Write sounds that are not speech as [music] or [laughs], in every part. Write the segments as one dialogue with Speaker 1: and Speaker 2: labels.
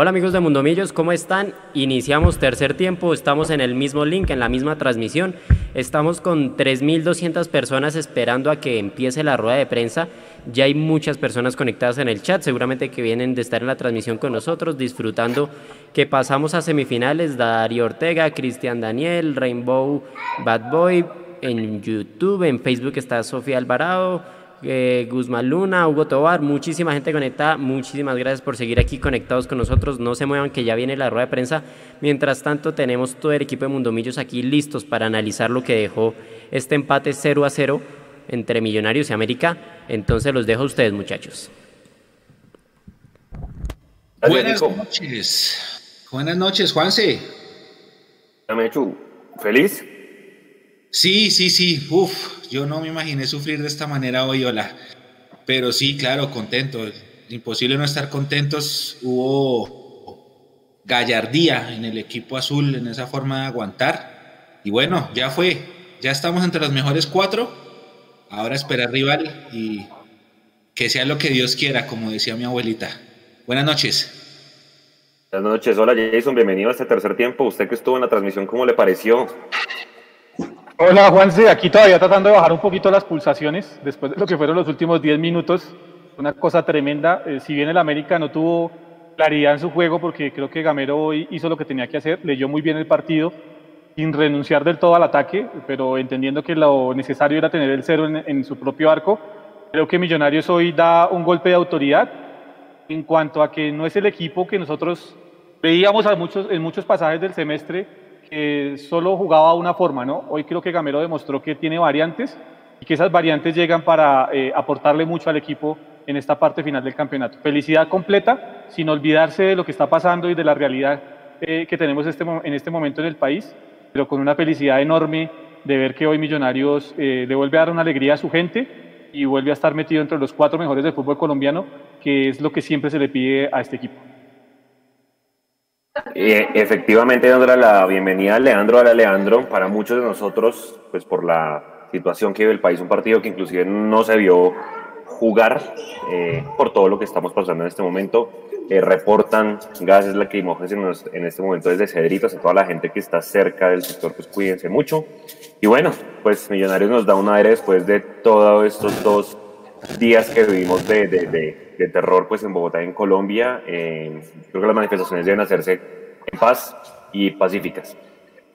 Speaker 1: Hola amigos de Mundomillos, ¿cómo están? Iniciamos tercer tiempo, estamos en el mismo link, en la misma transmisión. Estamos con 3.200 personas esperando a que empiece la rueda de prensa. Ya hay muchas personas conectadas en el chat, seguramente que vienen de estar en la transmisión con nosotros, disfrutando que pasamos a semifinales. Darío Ortega, Cristian Daniel, Rainbow Bad Boy, en YouTube, en Facebook está Sofía Alvarado eh, Guzmán Luna, Hugo Tobar, muchísima gente conectada, muchísimas gracias por seguir aquí conectados con nosotros, no se muevan que ya viene la rueda de prensa, mientras tanto tenemos todo el equipo de Mundomillos aquí listos para analizar lo que dejó este empate 0 a 0 entre Millonarios y América, entonces los dejo a ustedes muchachos.
Speaker 2: Buenas noches, buenas noches Juanse.
Speaker 3: ¿Feliz?
Speaker 2: Sí, sí, sí, uf, yo no me imaginé sufrir de esta manera hoy, hola. Pero sí, claro, contento. Imposible no estar contentos. Hubo gallardía en el equipo azul, en esa forma de aguantar. Y bueno, ya fue. Ya estamos entre los mejores cuatro. Ahora esperar rival y que sea lo que Dios quiera, como decía mi abuelita. Buenas noches.
Speaker 3: Buenas noches, hola Jason, bienvenido a este tercer tiempo. Usted que estuvo en la transmisión, ¿cómo le pareció?
Speaker 4: Hola Juanse, aquí todavía tratando de bajar un poquito las pulsaciones después de lo que fueron los últimos 10 minutos. Una cosa tremenda. Eh, si bien el América no tuvo claridad en su juego, porque creo que Gamero hoy hizo lo que tenía que hacer, leyó muy bien el partido, sin renunciar del todo al ataque, pero entendiendo que lo necesario era tener el cero en, su propio arco. Creo que Millonarios hoy da un golpe de autoridad en cuanto a que no es el equipo que nosotros veíamos en muchos pasajes del semestre que solo jugaba una forma, ¿no? Hoy creo que Gamero demostró que tiene variantes y que esas variantes llegan para eh, aportarle mucho al equipo en esta parte final del campeonato. Felicidad completa, sin olvidarse de lo que está pasando y de la realidad eh, que tenemos este, en este momento en el país, pero con una felicidad enorme de ver que hoy Millonarios eh, le vuelve a dar una alegría a su gente y vuelve a estar metido entre los cuatro mejores del fútbol colombiano, que es lo que siempre se le pide a este equipo.
Speaker 3: Eh, efectivamente, dándole la bienvenida a Leandro, a Leandro, para muchos de nosotros, pues por la situación que vive el país, un partido que inclusive no se vio jugar eh, por todo lo que estamos pasando en este momento. Eh, reportan gases lacrimógenos en este momento desde Cedritos, a toda la gente que está cerca del sector, pues cuídense mucho. Y bueno, pues Millonarios nos da un aire después de todos estos dos días que vivimos de, de, de, terror pues en Bogotá, en Colombia. creo que las manifestaciones deben hacerse en paz y pacíficas.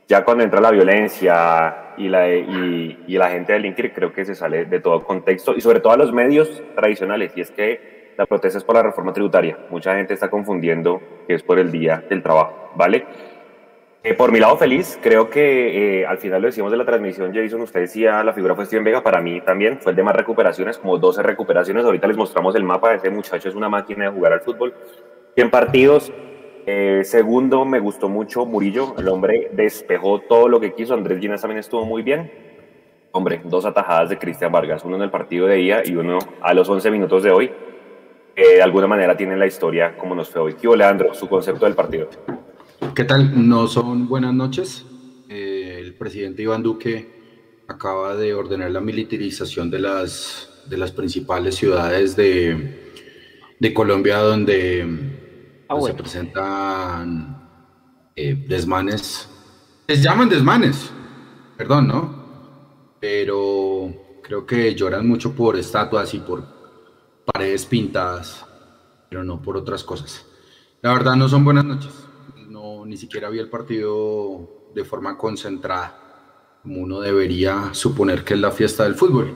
Speaker 3: Ya cuando entra la violencia y la, y, y la gente delinquir, creo que se sale de todo contexto y sobre todo a los medios tradicionales. Y es que la protesta es por la reforma tributaria. Mucha gente está confundiendo que es por el día del trabajo, ¿vale? Eh, por mi lado feliz, creo que eh, al final lo decíamos de la transmisión, Jason, usted decía la figura fue Steven Vega, para mí también fue el de más recuperaciones, como 12 recuperaciones, ahorita les mostramos el mapa, ese muchacho es una máquina de jugar al fútbol, 100 partidos, eh, segundo me gustó mucho Murillo, el hombre despejó todo lo que quiso, Andrés Ginas también estuvo muy bien, hombre, dos atajadas de Cristian Vargas, uno en el partido de día y uno a los 11 minutos de hoy, de alguna manera tienen la historia como nos fue hoy. ¿Qué Leandro, su concepto del partido?
Speaker 5: ¿Qué tal? No son buenas noches. Eh, el presidente Iván Duque acaba de ordenar la militarización de las, de las principales ciudades de, de Colombia donde ah, pues, se presentan eh, desmanes. Les llaman desmanes, perdón, ¿no? Pero creo que lloran mucho por estatuas y por paredes pintadas, pero no por otras cosas. La verdad no son buenas noches ni siquiera vi el partido de forma concentrada, como uno debería suponer que es la fiesta del fútbol.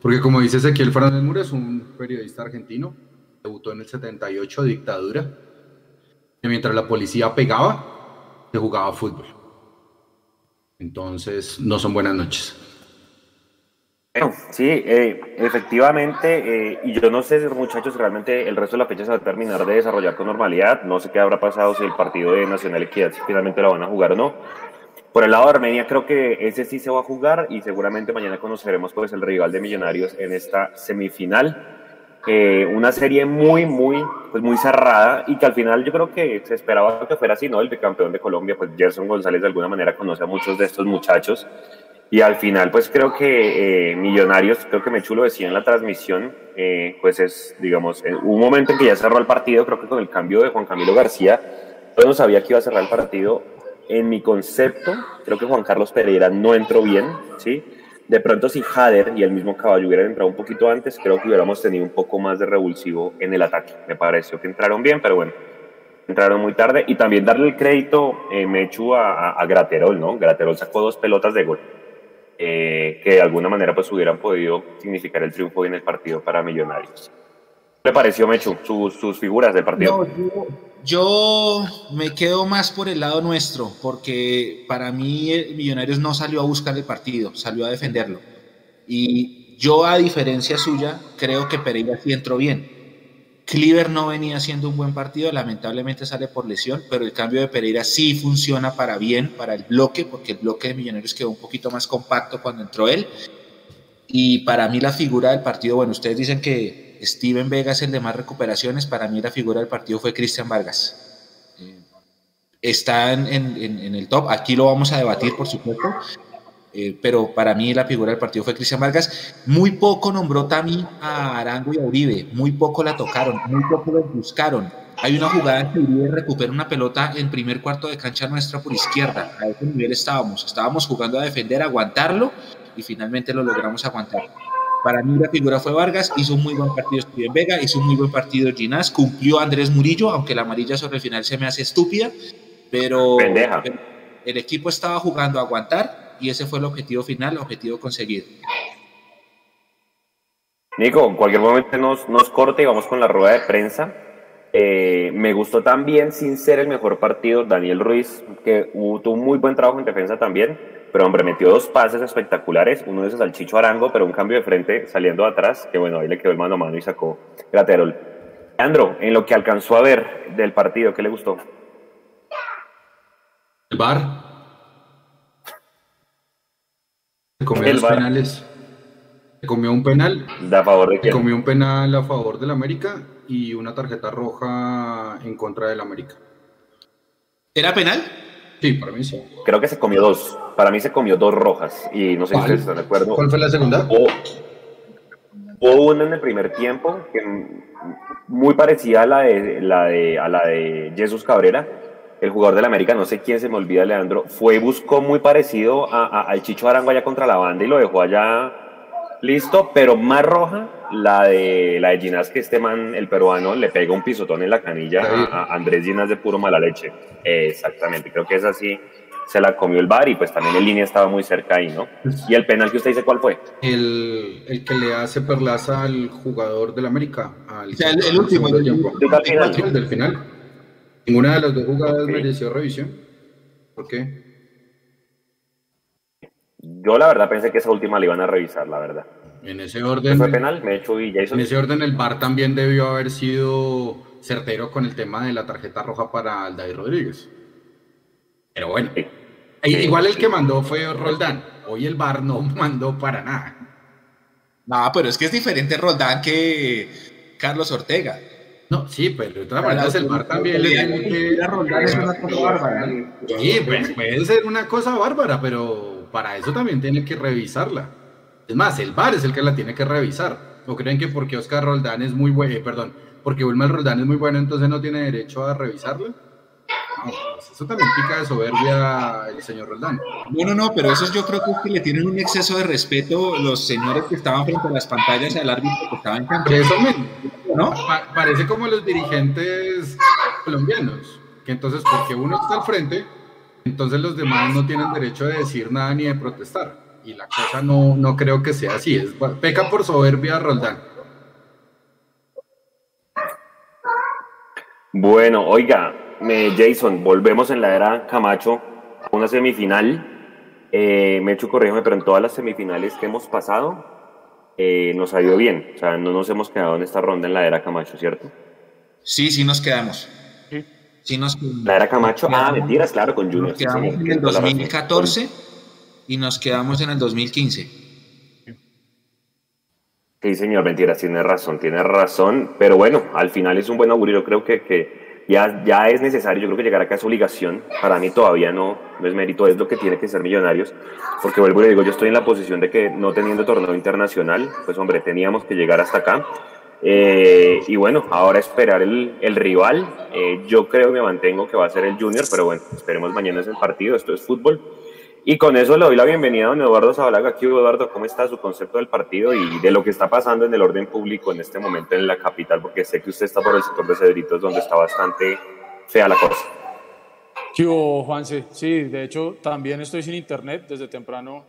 Speaker 5: Porque como dice Ezequiel Fernández Mura, es un periodista argentino, debutó en el 78, dictadura, y mientras la policía pegaba, se jugaba fútbol. Entonces, no son buenas noches.
Speaker 3: Sí, eh, efectivamente, eh, y yo no sé, muchachos, realmente el resto de la fecha se va a terminar de desarrollar con normalidad. No sé qué habrá pasado si el partido de Nacional Equidad finalmente lo van a jugar o no. Por el lado de Armenia, creo que ese sí se va a jugar y seguramente mañana conoceremos pues el rival de Millonarios en esta semifinal. Eh, una serie muy, muy, pues muy cerrada y que al final yo creo que se esperaba que fuera así, ¿no? El bicampeón de Colombia, pues Gerson González de alguna manera conoce a muchos de estos muchachos Y al final, pues creo que eh, Millonarios, creo que Mechu lo decía en la transmisión, eh, pues es, digamos, un momento en que ya cerró el partido, creo que con el cambio de Juan Camilo García, yo no sabía que iba a cerrar el partido. En mi concepto, creo que Juan Carlos Pereira no entró bien, ¿sí? De pronto, si Jader y el mismo Caballo hubieran entrado un poquito antes, creo que hubiéramos tenido un poco más de revulsivo en el ataque. Me pareció que entraron bien, pero bueno, entraron muy tarde. Y también darle el crédito, eh, Mechu, a, a, Graterol, ¿no? Graterol sacó dos pelotas de gol, eh, que de alguna manera pues hubieran podido significar el triunfo en el partido para Millonarios. ¿Qué le pareció, Mechu, sus, sus figuras del partido?
Speaker 2: No, yo me quedo más por el lado nuestro, porque para mí eh, Millonarios no salió a buscar el partido, salió a defenderlo. Y yo, a diferencia suya, creo que Pereira sí entró bien. Cleaver no venía haciendo un buen partido, lamentablemente sale por lesión, pero el cambio de Pereira sí funciona para bien, para el bloque, porque el bloque de Millonarios quedó un poquito más compacto cuando entró él. Y para mí la figura del partido, bueno, ustedes dicen que Steven Vega es el de más recuperaciones, para mí la figura del partido fue Cristian Vargas. Eh, está en, en, el top, aquí lo vamos a debatir, por supuesto, eh, pero para mí la figura del partido fue Cristian Vargas. Muy poco nombró también a Arango y a Uribe, muy poco la tocaron, muy poco lo buscaron. Hay una jugada en que Uribe recupera una pelota en primer cuarto de cancha nuestra por izquierda. A ese nivel estábamos. Estábamos jugando a defender, a aguantarlo y finalmente lo logramos aguantar. Para mí la figura fue Vargas, hizo un muy buen partido Steven Vega, hizo un muy buen partido Ginás, cumplió Andrés Murillo, aunque la amarilla sobre el final se me hace estúpida, pero el equipo estaba jugando a aguantar y ese fue el objetivo final, el objetivo conseguido.
Speaker 3: Nico, en cualquier momento nos, nos corte y vamos con la rueda de prensa. Eh, me gustó también, sin ser el mejor partido, Daniel Ruiz, que tuvo un muy buen trabajo en defensa también pero hombre, metió dos pases espectaculares, uno de esos al Chicho Arango, pero un cambio de frente saliendo atrás, que bueno, ahí le quedó el mano a mano y sacó Graterol. Andro, en lo que alcanzó a ver del partido, ¿qué le gustó?
Speaker 5: El bar. Se comió los penales. Se comió un penal.
Speaker 3: ¿De a favor de
Speaker 5: Se comió un penal a favor del América y una tarjeta roja en contra del América.
Speaker 2: ¿Era penal?
Speaker 5: Sí, para mí sí.
Speaker 3: Creo que se comió dos. Para mí se comió dos rojas. Y no sé si ustedes están de acuerdo.
Speaker 5: ¿Cuál fue la segunda?
Speaker 3: Hubo una en el primer tiempo que muy parecida a la de, la de, a la de Jesús Cabrera, el jugador del América, no sé quién se me olvida, Leandro, fue y buscó muy parecido a, al Chicho Arango allá contra la banda y lo dejó allá listo, pero más roja la de la de Ginás, que este man, el peruano, le pega un pisotón en la canilla a, Andrés Ginás de puro mala leche. exactamente, creo que es así. Se la comió el bar y pues también el línea estaba muy cerca ahí, ¿no? ¿Y el penal que usted dice cuál fue?
Speaker 5: El, el que le hace perlaza al jugador del América. Al,
Speaker 2: el, último.
Speaker 5: Del, final, del final. Ninguna de las dos jugadas mereció revisión. ¿Por qué?
Speaker 3: Yo la verdad pensé que esa última la iban a revisar, la verdad.
Speaker 5: En ese orden.
Speaker 3: ¿Fue penal? Me hecho y
Speaker 5: En ese orden, el VAR también debió haber sido certero con el tema de la tarjeta roja para Aldair Rodríguez. Pero bueno. Igual el que mandó fue Roldán. Hoy el VAR no [laughs] mandó para nada.
Speaker 2: No, pero es que es diferente Roldán que Carlos Ortega.
Speaker 5: No, sí, pero de todas maneras el VAR también le tiene que.
Speaker 2: Roldán es una cosa bárbara.
Speaker 5: Sí, pues puede ser una cosa bárbara, pero para eso también tiene que revisarla. Es más, el VAR es el que la tiene que revisar. ¿O creen que porque Oscar Roldán es muy bueno, eh, perdón, porque Wilmar Roldán es muy bueno, entonces no tiene derecho a revisarlo? No, pues eso también pica de soberbia el señor Roldán.
Speaker 2: No, no, no, pero eso yo creo que, es que le tienen un exceso de respeto los señores que estaban frente a las pantallas al árbitro que estaba en campo.
Speaker 5: eso ¿no? parece como los dirigentes colombianos, que entonces porque uno está al frente, entonces los demás no tienen derecho de decir nada ni de protestar y la cosa no, no creo que sea así. Es, peca por soberbia Roldán.
Speaker 3: Bueno, oiga, Jason, volvemos en la era Camacho a una semifinal. Eh, me he hecho corrígeme, pero en todas las semifinales que hemos pasado eh, nos ha ido bien. O sea, no nos hemos quedado en esta ronda en la era Camacho, ¿cierto?
Speaker 2: Sí, sí nos quedamos. Sí nos
Speaker 3: La era Camacho, ah, mentiras, claro, con Junior.
Speaker 2: Nos quedamos en el 2014 y nos quedamos en el 2015.
Speaker 3: Sí, señor, mentiras, tiene razón, tiene razón, pero bueno, al final es un buen augurio, creo que, que ya, ya es necesario, yo creo que llegar acá es obligación, para mí todavía no, no es mérito, es lo que tiene que ser Millonarios, porque vuelvo y le digo, yo estoy en la posición de que no teniendo torneo internacional, pues hombre, teníamos que llegar hasta acá, eh, y bueno, ahora esperar el, el rival, eh, yo creo me mantengo que va a ser el Junior, pero bueno, esperemos mañana es el partido, esto es fútbol, y con eso le doy la bienvenida a don Eduardo Zabalaga. Aquí, Eduardo, ¿cómo está su concepto del partido y de lo que está pasando en el orden público en este momento en la capital? Porque sé que usted está por el sector de Cedritos, donde está bastante fea la cosa.
Speaker 6: ¿Qué hubo, Juanse? Sí, de hecho, también estoy sin internet. Desde temprano,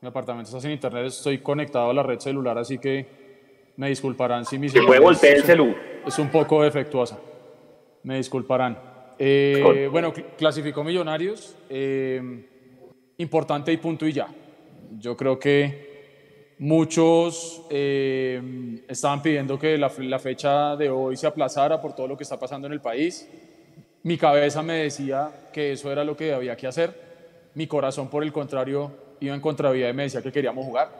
Speaker 6: mi apartamento está sin internet. Estoy conectado a la red celular, así que me disculparán si mi
Speaker 3: ¿Se puede voltear el celu?
Speaker 6: Es un poco defectuosa. Me disculparán. Eh, bueno, clasificó Millonarios. Eh, importante y punto y ya. Yo creo que muchos eh, estaban pidiendo que la, fecha de hoy se aplazara por todo lo que está pasando en el país. Mi cabeza me decía que eso era lo que había que hacer. Mi corazón, por el contrario, iba en contravía y me decía que queríamos jugar.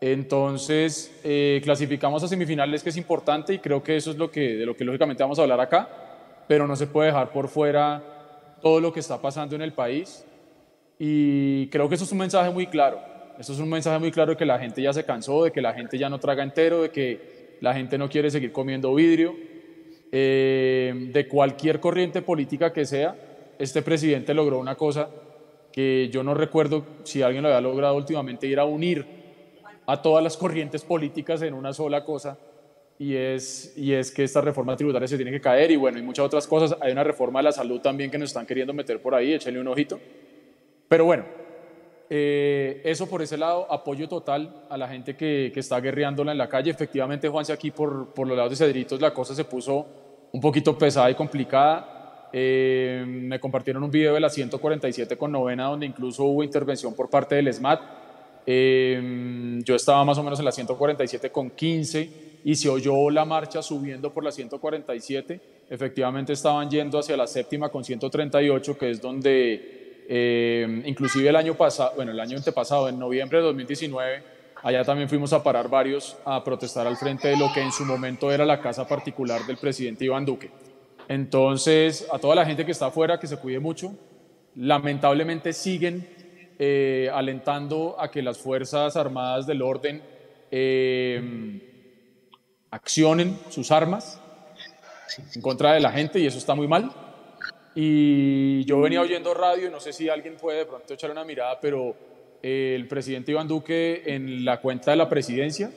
Speaker 6: Entonces, eh, clasificamos a semifinales, que es importante, y creo que eso es lo que, de lo que lógicamente vamos a hablar acá, pero no se puede dejar por fuera todo lo que está pasando en el país y creo que eso es un mensaje muy claro. Eso es un mensaje muy claro de que la gente ya se cansó, de que la gente ya no traga entero, de que la gente no quiere seguir comiendo vidrio. Eh, de cualquier corriente política que sea, este presidente logró una cosa que yo no recuerdo si alguien lo había logrado últimamente, ir a unir a todas las corrientes políticas en una sola cosa, y es, y es que esta reforma tributaria se tiene que caer, y bueno, y muchas otras cosas. Hay una reforma de la salud también que nos están queriendo meter por ahí, échenle un ojito. Pero bueno, eh, eso por ese lado, apoyo total a la gente que, que, está guerreándola en la calle. Efectivamente, Juanse, aquí por, por los lados de Cedritos la cosa se puso un poquito pesada y complicada. Eh, me compartieron un video de la 147 con novena donde incluso hubo intervención por parte del SMAT. Eh, yo estaba más o menos en la 147 con 15 y se oyó la marcha subiendo por la 147. Efectivamente estaban yendo hacia la séptima con 138, que es donde eh, inclusive el año pasado, bueno, el año antepasado, en noviembre de 2019, allá también fuimos a parar varios a protestar al frente de lo que en su momento era la casa particular del presidente Iván Duque. Entonces, a toda la gente que está afuera, que se cuide mucho. Lamentablemente siguen eh, alentando a que las Fuerzas Armadas del orden eh, accionen sus armas en contra de la gente y eso está muy mal. Y yo venía oyendo radio, y no sé si alguien puede de pronto echar una mirada, pero el presidente Iván Duque en la cuenta de la presidencia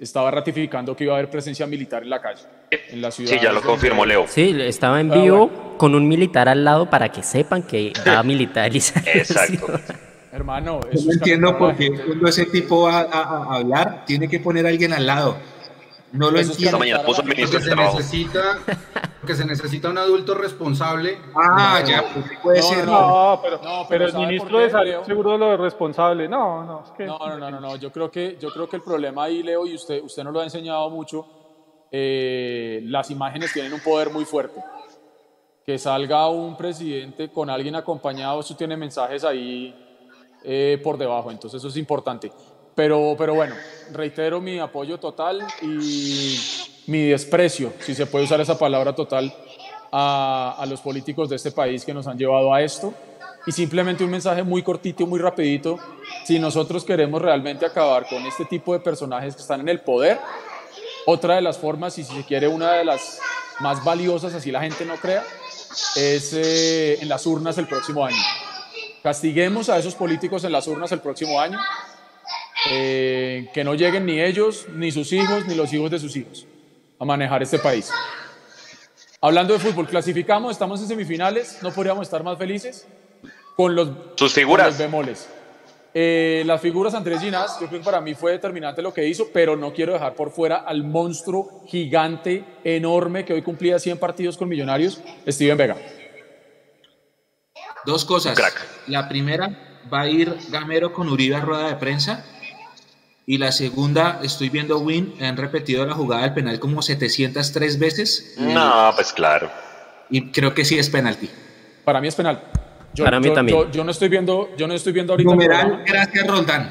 Speaker 6: estaba ratificando que iba a haber presencia militar en la calle, en la ciudad.
Speaker 3: Sí, ya lo confirmó Leo.
Speaker 1: Sí, estaba en vivo ah, bueno. con un militar al lado para que sepan que va a militarizar. [laughs] [laughs]
Speaker 3: Exacto.
Speaker 6: Hermano,
Speaker 2: eso no entiendo por qué cuando ese tipo va a, a, a, hablar tiene que poner a alguien al lado. No lo entiendo.
Speaker 3: mañana puso el ministro
Speaker 5: porque se necesita, porque se necesita un adulto responsable.
Speaker 2: Ah, ya, pues puede
Speaker 4: no,
Speaker 2: ser.
Speaker 4: No, pero, no, pero, pero el ministro de Salud seguro lo responsable. No, no, es que...
Speaker 6: no, no, no, no, no. Yo creo que yo creo que el problema ahí, Leo, y usted usted nos lo ha enseñado mucho. Eh, las imágenes tienen un poder muy fuerte. Que salga un presidente con alguien acompañado, eso tiene mensajes ahí eh, por debajo. Entonces eso es importante. Pero, pero bueno, reitero mi apoyo total y mi desprecio, si se puede usar esa palabra total, a, a, los políticos de este país que nos han llevado a esto. Y simplemente un mensaje muy cortito, muy rapidito. Si nosotros queremos realmente acabar con este tipo de personajes que están en el poder, otra de las formas, y si se quiere una de las más valiosas, así la gente no crea, es eh, en las urnas el próximo año. Castiguemos a esos políticos en las urnas el próximo año eh, que no lleguen ni ellos, ni sus hijos, ni los hijos de sus hijos a manejar este país. Hablando de fútbol, clasificamos, estamos en semifinales, no podríamos estar más felices con los,
Speaker 3: sus figuras.
Speaker 6: Con los bemoles. Eh, las figuras Andrés Ginás, yo creo que para mí fue determinante lo que hizo, pero no quiero dejar por fuera al monstruo gigante, enorme, que hoy cumplía 100 partidos con Millonarios, Steven Vega.
Speaker 2: Dos cosas. La primera, va a ir Gamero con Uribe a rueda de prensa y la segunda, estoy viendo Win, han repetido la jugada del penal como 703 veces.
Speaker 3: No, pues claro.
Speaker 2: Y creo que sí es penalti.
Speaker 6: Para mí es penal. Yo,
Speaker 1: Para mí
Speaker 6: yo,
Speaker 1: también.
Speaker 6: Yo, yo, no estoy viendo, yo no estoy viendo ahorita.
Speaker 2: Numeral, gracias Roldán.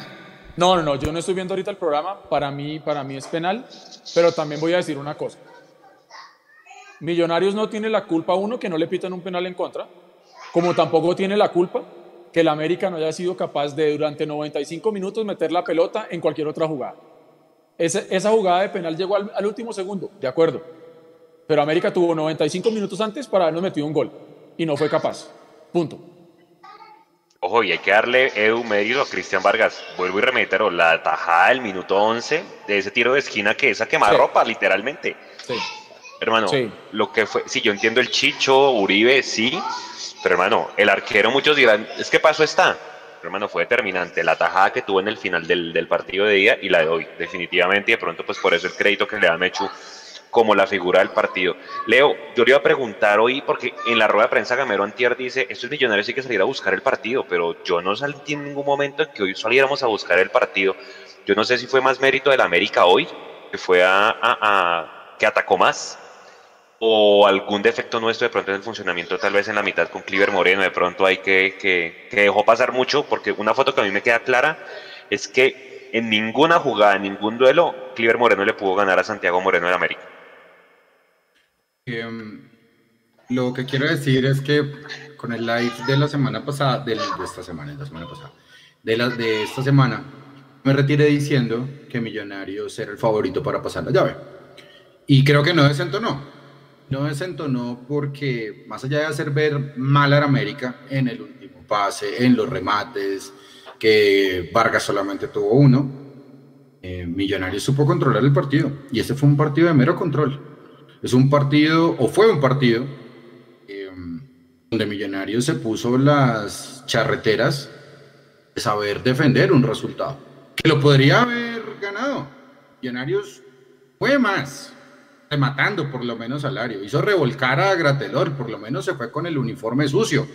Speaker 6: No, no, no, yo no estoy viendo ahorita el programa. Para mí, para mí es penal. Pero también voy a decir una cosa. Millonarios no tiene la culpa, uno, que no le pitan un penal en contra, como tampoco tiene la culpa que el América no haya sido capaz de durante 95 minutos meter la pelota en cualquier otra jugada. Esa, esa jugada de penal llegó al, al, último segundo, de acuerdo. Pero América tuvo 95 minutos antes para habernos metido un gol y no fue capaz. Punto.
Speaker 3: Ojo, y hay que darle Edu mérito a Cristian Vargas. Vuelvo y reitero, la tajada del minuto 11 de ese tiro de esquina que es a quemarropa, sí. literalmente.
Speaker 6: Sí.
Speaker 3: Hermano, sí. lo que fue, sí, yo entiendo el Chicho, Uribe, sí, pero hermano, el arquero, muchos dirán, es que paso está. Pero, hermano, fue determinante la tajada que tuvo en el final del, partido de día y la de hoy, definitivamente, y de pronto, pues por eso el crédito que le da Mechu como la figura del partido. Leo, yo le iba a preguntar hoy, porque en la rueda de prensa Gamero Antier dice, estos millonarios hay que salir a buscar el partido, pero yo no sentí en ningún momento en que hoy saliéramos a buscar el partido. Yo no sé si fue más mérito del América hoy, que fue a que atacó más, o algún defecto nuestro de pronto en el funcionamiento, tal vez en la mitad con Cliver Moreno, de pronto hay que, que, que, dejó pasar mucho, porque una foto que a mí me queda clara es que en ninguna jugada, en ningún duelo, Cliver Moreno le pudo ganar a Santiago Moreno de América.
Speaker 5: Eh, lo que quiero decir es que con el live de la semana pasada, de, de esta semana, de la semana pasada, de, la, de esta semana, me retiré diciendo que Millonarios era el favorito para pasar la llave. Y creo que no desentonó no desentonó porque más allá de hacer ver mal a América en el último pase, en los remates, que Vargas solamente tuvo uno, eh, Millonarios supo controlar el partido y este fue un partido de mero control. Es un partido, o fue un partido, eh, donde Millonarios se puso las charreteras de saber defender un resultado, que lo podría haber ganado. Millonarios fue más, rematando por lo menos salario. Hizo revolcar a Gratelor, por lo menos se fue con el uniforme sucio.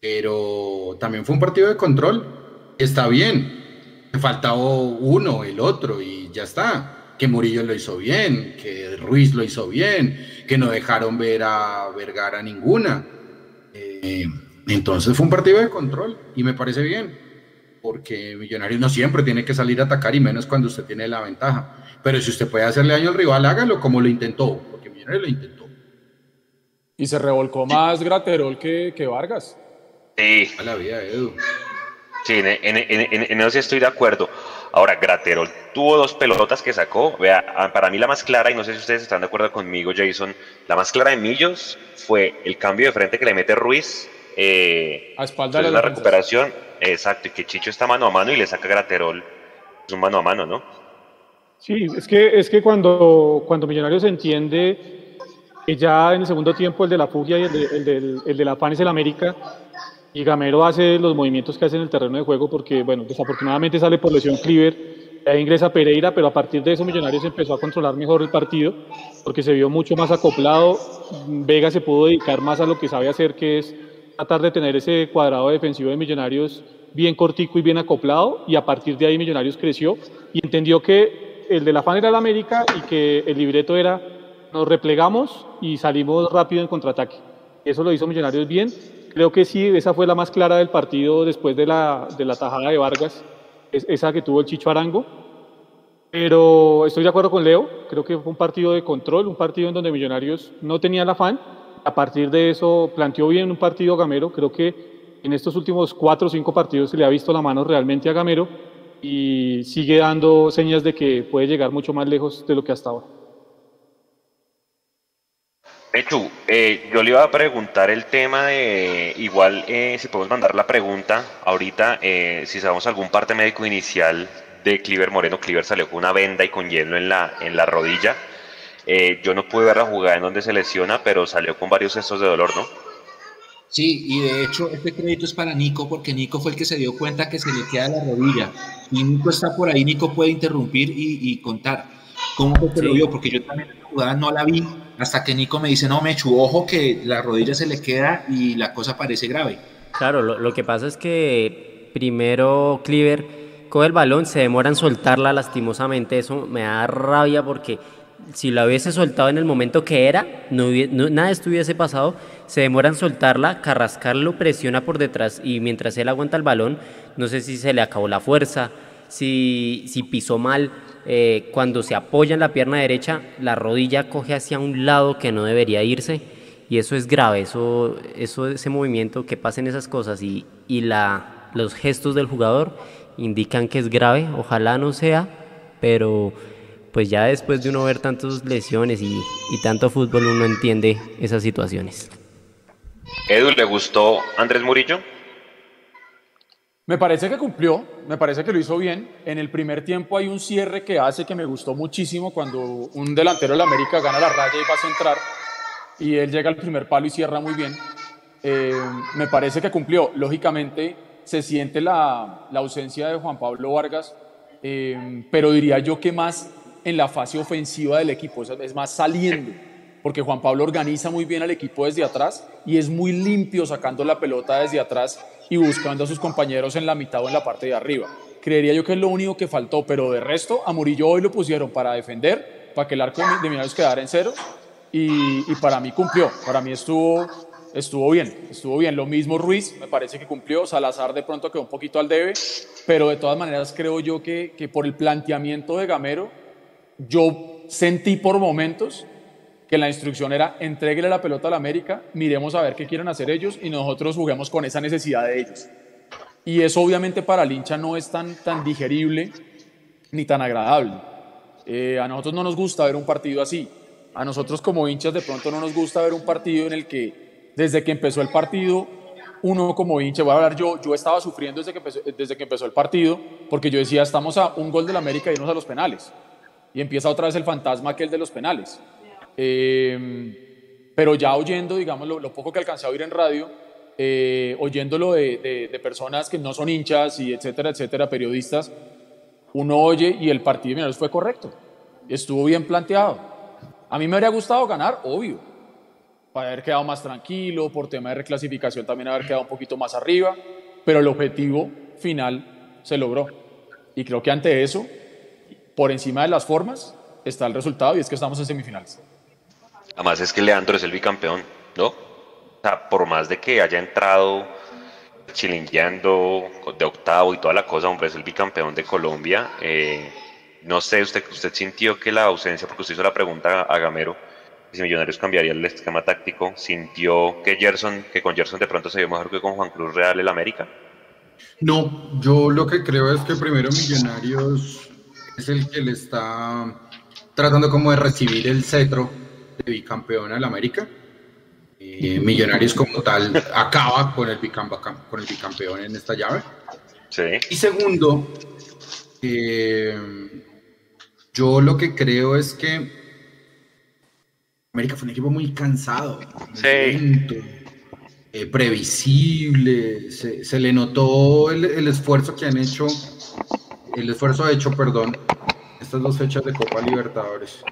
Speaker 5: Pero también fue un partido de control. Está bien. Faltaba uno, el otro, y ya está. Que Murillo lo hizo bien, que Ruiz lo hizo bien, que no dejaron ver a Vergara ninguna. Eh, entonces fue un partido de control y me parece bien, porque Millonarios no siempre tiene que salir a atacar y menos cuando usted tiene la ventaja. Pero si usted puede hacerle daño al rival, hágalo como lo intentó, porque Millonarios lo intentó.
Speaker 6: Y se revolcó más Graterol que, que Vargas.
Speaker 3: Sí.
Speaker 5: A la vida, Edu.
Speaker 3: Sí, en, en, en, en, eso sí estoy de acuerdo. Ahora, Graterol tuvo dos pelotas que sacó. Vea, para mí la más clara, y no sé si ustedes están de acuerdo conmigo, Jason, la más clara de Millos fue el cambio de frente que le mete Ruiz. Eh,
Speaker 6: a espalda de
Speaker 3: la recuperación. Exacto, y que Chicho está mano a mano y le saca Graterol. Es un mano a mano, ¿no?
Speaker 4: Sí, es que, es que cuando, cuando Millonarios entiende que ya en el segundo tiempo el de la fugia y el de, el de, el de la FAN es el América, y Gamero hace los movimientos que hace en el terreno de juego, porque, bueno, desafortunadamente sale por lesión Cliver, ahí ingresa Pereira, pero a partir de eso Millonarios empezó a controlar mejor el partido, porque se vio mucho más acoplado, Vega se pudo dedicar más a lo que sabe hacer, que es tratar de tener ese cuadrado defensivo de Millonarios bien cortico y bien acoplado, y a partir de ahí Millonarios creció y entendió que el de la fan era el América y que el libreto era nos replegamos y salimos rápido en contraataque. Eso lo hizo Millonarios bien. Creo que sí, esa fue la más clara del partido después de la, de la tajada de Vargas, es, esa que tuvo el Chicho Arango. Pero estoy de acuerdo con Leo, creo que fue un partido de control, un partido en donde Millonarios no tenía la fan. A partir de eso planteó bien un partido Gamero, creo que en estos últimos cuatro o cinco partidos se le ha visto la mano realmente a Gamero y sigue dando señas de que puede llegar mucho más lejos de lo que hasta ahora.
Speaker 3: Pechu, eh, yo le iba a preguntar el tema de, igual eh, si podemos mandar la pregunta ahorita, eh, si sabemos algún parte médico inicial de Cliver Moreno, Cliver salió con una venda y con hielo en la, en la rodilla, eh, yo no pude ver la jugada en donde se lesiona, pero salió con varios cestos de dolor, ¿no?
Speaker 2: Sí, y de hecho este crédito es para Nico porque Nico fue el que se dio cuenta que se le queda la rodilla. Y Nico está por ahí, Nico puede interrumpir y, y contar cómo fue que sí. lo vio, porque yo también la jugada no la vi hasta que Nico me dice, no, me echo ojo que la rodilla se le queda y la cosa parece grave.
Speaker 1: Claro, lo, lo que pasa es que primero Cliver coge el balón, se demora en soltarla lastimosamente, eso me da rabia porque si la hubiese soltado en el momento que era, no, no nada estuviese pasado, se demora en soltarla, Carrascal lo presiona por detrás y mientras él aguanta el balón, no sé si se le acabó la fuerza, si, pisó mal, eh, cuando se apoya en la pierna derecha, la rodilla coge hacia un lado que no debería irse y eso es grave, eso, eso ese movimiento que pasen esas cosas y, los gestos del jugador indican que es grave, ojalá no sea, pero pues ya después de uno ver tantas lesiones y, y tanto fútbol uno entiende esas situaciones.
Speaker 3: Edu, ¿le gustó Andrés Murillo?
Speaker 6: Me parece que cumplió, me parece que lo hizo bien. En el primer tiempo hay un cierre que hace que me gustó muchísimo cuando un delantero de la América gana la raya y va a centrar y él llega al primer palo y cierra muy bien. Eh, me parece que cumplió. Lógicamente se siente la, la ausencia de Juan Pablo Vargas, eh, pero diría yo que más en la fase ofensiva del equipo, es más saliendo, porque Juan Pablo organiza muy bien al equipo desde atrás y es muy limpio sacando la pelota desde atrás y buscando a sus compañeros en la mitad o en la parte de arriba. Creería yo que es lo único que faltó, pero de resto a Murillo hoy lo pusieron para defender, para que el arco de Millonarios quedara en cero y, y, para mí cumplió, para mí estuvo, estuvo bien, estuvo bien. Lo mismo Ruiz, me parece que cumplió, Salazar de pronto quedó un poquito al debe, pero de todas maneras creo yo que, que por el planteamiento de Gamero, yo sentí por momentos que la instrucción era entreguele la pelota a la América, miremos a ver qué quieren hacer ellos y nosotros juguemos con esa necesidad de ellos. Y eso obviamente para el hincha no es tan, tan digerible ni tan agradable. Eh, a nosotros no nos gusta ver un partido así. A nosotros como hinchas de pronto no nos gusta ver un partido en el que desde que empezó el partido, uno como hincha, voy a hablar yo, yo estaba sufriendo desde que empezó, desde que empezó el partido porque yo decía, estamos a un gol de la América y irnos a los penales. Y empieza otra vez el fantasma que el de los penales. Eh, pero ya oyendo, digamos, lo, poco que alcancé a oír en radio, eh, oyéndolo de, personas que no son hinchas y etcétera, etcétera, periodistas, uno oye y el partido de Millonarios fue correcto, estuvo bien planteado. A mí me habría gustado ganar, obvio, para haber quedado más tranquilo, por tema de reclasificación también haber quedado un poquito más arriba, pero el objetivo final se logró. Y creo que ante eso, por encima de las formas, está el resultado y es que estamos en semifinales.
Speaker 3: Además es que Leandro es el bicampeón, ¿no? O sea, por más de que haya entrado chilingueando de octavo y toda la cosa, hombre, es el bicampeón de Colombia. Eh, no sé, usted, usted sintió que la ausencia, porque usted hizo la pregunta a Gamero, si Millonarios cambiaría el esquema táctico, sintió que Gerson, que con Gerson de pronto se vio mejor que con Juan Cruz Real el América.
Speaker 5: No, yo lo que creo es que primero Millonarios es el que le está tratando como de recibir el cetro de bicampeón al América. Eh, Millonarios como tal acaba con el, con el bicampeón en esta llave.
Speaker 3: Sí.
Speaker 5: Y segundo, eh, yo lo que creo es que América fue un equipo muy cansado,
Speaker 3: Sí.
Speaker 5: lento, eh, previsible, se, se le notó el, el esfuerzo que han hecho, el esfuerzo hecho, perdón, estas dos fechas de Copa Libertadores.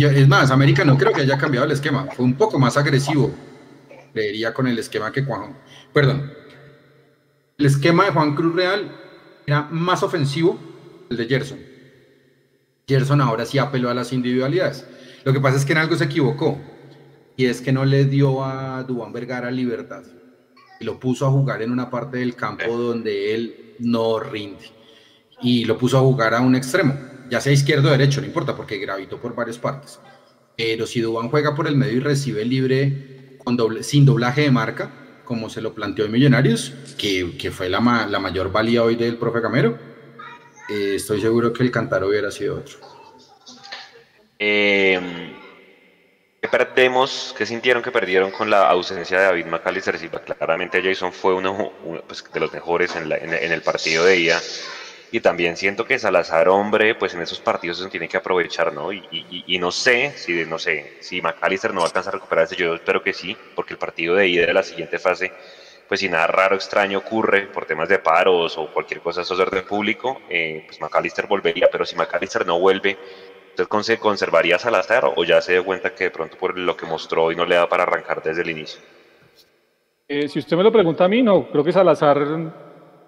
Speaker 5: Es más, América no creo que haya cambiado el esquema, fue un poco más agresivo, creería con el esquema que Juan, perdón, el esquema de Juan Cruz Real era más ofensivo que el de Gerson. Gerson ahora sí apeló a las individualidades. Lo que pasa es que en algo se equivocó y es que no le dio a Dubán Vergara libertad y lo puso a jugar en una parte del campo donde él no rinde y lo puso a jugar a un extremo, ya sea izquierdo o derecho, no importa porque gravitó por varias partes. Pero si Dubán juega por el medio y recibe libre sin doblaje de marca, como se lo planteó en Millonarios, que, que fue la, la mayor valía hoy del profe Gamero, eh, estoy seguro que el cantar hubiera sido otro.
Speaker 3: Eh, ¿Qué perdemos? ¿Qué sintieron que perdieron con la ausencia de David McAllister? Sí, claramente Jason fue uno, pues, de los mejores en, el partido de ida. Y también siento que Salazar, hombre, pues en esos partidos se tiene que aprovechar, ¿no? Y, y- no sé si, no sé, si McAllister no va a alcanzar a recuperarse, yo espero que sí, porque el partido de ida de la siguiente fase, pues si nada raro, extraño ocurre por temas de paros o cualquier cosa de esos de orden público, eh, pues McAllister volvería, pero si McAllister no vuelve, ¿Usted conse- conservaría Salazar o ya se dio cuenta que de pronto por lo que mostró hoy no le da para arrancar desde el inicio?
Speaker 4: Eh, si usted me lo pregunta a mí, no, creo que Salazar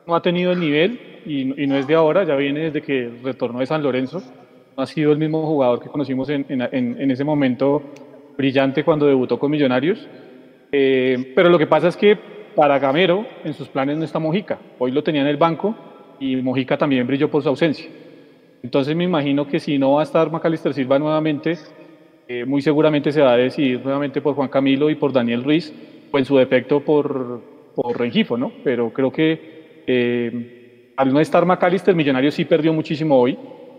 Speaker 4: no ha tenido el nivel y, y no es de ahora, ya viene desde que retornó de San Lorenzo. No ha sido el mismo jugador que conocimos en, en- en- ese momento brillante cuando debutó con Millonarios. Eh, pero lo que pasa es que para Gamero en sus planes no está Mojica. Hoy lo tenía en el banco y Mojica también brilló por su ausencia. Entonces me imagino que si no va a estar Macalister Silva nuevamente, eh, muy seguramente se va a decidir nuevamente por Juan Camilo y por Daniel Ruiz, o en su defecto por, por Rengifo, ¿no? Pero creo que eh, al no estar Macalister, Millonarios sí perdió muchísimo hoy.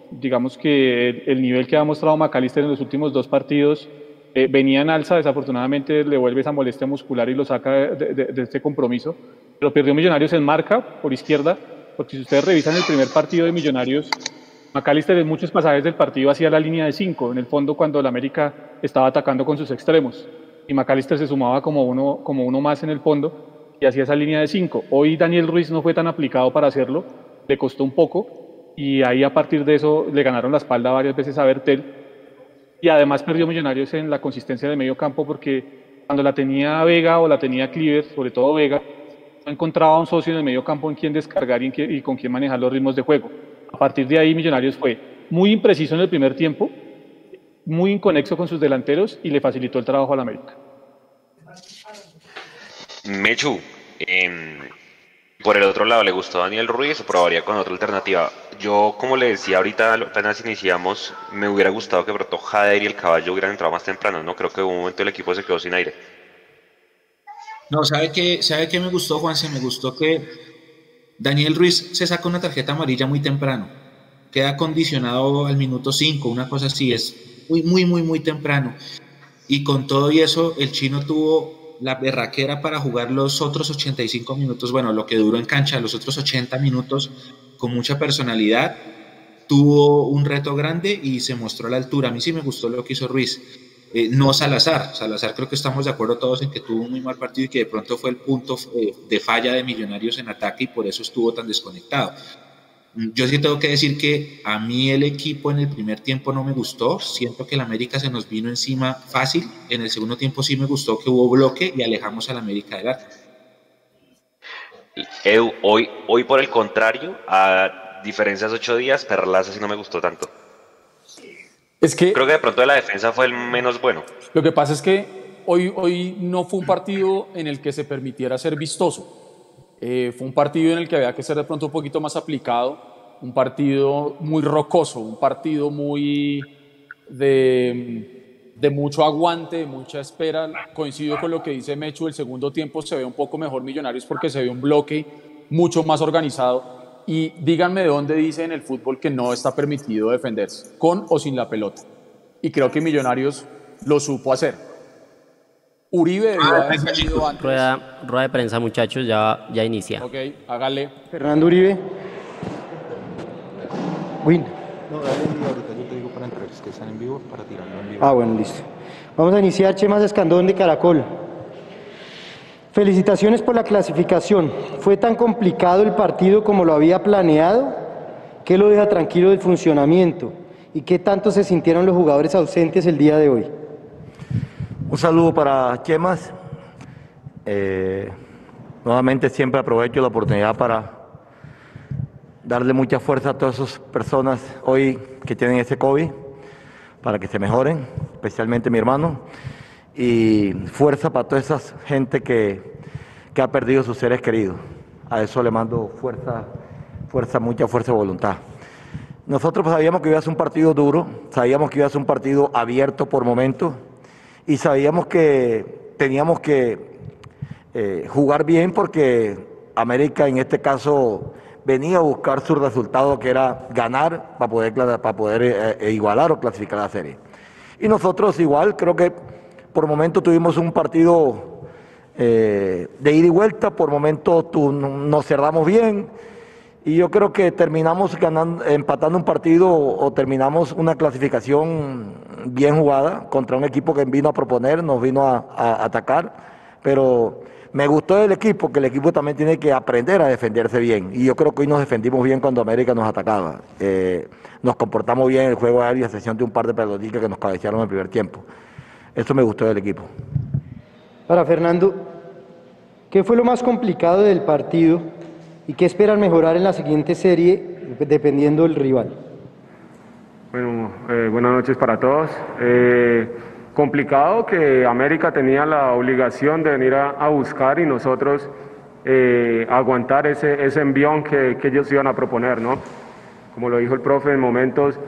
Speaker 4: Digamos que el, nivel que ha mostrado Macalister en los últimos dos partidos eh, venía en alza, desafortunadamente le vuelve esa molestia muscular y lo saca de, este compromiso. Pero perdió Millonarios en marca por izquierda, porque si ustedes revisan el primer partido de Millonarios, McAllister en muchos pasajes del partido hacía la línea de 5, en el fondo cuando el América estaba atacando con sus extremos. Y McAllister se sumaba como uno, como uno más en el fondo y hacía esa línea de 5. Hoy Daniel Ruiz no fue tan aplicado para hacerlo, le costó un poco y ahí a partir de eso le ganaron la espalda varias veces a Bertel y además perdió Millonarios en la consistencia de medio campo porque cuando la tenía Vega o la tenía Cliver, sobre todo Vega, no encontraba un socio en el medio campo en quien descargar y, con quien manejar los ritmos de juego. A partir de ahí Millonarios fue muy impreciso en el primer tiempo, muy inconexo con sus delanteros y le facilitó el trabajo al América.
Speaker 3: Mechu, em, por el otro lado, ¿le gustó Daniel Ruiz o probaría con otra alternativa? Yo, como le decía ahorita, apenas iniciamos, me hubiera gustado que Broto Jader y el caballo hubieran entrado más temprano, ¿no? Creo que en un momento el equipo se quedó sin aire.
Speaker 2: No, ¿sabe qué, ¿sabe qué me gustó, Juanse? Me gustó que Daniel Ruiz se saca una tarjeta amarilla muy temprano. Queda condicionado al minuto 5, una cosa así, es muy, muy, muy, muy temprano. Y con todo y eso, el chino tuvo la berraquera para jugar los otros 85 minutos, bueno, lo que duró en cancha, los otros 80 minutos con mucha personalidad, tuvo un reto grande y se mostró a la altura. A mí sí me gustó lo que hizo Ruiz. Eh, no Salazar, Salazar creo que estamos de acuerdo todos en que tuvo un muy mal partido y que de pronto fue el punto eh, de falla de Millonarios en ataque y por eso estuvo tan desconectado. Yo sí tengo que decir que a mí el equipo en el primer tiempo no me gustó. Siento que el América se nos vino encima fácil. En el segundo tiempo sí me gustó que hubo bloque y alejamos al América del arco.
Speaker 3: Edu, hoy, hoy por el contrario, a diferencias ocho días, Perlaza sí no me gustó tanto.
Speaker 6: Es que.
Speaker 3: Creo que de pronto de la defensa fue el menos bueno.
Speaker 6: Lo que pasa es que hoy, hoy no fue un partido en el que se permitiera ser vistoso. Eh, fue un partido en el que había que ser de pronto un poquito más aplicado, un partido muy rocoso, un partido muy de, de mucho aguante, de mucha espera. Coincido con lo que dice Mechu, el segundo tiempo se ve un poco mejor Millonarios porque se ve un bloque mucho más organizado. Y díganme de dónde dice en el fútbol que no está permitido defenderse, con o sin la pelota. Y creo que Millonarios lo supo hacer. Uribe
Speaker 1: ah, Rueda, rueda, de prensa, muchachos, ya, ya inicia.
Speaker 6: Ok, hágale.
Speaker 7: Fernando Uribe. Win. No, dale ahorita yo te digo para entrar, es que están en vivo, para tirarlo en vivo. Ah, bueno, listo. Vamos a iniciar Chemas Escandón de Caracol. Felicitaciones por la clasificación. ¿Fue tan complicado el partido como lo había planeado? ¿Qué lo deja tranquilo del funcionamiento? ¿Y qué tanto se sintieron los jugadores ausentes el día de hoy?
Speaker 8: Un saludo para Chemas. Eh, nuevamente siempre aprovecho la oportunidad para darle mucha fuerza a todas esas personas hoy que tienen ese COVID, para que se mejoren, especialmente mi hermano, y fuerza para toda esa gente que, que ha perdido sus seres queridos. A eso le mando fuerza, fuerza, mucha fuerza de voluntad. Nosotros sabíamos que iba a ser un partido duro, sabíamos que iba a ser un partido abierto por momentos y sabíamos que teníamos que eh, jugar bien porque América en este caso venía a buscar su resultado que era ganar para poder, para poder eh, eh, igualar o clasificar la serie. Y nosotros igual, creo que por momento tuvimos un partido de ida y vuelta, por momento nos cerramos bien y yo creo que terminamos ganando, empatando un partido o terminamos una clasificación bien jugada contra un equipo que vino a proponer, nos vino a, atacar, pero me gustó el equipo, que el equipo también tiene que aprender a defenderse bien. Y yo creo que hoy nos defendimos bien cuando América nos atacaba. Eh, nos comportamos bien en el juego aéreo, a excepción de un par de pelotitas que nos cabecearon en el primer tiempo. Eso me gustó del equipo.
Speaker 7: Para Fernando, ¿qué fue lo más complicado del partido y qué esperan mejorar en la siguiente serie dependiendo del rival?
Speaker 9: Bueno, eh, buenas noches para todos. Eh, complicado que América tenía la obligación de venir a, buscar y nosotros eh, aguantar ese, ese envión que, ellos iban a proponer, ¿no? como lo dijo el profe, en momentos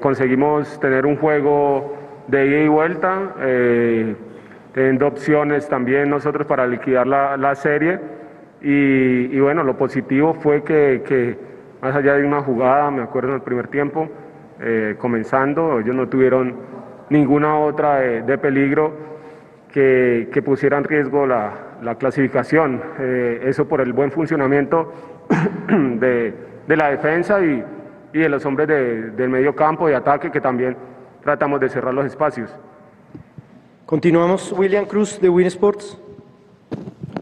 Speaker 9: conseguimos tener un juego de ida y vuelta, teniendo opciones también nosotros para liquidar la, serie. Y, bueno, lo positivo fue que, más allá de una jugada, me acuerdo en el primer tiempo, eh, comenzando, ellos no tuvieron ninguna otra de, peligro que, pusiera en riesgo la, clasificación. eso por el buen funcionamiento [clears throat] de, de la defensa y, de los hombres del medio campo, de ataque, que también tratamos de cerrar los espacios.
Speaker 7: Continuamos, William Cruz de Win Sports.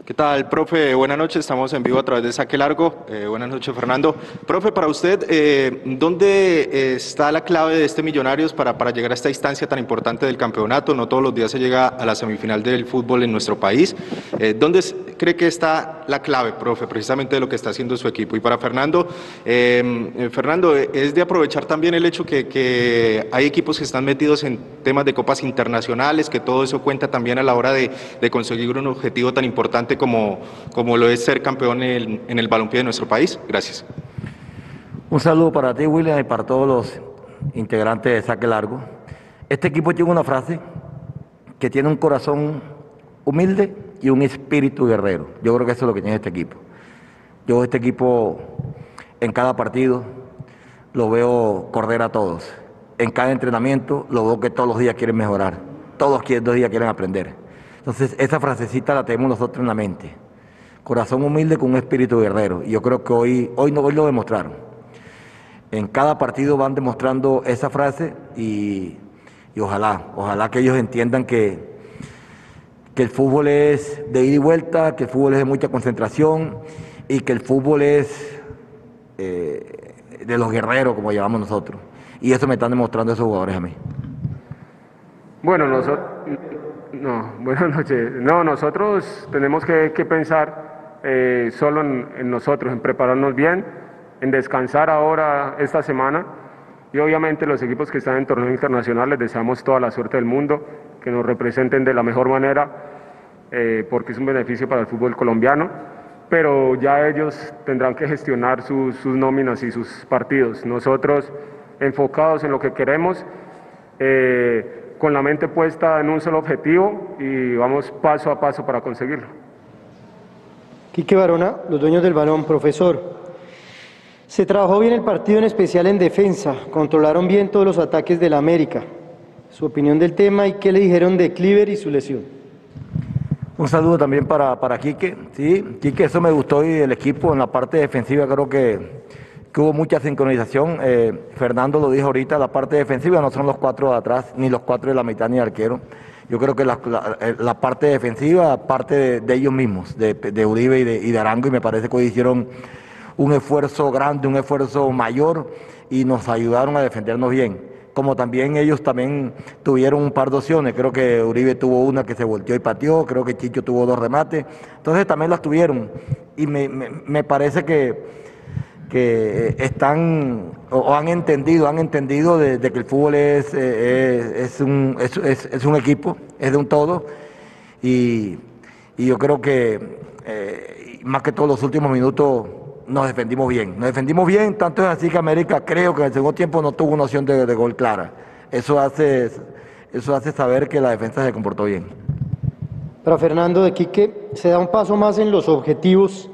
Speaker 10: ¿Qué tal, profe? Buenas noches, estamos en vivo a través de Saque Largo. Eh, buenas noches, Fernando. Profe, para usted, eh, ¿dónde está la clave de este Millonarios para, para llegar a esta instancia tan importante del campeonato? No todos los días se llega a la semifinal del fútbol en nuestro país. Eh, ¿Dónde cree que está la clave, profe, precisamente de lo que está haciendo su equipo? Y para Fernando, Fernando, es de aprovechar también el hecho que, que, hay equipos que están metidos en temas de copas internacionales, que todo eso cuenta también a la hora de, de conseguir un objetivo tan importante como, como lo es ser campeón en, el balompié de nuestro país. Gracias.
Speaker 8: Un saludo para ti, William, y para todos los integrantes de Saque Largo. Este equipo tiene una frase que tiene un corazón humilde y un espíritu guerrero. Yo creo que eso es lo que tiene este equipo. Yo este equipo en cada partido lo veo correr a todos. En cada entrenamiento lo veo que todos los días quieren mejorar. Todos los días quieren aprender. Entonces, esa frasecita la tenemos nosotros en la mente. Corazón humilde con un espíritu guerrero. Y yo creo que hoy, hoy, hoy lo demostraron. En cada partido van demostrando esa frase y, ojalá, ojalá que ellos entiendan que, que el fútbol es de ida y vuelta, que el fútbol es de mucha concentración y que el fútbol es eh, de los guerreros, como llamamos nosotros. Y eso me están demostrando esos jugadores a mí.
Speaker 9: Bueno, nosotros no, buenas noches. No, nosotros tenemos que, pensar eh, solo en, nosotros, en prepararnos bien, en descansar ahora esta semana y obviamente los equipos que están en torneo internacional les deseamos toda la suerte del mundo, que nos representen de la mejor manera, eh, porque es un beneficio para el fútbol colombiano, pero ya ellos tendrán que gestionar sus, nóminas y sus partidos. Nosotros enfocados en lo que queremos. Eh, con la mente puesta en un solo objetivo y vamos paso a paso para conseguirlo.
Speaker 7: Quique Barona, los dueños del balón, profesor. Se trabajó bien el partido, en especial en defensa. Controlaron bien todos los ataques del América. Su opinión del tema y qué le dijeron de Cliver y su lesión.
Speaker 8: Un saludo también para, para Quique. Sí, Quique, eso me gustó y el equipo en la parte defensiva creo que que hubo mucha sincronización. Eh, Fernando lo dijo ahorita, la parte defensiva no son los cuatro de atrás, ni los cuatro de la mitad, ni el arquero. Yo creo que la, eh, parte defensiva, parte de, ellos mismos, de, Uribe y de, Arango, y me parece que hoy hicieron un esfuerzo grande, un esfuerzo mayor, y nos ayudaron a defendernos bien. Como también ellos también tuvieron un par de opciones, creo que Uribe tuvo una que se volteó y pateó, creo que Chicho tuvo dos remates, entonces también las tuvieron. Y me, me parece que que están o han entendido, han entendido de, que el fútbol es, eh, es, un, es, un, equipo, es de un todo, y, yo creo que eh, más que todos los últimos minutos nos defendimos bien. Nos defendimos bien, tanto es así que América creo que en el segundo tiempo no tuvo una opción de, de gol clara. Eso hace, eso hace saber que la defensa se comportó bien.
Speaker 7: Para Fernando de Quique, se da un paso más en los objetivos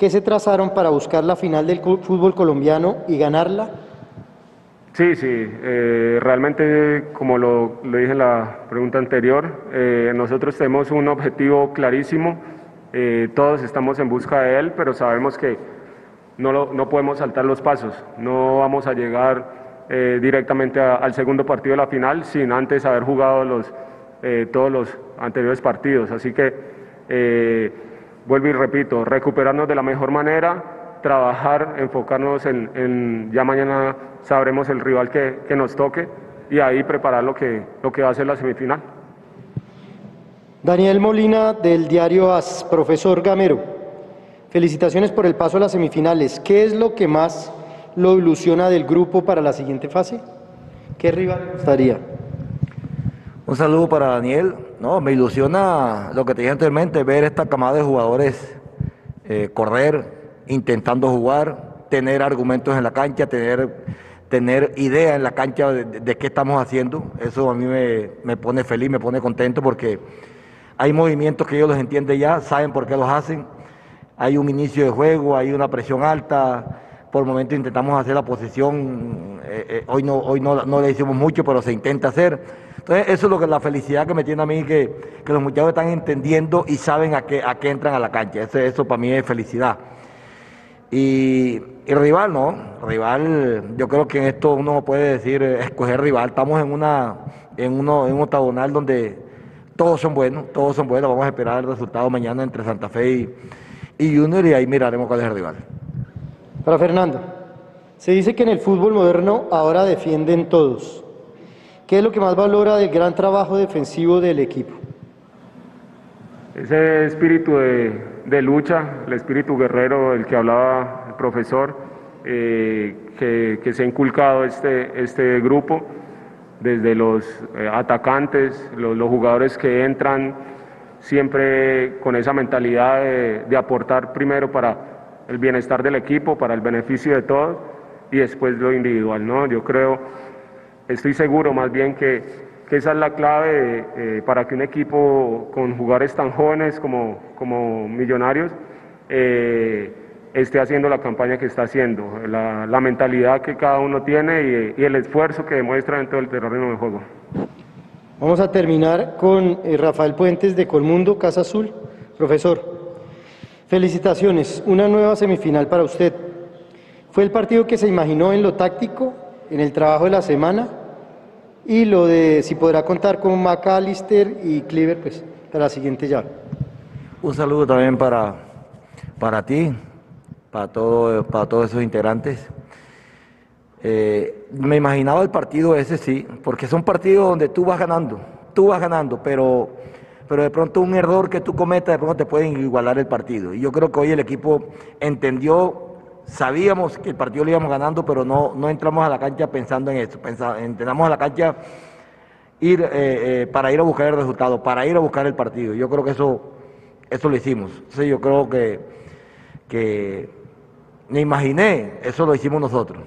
Speaker 7: ¿Qué se trazaron para buscar la final del fútbol colombiano y ganarla?
Speaker 9: Sí, sí, eh, realmente como lo, dije en la pregunta anterior, eh, nosotros tenemos un objetivo clarísimo, eh, todos estamos en busca de él, pero sabemos que no, no podemos saltar los pasos, no vamos a llegar directamente al segundo partido de la final sin antes haber jugado los, todos los anteriores partidos, así que vuelvo y repito, recuperarnos de la mejor manera, trabajar, enfocarnos en, ya mañana sabremos el rival que, nos toque y ahí preparar lo que, lo que va a ser la semifinal.
Speaker 7: Daniel Molina del diario AS, profesor Gamero, felicitaciones por el paso a las semifinales. ¿Qué es lo que más lo ilusiona del grupo para la siguiente fase? ¿Qué rival gustaría?
Speaker 8: Un saludo para Daniel. No, me ilusiona lo que te dije anteriormente, ver esta camada de jugadores eh, correr, intentando jugar, tener argumentos en la cancha, tener, tener idea en la cancha de, qué estamos haciendo. Eso a mí me, me, pone feliz, me pone contento porque hay movimientos que ellos los entienden ya, saben por qué los hacen. Hay un inicio de juego, hay una presión alta. Por momentos intentamos hacer la posición, eh, eh, hoy, no, hoy no, no le hicimos mucho, pero se intenta hacer. Entonces, eso es lo que la felicidad que me tiene a mí, que, que los muchachos están entendiendo y saben a qué, a qué entran a la cancha. Eso, eso para mí es felicidad. Y, rival, ¿no? Rival, yo creo que en esto uno puede decir, eh, escoger rival. Estamos en, una, en, uno, en un octagonal donde todos son buenos, todos son buenos. Vamos a esperar el resultado mañana entre Santa Fe y, y Junior y ahí miraremos cuál es el rival.
Speaker 7: Para Fernando, se dice que en el fútbol moderno ahora defienden todos. ¿Qué es lo que más valora del gran trabajo defensivo del equipo?
Speaker 9: Ese espíritu de, lucha, el espíritu guerrero del que hablaba el profesor, eh, que, se ha inculcado este, este grupo, desde los eh, atacantes, los, jugadores que entran siempre con esa mentalidad de, de, aportar primero para el bienestar del equipo, para el beneficio de todos y después lo individual. ¿no? Yo creo estoy seguro más bien que, esa es la clave eh, para que un equipo con jugadores tan jóvenes como, millonarios eh, esté haciendo la campaña que está haciendo, la, mentalidad que cada uno tiene y, el esfuerzo que demuestra dentro del terreno de juego.
Speaker 7: Vamos a terminar con eh, Rafael Puentes de Colmundo, Casa Azul. Profesor, felicitaciones, una nueva semifinal para usted. ¿Fue el partido que se imaginó en lo táctico, en el trabajo de la semana? Y lo de si podrá contar con McAllister y Cleaver, pues para la siguiente llave.
Speaker 8: Un saludo también para, para ti, para, todo, para todos esos integrantes. Eh, me imaginaba el partido ese, sí, porque son partidos donde tú vas ganando, tú vas ganando, pero, pero de pronto un error que tú cometas, de pronto te pueden igualar el partido. Y yo creo que hoy el equipo entendió Sabíamos que el partido lo íbamos ganando, pero no, no entramos a la cancha pensando en eso. entramos a la cancha ir, eh, eh, para ir a buscar el resultado, para ir a buscar el partido. Yo creo que eso, eso lo hicimos. Sí, yo creo que, que me imaginé, eso lo hicimos nosotros.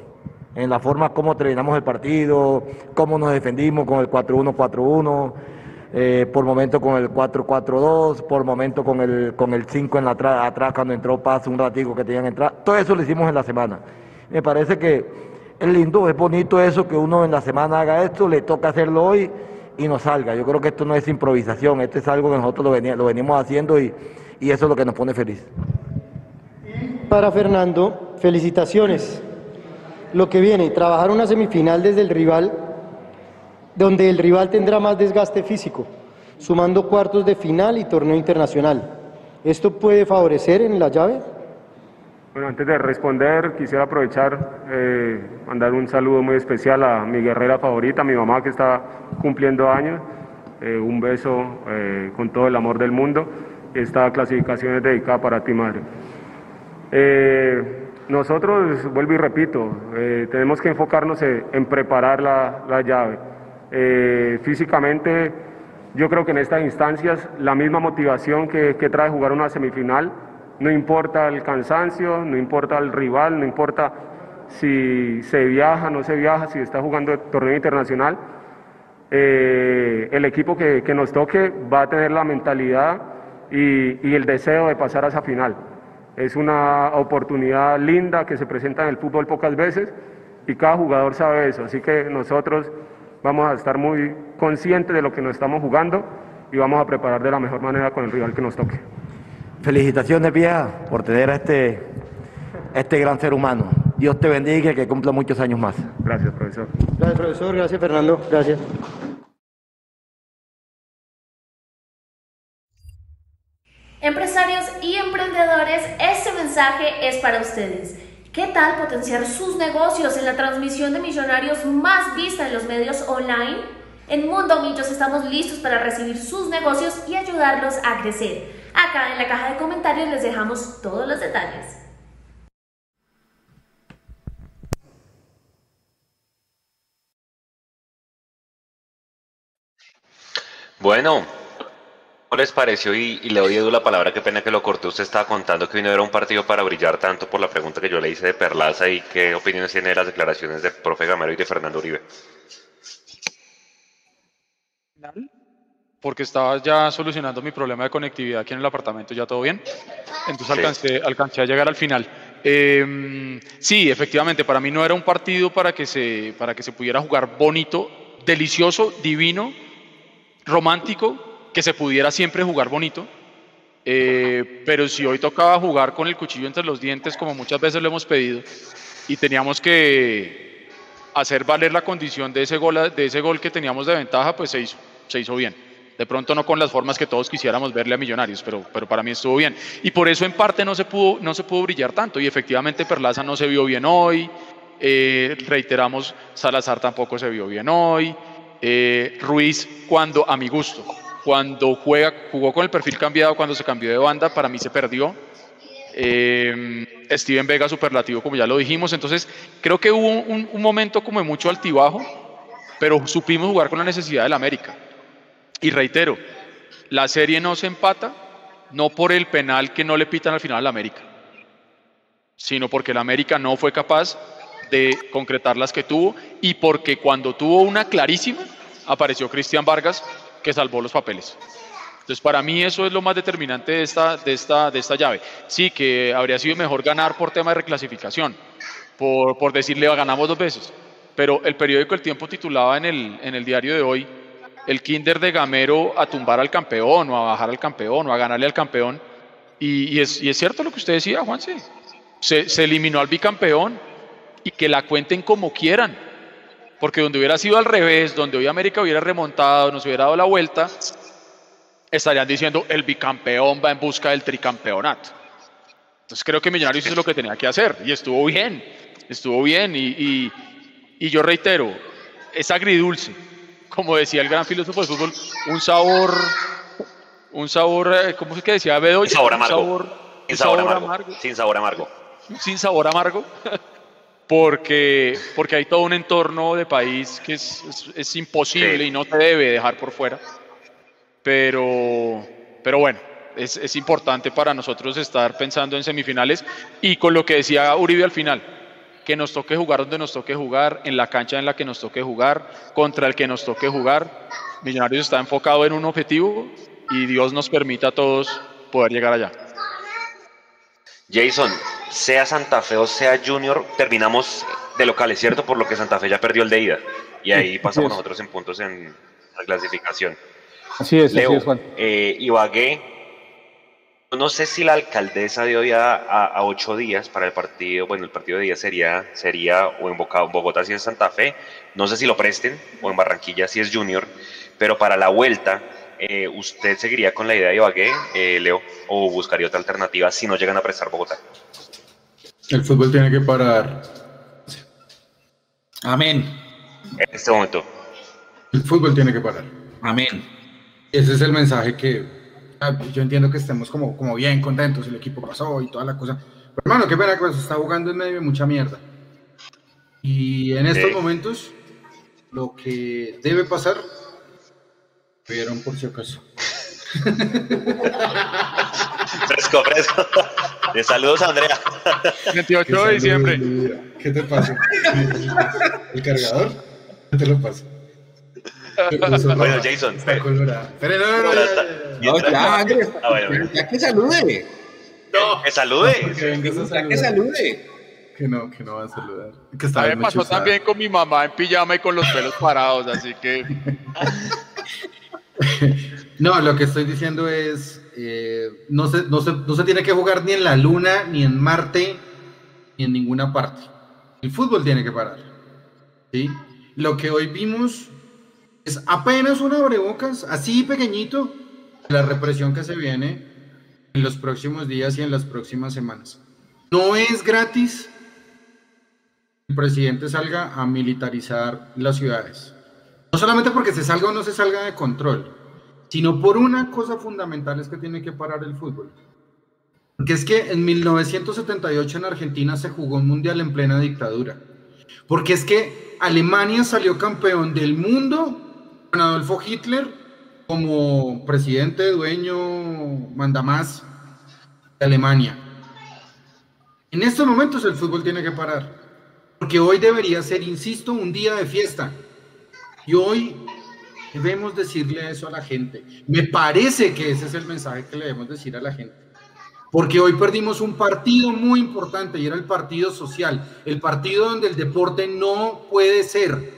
Speaker 8: En la forma como terminamos el partido, cómo nos defendimos con el 4-1-4-1 eh, por momento con el 4-4-2, por momento con el, con el 5 en la atrás cuando entró Paz, un ratico que tenían entrada. Todo eso lo hicimos en la semana. Me parece que es lindo, es bonito eso que uno en la semana haga esto, le toca hacerlo hoy y nos salga. Yo creo que esto no es improvisación, esto es algo que nosotros lo, lo venimos haciendo y, y eso es lo que nos pone feliz.
Speaker 7: Para Fernando, felicitaciones. Lo que viene, trabajar una semifinal desde el rival donde el rival tendrá más desgaste físico, sumando cuartos de final y torneo internacional. ¿Esto puede favorecer en la llave?
Speaker 9: Bueno, antes de responder, quisiera aprovechar, eh, mandar un saludo muy especial a mi guerrera favorita, mi mamá que está cumpliendo años. Eh, un beso eh, con todo el amor del mundo. Esta clasificación es dedicada para ti, madre. nosotros, vuelvo y repito, tenemos que enfocarnos en, preparar la llave. Eh, físicamente, yo creo que en estas instancias la misma motivación que, trae jugar una semifinal, no importa el cansancio, no importa el rival, no importa si se viaja, no se viaja, si está jugando torneo internacional, eh, el equipo que, nos toque va a tener la mentalidad y, y, el deseo de pasar a esa final. Es una oportunidad linda que se presenta en el fútbol pocas veces y cada jugador sabe eso, así que nosotros vamos a estar muy conscientes de lo que nos estamos jugando y vamos a preparar de la mejor manera con el rival que nos toque.
Speaker 8: Felicitaciones, vieja, por tener a este, este gran ser humano. Dios te bendiga y que cumpla muchos años más.
Speaker 9: Gracias, profesor.
Speaker 7: Gracias, profesor. Gracias, Fernando. Gracias.
Speaker 11: Empresarios y emprendedores, este mensaje es para ustedes. ¿Qué tal potenciar sus negocios en la transmisión de millonarios más vista en los medios online? En Mundo Millos estamos listos para recibir sus negocios y ayudarlos a crecer. Acá en la caja de comentarios les dejamos todos los detalles.
Speaker 12: Bueno,
Speaker 3: les pareció? Y, le doy Edu la palabra, qué pena que lo corté. Usted estaba contando que hoy no era un partido para brillar tanto por la pregunta que yo le hice de Perlaza y qué opiniones tiene de las declaraciones de profe Gamero y de Fernando Uribe.
Speaker 6: Porque estaba ya solucionando mi problema de conectividad aquí en el apartamento, ya todo bien. Entonces alcancé, alcancé a llegar al final. Em, sí, efectivamente, para mí no era un partido para que, se, para que se pudiera jugar bonito, delicioso, divino, romántico, que se pudiera siempre jugar bonito. Eh, pero si hoy tocaba jugar con el cuchillo entre los dientes, como muchas veces lo hemos pedido, y teníamos que hacer valer la condición de ese gol, de ese gol que teníamos de ventaja, pues se hizo, se hizo bien. De pronto no con las formas que todos quisiéramos verle a Millonarios, pero, pero para mí estuvo bien. Y por eso en parte no se pudo, no se pudo brillar tanto. Y efectivamente Perlaza no se vio bien hoy. Eh, reiteramos, Salazar tampoco se vio bien hoy. Eh, Ruiz, cuando a mi gusto, cuando juega, jugó con el perfil cambiado, cuando se cambió de banda, para mí se perdió. Eh, Steven Vega superlativo, como ya lo dijimos. Entonces, creo que hubo un, momento como de mucho altibajo, pero supimos jugar con la necesidad del América. Y reitero, la serie no se empata, no por el penal que no le pitan al final al América, sino porque el América no fue capaz de concretar las que tuvo y porque cuando tuvo una clarísima, apareció Cristian Vargas que salvó los papeles. Entonces, para mí eso es lo más determinante de esta, de esta, de esta llave. Sí, que habría sido mejor ganar por tema de reclasificación, por, por decirle ganamos dos veces. Pero el periódico El Tiempo titulaba en el, en el diario de hoy el Kinder de Gamero a tumbar al campeón o a bajar al campeón o a ganarle al campeón. Y, es, y es, cierto lo que usted decía, Juanse. Se, se eliminó al bicampeón y que la cuenten como quieran porque donde hubiera sido al revés, donde hoy América hubiera remontado, nos hubiera dado la vuelta, estarían diciendo el bicampeón va en busca del tricampeonato. Entonces creo que Millonarios hizo lo que tenía que hacer y estuvo bien, estuvo bien y, yo reitero, es agridulce, como decía el gran filósofo del fútbol, un sabor, un sabor, eh, ¿cómo es que decía Bedoya?
Speaker 3: Un sabor amargo. sin sabor, amargo. Sin sabor amargo.
Speaker 6: Sin sabor amargo. Porque, porque hay todo un entorno de país que es, es, imposible y no te debe dejar por fuera. Pero, pero bueno, es, es, importante para nosotros estar pensando en semifinales y con lo que decía Uribe al final, que nos toque jugar donde nos toque jugar, en la cancha en la que nos toque jugar, contra el que nos toque jugar. Millonarios está enfocado en un objetivo y Dios nos permita a todos poder llegar allá.
Speaker 3: Jason, sea Santa Fe o sea Junior, terminamos de locales, ¿cierto? Por lo que Santa Fe ya perdió el de ida. Y ahí pasamos nosotros en puntos en la clasificación.
Speaker 4: Así es,
Speaker 3: Leo,
Speaker 4: así es, Juan.
Speaker 3: Eh, Ibagué, no sé si la alcaldesa dio ya a, ocho días para el partido, bueno, el partido de día sería, sería o en Bogotá si es Santa Fe, no sé si lo presten, o en Barranquilla si es Junior, pero para la vuelta eh, ¿usted seguiría con la idea de Ibagué, eh, Leo, o buscaría otra alternativa si no llegan a prestar Bogotá?
Speaker 5: El fútbol tiene que parar.
Speaker 2: Amén.
Speaker 3: En este momento.
Speaker 5: El fútbol tiene que parar.
Speaker 2: Amén.
Speaker 5: Ese es el mensaje que ah, yo entiendo que estemos como, como bien contentos, el equipo pasó y toda la cosa. Pero hermano, qué pena que se está jugando en medio de mucha mierda. Y en estos momentos, lo que debe pasar Vieron por si acaso.
Speaker 3: fresco, fresco. De saludos Andrea.
Speaker 6: 28 de diciembre.
Speaker 5: ¿Qué te pasa? ¿El cargador? ¿Qué te lo pasa?
Speaker 3: Bueno, Jason.
Speaker 5: Está colorado. Pero no, no,
Speaker 2: no. No, ya, Andrés. Ah, bueno. Ya que salude.
Speaker 3: No. Que salude.
Speaker 2: Ya que salude.
Speaker 5: Que no, que no va a saludar. Que
Speaker 6: está a mí me pasó también con mi mamá en pijama y con los pelos parados, así que. [laughs] [laughs]
Speaker 5: No, lo que estoy diciendo es, eh, no, se, no, se, no se tiene que jugar ni en la Luna, ni en Marte, ni en ninguna parte. El fútbol tiene que parar. ¿sí? Lo que hoy vimos es apenas un abrebocas, así pequeñito, la represión que se viene en los próximos días y en las próximas semanas. No es gratis el presidente salga a militarizar las ciudades. No solamente porque se salga o no se salga de control, sino por una cosa fundamental es que tiene que parar el fútbol. Porque es que en 1978 en Argentina se jugó un mundial en plena dictadura. Porque es que Alemania salió campeón del mundo con Adolfo Hitler como presidente, dueño, mandamás de Alemania. En estos momentos el fútbol tiene que parar, porque hoy debería ser, insisto, un día de fiesta. Y hoy debemos decirle eso a la gente. Me parece que ese es el mensaje que le debemos decir a la gente. Porque hoy perdimos un partido muy importante y era el partido social, el partido donde el deporte no puede ser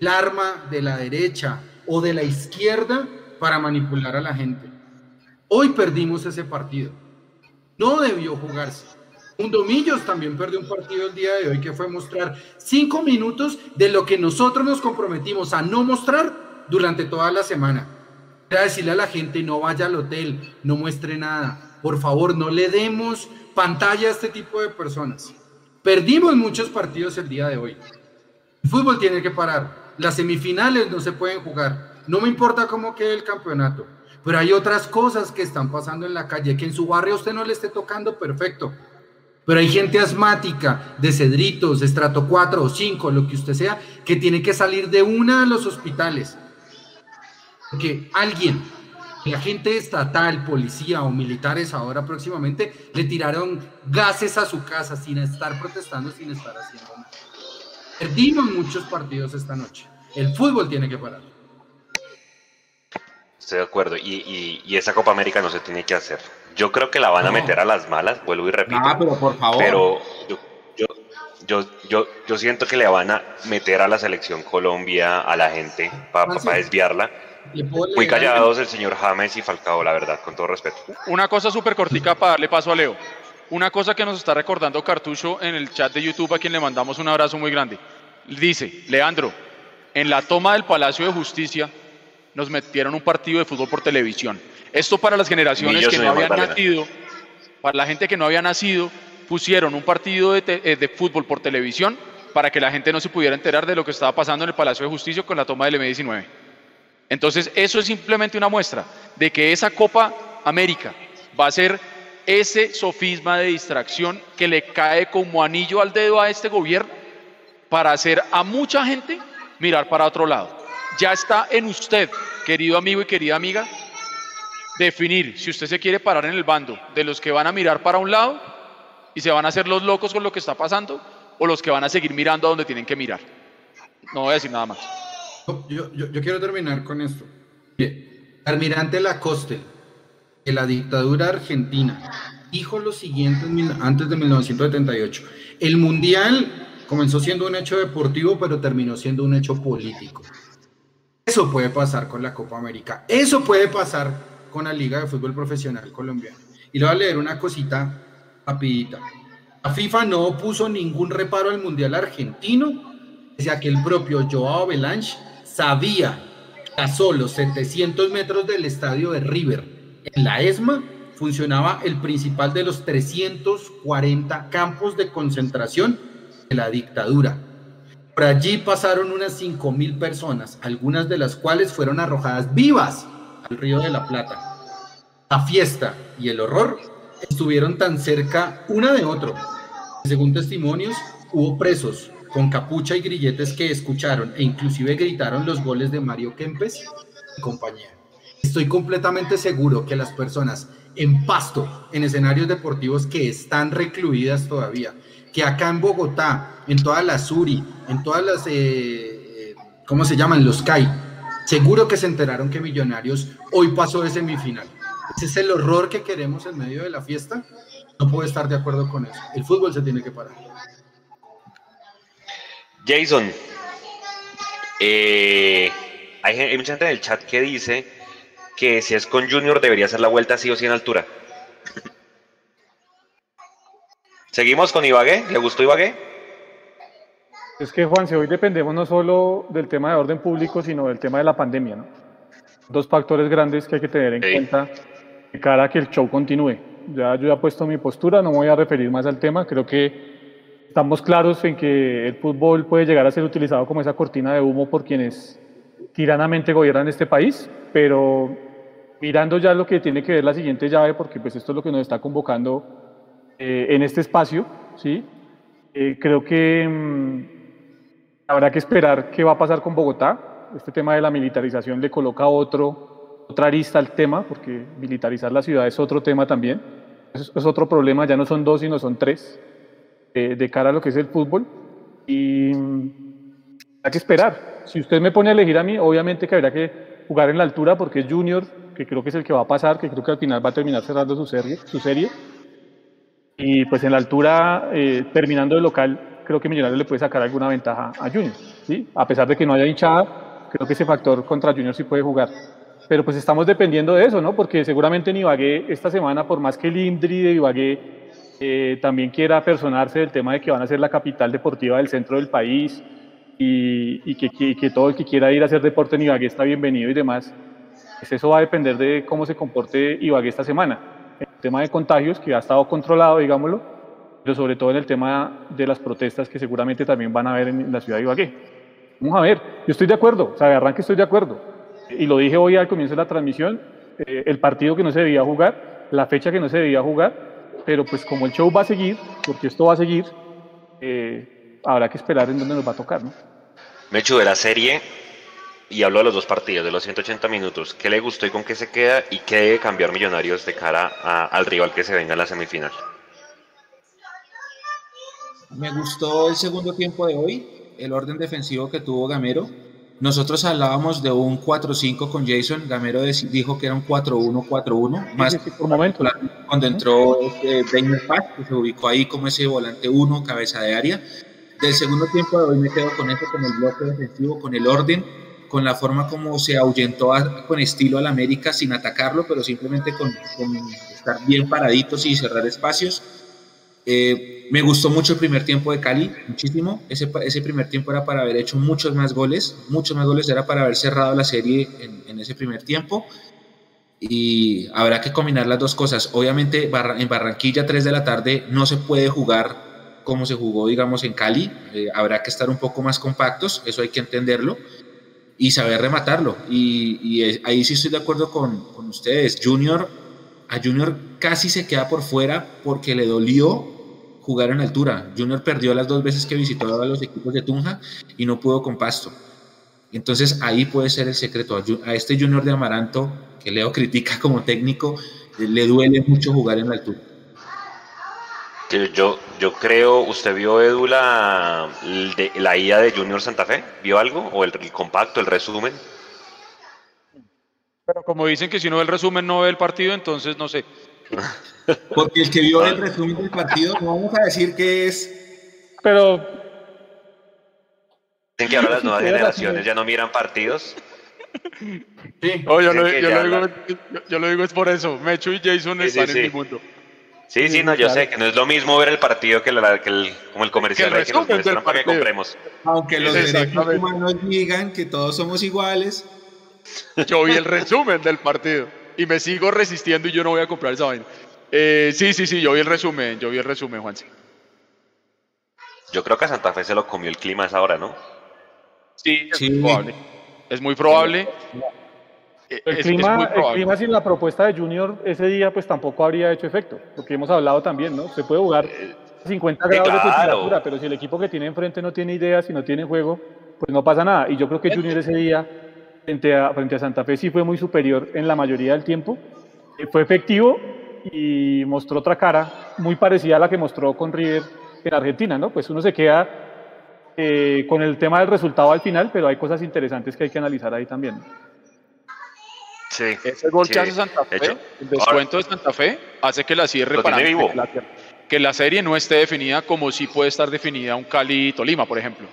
Speaker 5: el arma de la derecha o de la izquierda para manipular a la gente. Hoy perdimos ese partido. No debió jugarse. Un Domillos también perdió un partido el día de hoy que fue mostrar cinco minutos de lo que nosotros nos comprometimos a no mostrar durante toda la semana. Era decirle a la gente no vaya al hotel, no muestre nada. Por favor, no le demos pantalla a este tipo de personas. Perdimos muchos partidos el día de hoy. El fútbol tiene que parar. Las semifinales no se pueden jugar. No me importa cómo quede el campeonato. Pero hay otras cosas que están pasando en la calle, que en su barrio usted no le esté tocando, perfecto. Pero hay gente asmática, de cedritos, de estrato 4 o 5, lo que usted sea, que tiene que salir de una a los hospitales. Porque alguien, la gente estatal, policía o militares ahora próximamente, le tiraron gases a su casa sin estar protestando, sin estar haciendo nada. Perdimos muchos partidos esta noche. El fútbol tiene que parar.
Speaker 3: Estoy de acuerdo. Y, esa Copa América no se tiene que hacer. Yo creo que la van a meter a las malas, vuelvo y repito.
Speaker 2: Ah, pero por favor.
Speaker 3: Pero yo, yo, yo, siento que le van a meter a la selección Colombia, a la gente, para desviarla. Muy callados el señor James y Falcao, la verdad, con todo respeto.
Speaker 6: Una cosa súper cortica para darle paso a Leo. Una cosa que nos está recordando Cartucho en el chat de YouTube, a quien le mandamos un abrazo muy grande. Dice, Leandro, en la toma del Palacio de Justicia, nos metieron un partido de fútbol por televisión. Esto para las generaciones que no habían nacido, para la gente que no había nacido, pusieron un partido eh, de, fútbol por televisión para que la gente no se pudiera enterar de lo que estaba pasando en el Palacio de Justicia con la toma del M19. Entonces, eso es simplemente una muestra de que esa Copa América va a ser ese sofisma de distracción que le cae como anillo al dedo a este gobierno para hacer a mucha gente mirar para otro lado. Ya está en usted, querido amigo y querida amiga, definir si usted se quiere parar en el bando de los que van a mirar para un lado y se van a hacer los locos con lo que está pasando o los que van a seguir mirando a donde tienen que mirar. No voy a decir nada más.
Speaker 5: Yo, quiero terminar con esto. Almirante Lacoste, de la dictadura argentina, dijo lo siguiente antes de 1978. El Mundial comenzó siendo un hecho deportivo, pero terminó siendo un hecho político. Eso puede pasar con la Copa América. Eso puede pasar con la Liga de Fútbol Profesional Colombiana. Y le voy a leer una cosita rapidita. La FIFA no puso ningún reparo al Mundial argentino, ya que el propio Joao Belange sabía que a solo 700 metros del estadio de River, en la ESMA, funcionaba el principal de los 340 campos de concentración de la dictadura por allí pasaron unas 5.000 personas, algunas de las cuales fueron arrojadas vivas al río de la Plata. La fiesta y el horror estuvieron tan cerca una de otro. Según testimonios, hubo presos con capucha y grilletes que escucharon e inclusive gritaron los goles de Mario Kempes y compañía. Estoy completamente seguro que las personas en pasto, en escenarios deportivos que están recluidas todavía, que acá en Bogotá, en todas las URI, en todas las, eh, ¿cómo se llaman? Los CAI, seguro que se enteraron que Millonarios hoy pasó de semifinal. Ese es el horror que queremos en medio de la fiesta. No puedo estar de acuerdo con eso. El fútbol se tiene que parar.
Speaker 3: Jason, eh, hay, hay, mucha gente en el chat que dice que si es con Junior debería ser la vuelta sí o sí en altura. Seguimos con Ibagué. ¿Le gustó Ibagué?
Speaker 4: Es que, Juan, si hoy dependemos no solo del tema de orden público, sino del tema de la pandemia, ¿no? Dos factores grandes que hay que tener en cuenta de cara a que el show continúe. Ya yo ya he puesto mi postura, no me voy a referir más al tema. Creo que estamos claros en que el fútbol puede llegar a ser utilizado como esa cortina de humo por quienes tiranamente gobiernan este país, pero mirando ya lo que tiene que ver la siguiente llave, porque pues esto es lo que nos está convocando eh, en este espacio, ¿sí? Eh, creo que mm, habrá que esperar qué va a pasar con Bogotá. Este tema de la militarización le coloca otro otra arista al tema, porque militarizar la ciudad es otro tema también. Es, es otro problema, ya no son dos, sino son tres, de cara a lo que es el fútbol. Y hay que esperar. Si usted me pone a elegir a mí, obviamente que habrá que jugar en la altura, porque es Junior, que creo que es el que va a pasar, que creo que al final va a terminar cerrando su serie. Su serie. Y pues en la altura, eh, terminando de local, creo que Millonarios le puede sacar alguna ventaja a Junior. ¿sí? A pesar de que no haya hinchada, creo que ese factor contra Junior sí puede jugar. Pero pues estamos dependiendo de eso, ¿no? Porque seguramente en Ibagué esta semana, por más que el INDRI de Ibagué eh, también quiera personarse del tema de que van a ser la capital deportiva del centro del país y, y que, que, que, todo el que quiera ir a hacer deporte en Ibagué está bienvenido y demás, pues eso va a depender de cómo se comporte Ibagué esta semana. El tema de contagios, que ha estado controlado, digámoslo, pero sobre todo en el tema de las protestas que seguramente también van a haber en la ciudad de Ibagué. Vamos a ver, yo estoy de acuerdo, o sea, de arranque estoy de acuerdo y lo dije hoy al comienzo de la transmisión, eh, el partido que no se debía jugar, la fecha que no se debía jugar, pero pues como el show va a seguir, porque esto va a seguir, eh, habrá que esperar en dónde nos va a tocar, ¿no?
Speaker 3: Mechu, de la serie, y hablo de los dos partidos, de los 180 minutos, ¿qué le gustó y con qué se queda y qué debe cambiar Millonarios de cara a, al rival que se venga en la semifinal?
Speaker 2: Me gustó el segundo tiempo de hoy, el orden defensivo que tuvo Gamero, nosotros hablábamos de un 4-5 con Jason, Gamero dijo que era un 4-1, 4-1, más
Speaker 4: por momento.
Speaker 2: cuando entró este Paz, que se ubicó ahí como ese volante 1, cabeza de área. Del segundo tiempo de hoy me quedo con eso, con el bloque defensivo, con el orden, con la forma como se ahuyentó a, con estilo al América sin atacarlo, pero simplemente con, con estar bien paraditos y cerrar espacios. Eh, me gustó mucho el primer tiempo de Cali, muchísimo. Ese, ese primer tiempo era para haber hecho muchos más goles, muchos más goles, era para haber cerrado la serie en, ese primer tiempo. Y habrá que combinar las dos cosas. Obviamente en Barranquilla 3 de la tarde no se puede jugar como se jugó, digamos, en Cali. Eh, habrá que estar un poco más compactos, eso hay que entenderlo, y saber rematarlo. Y, y ahí sí estoy de acuerdo con, con ustedes. Junior, a Junior casi se queda por fuera porque le dolió jugar en altura. Junior perdió las dos veces que visitó a los equipos de Tunja y no pudo con Pasto. Entonces ahí puede ser el secreto. A este Junior de Amaranto, que Leo critica como técnico, le duele mucho jugar en la altura.
Speaker 3: Yo, yo creo, ¿usted vio, Edu, la, la ida de Junior Santa Fe? ¿Vio algo? ¿O el, el compacto, el resumen?
Speaker 6: Pero como dicen que si no ve el resumen no ve el partido, entonces no sé. [laughs]
Speaker 2: Porque el que vio el resumen del partido, no vamos a decir que es.
Speaker 4: Pero.
Speaker 3: Dicen que ahora las nuevas generaciones ya no miran partidos.
Speaker 6: Sí. Oh, yo, lo, yo, lo digo, yo, yo, lo, digo, es por eso. Mecho y Jason
Speaker 3: sí,
Speaker 6: están
Speaker 3: sí,
Speaker 6: en
Speaker 3: sí.
Speaker 6: mi mundo.
Speaker 3: Sí, sí, no, yo sé que no es lo mismo ver el partido que, la, que el, como el comercial
Speaker 6: Que el
Speaker 3: que nos muestran para que compremos.
Speaker 2: Aunque los derechos humanos digan que todos somos iguales.
Speaker 6: Yo vi el resumen del partido y me sigo resistiendo y yo no voy a comprar esa vaina. Eh, sí, sí, sí, yo vi el resumen, yo vi el resumen, Juanse.
Speaker 3: Yo creo que a Santa Fe se lo comió el clima a esa hora, ¿no?
Speaker 6: Sí, es
Speaker 2: Sí.
Speaker 6: muy probable. Es muy probable. Eh,
Speaker 4: El
Speaker 6: es- es
Speaker 4: clima,
Speaker 6: muy
Speaker 4: el clima sin la propuesta de Junior ese día pues tampoco habría hecho efecto, porque hemos hablado también, ¿no? Se puede jugar 50
Speaker 3: sí,
Speaker 4: grados de
Speaker 3: claro.
Speaker 4: temperatura, pero si el equipo que tiene enfrente no tiene ideas y no tiene juego, pues no pasa nada. Y yo creo que Junior ese día frente a, frente a Santa Fe sí fue muy superior en la mayoría del tiempo. Eh, Fue efectivo y mostró otra cara muy parecida a la que mostró con River en Argentina, ¿no? Pues uno se queda eh, con el tema del resultado al final, pero hay cosas interesantes que hay que analizar ahí también.
Speaker 3: Sí.
Speaker 6: Ese gol
Speaker 3: sí,
Speaker 6: que hace Santa
Speaker 3: de
Speaker 6: Fe,
Speaker 3: hecho,
Speaker 6: el descuento de Santa Fe, hace que la cierre para
Speaker 3: vivo.
Speaker 6: que la, que la serie no esté definida como si puede estar definida un Cali-Tolima, por ejemplo.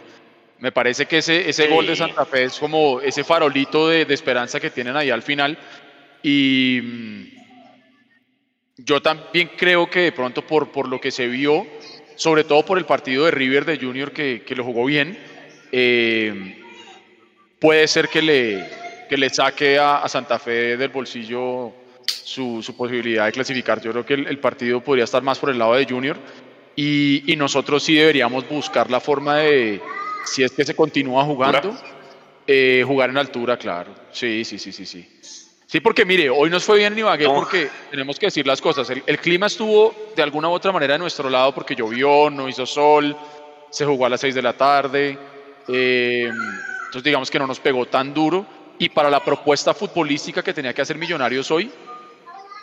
Speaker 6: Me parece que ese, ese
Speaker 3: Sí.
Speaker 6: gol de Santa Fe es como ese farolito de, de esperanza que tienen ahí al final. Y mm, yo también creo que de pronto por, por lo que se vio, sobre todo por el partido de River de Junior que, que lo jugó bien, eh, puede ser que le, que le saque a, a Santa Fe del bolsillo su, su posibilidad de clasificar. Yo creo que el, el partido podría estar más por el lado de Junior y, y nosotros sí deberíamos buscar la forma de, si es que se continúa jugando, eh, jugar en altura, claro. Sí, sí, sí, sí, sí. Sí, porque mire, hoy nos fue bien en Ibagué
Speaker 3: No.
Speaker 6: porque tenemos que decir las cosas. El, el clima estuvo de alguna u otra manera de nuestro lado porque llovió, no hizo sol, se jugó a las 6 de la tarde. eh, entonces digamos que no nos pegó tan duro. y para la propuesta futbolística que tenía que hacer Millonarios hoy,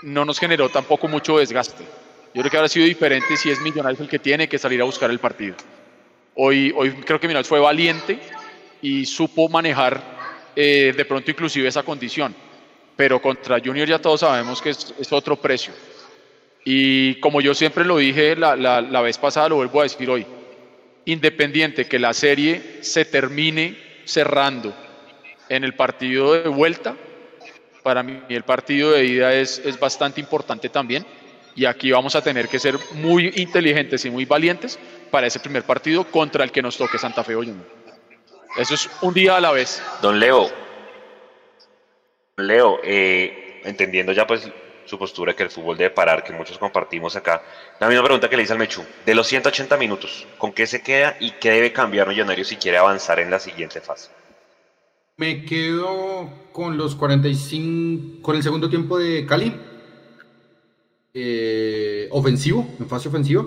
Speaker 6: no nos generó tampoco mucho desgaste. Yo creo que habrá sido diferente si es Millonarios el que tiene que salir a buscar el partido. Hoy, hoy creo que Millonarios fue valiente y supo manejar eh, de pronto inclusive esa condición. Pero contra Junior ya todos sabemos que es, es otro precio. Y como yo siempre lo dije la, la, la vez pasada, lo vuelvo a decir hoy, independiente que la serie se termine cerrando en el partido de vuelta, para mí el partido de ida es, es bastante importante también. Y aquí vamos a tener que ser muy inteligentes y muy valientes para ese primer partido contra el que nos toque Santa Fe hoy. Eso es un día a la vez.
Speaker 3: Don Leo, Leo, eh, entendiendo ya pues su postura que el fútbol debe parar, que muchos compartimos acá. La misma pregunta que le hice al Mechu, de los 180 minutos, ¿con qué se queda y qué debe cambiar Millonarios si quiere avanzar en la siguiente fase?
Speaker 5: Me quedo con los 45, con el segundo tiempo de Cali, eh, ofensivo, en fase ofensiva,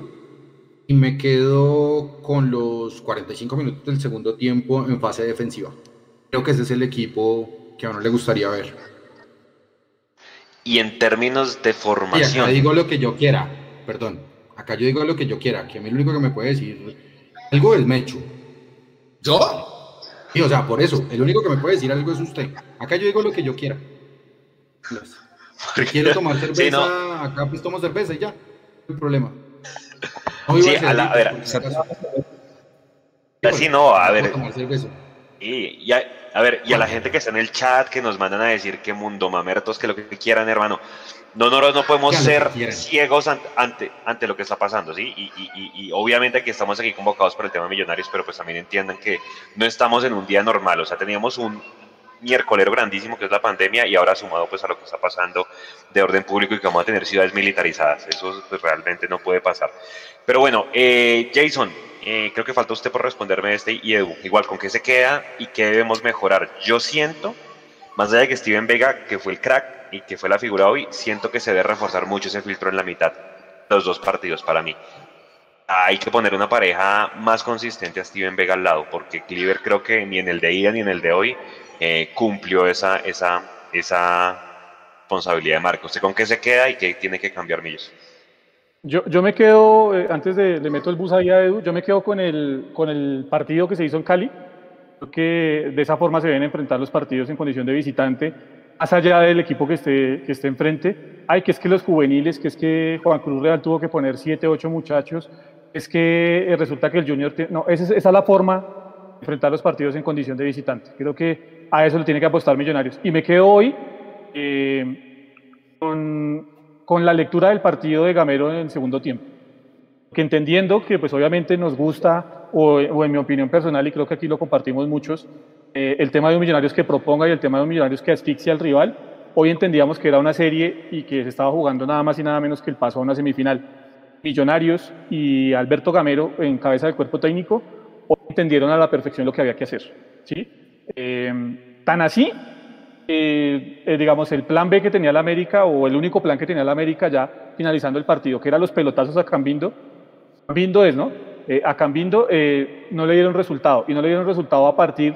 Speaker 5: y me quedo con los 45 minutos del segundo tiempo en fase defensiva. Creo que ese es el equipo que a uno le gustaría ver.
Speaker 3: Y en términos de formación.
Speaker 5: Y acá digo lo que yo quiera, perdón. Acá yo digo lo que yo quiera, que a mí lo único que me puede decir algo es Mecho.
Speaker 2: ¿Yo?
Speaker 5: Sí, o sea, por eso, el único que me puede decir algo es usted. Acá yo digo lo que yo quiera. Si quiero tomar [laughs] cerveza,
Speaker 3: Sí, no.
Speaker 5: acá pues tomo cerveza y ya. No hay problema.
Speaker 3: Sí, a la- a ver, Así no, a ver. Y, y a, ver, y a la gente que está en el chat que nos mandan a decir que mundo mamertos, que lo que quieran, hermano. No, no, no podemos ser ciegos ante, ante, ante lo que está pasando, ¿sí? Y, y- y- y obviamente que estamos aquí convocados por el tema de millonarios, pero pues también entiendan que no estamos en un día normal, o sea, teníamos un miércolero grandísimo que es la pandemia y ahora sumado pues a lo que está pasando de orden público y que vamos a tener ciudades militarizadas, eso pues, realmente no puede pasar. Pero bueno, eh, Jason, eh, creo que falta usted por responderme este y Edu, igual con qué se queda y qué debemos mejorar. Yo siento, más allá de que Steven Vega, que fue el crack y que fue la figura hoy, siento que se debe reforzar mucho ese filtro en la mitad, los dos partidos para mí. Hay que poner una pareja más consistente a Steven Vega al lado, porque Cleaver creo que ni en el de ida ni en el de hoy eh, cumplió esa, esa, esa responsabilidad de marca. ¿Usted con qué se queda y qué tiene que cambiar Millos?
Speaker 4: Yo, yo me quedo, eh, antes de le meto el bus ahí a Edu, yo me quedo con el, con el partido que se hizo en Cali. Creo que de esa forma se deben enfrentar los partidos en condición de visitante, más allá del equipo que esté, que esté enfrente. Ay, que es que los juveniles, que es que Juan Cruz Real tuvo que poner siete, ocho muchachos, es que eh, resulta que el Junior... te- no, esa es, esa es la forma de enfrentar los partidos en condición de visitante. Creo que a eso le tiene que apostar Millonarios. Y me quedo hoy eh, con, con la lectura del partido de Gamero en el segundo tiempo. Que entendiendo que pues obviamente nos gusta, o, o en mi opinión personal, y creo que aquí lo compartimos muchos, eh, el tema de un Millonarios que proponga y el tema de un Millonarios que asfixia al rival, hoy entendíamos que era una serie y que se estaba jugando nada más y nada menos que el paso a una semifinal. Millonarios y Alberto Gamero en cabeza del cuerpo técnico hoy entendieron a la perfección lo que había que hacer. ¿sí? Eh, tan así eh, eh, digamos, el plan B que tenía la América o el único plan que tenía la América ya finalizando el partido, que era los pelotazos a Cambindo. Cambindo es, ¿no? Eh, a Cambindo eh, no le dieron resultado y no le dieron resultado a partir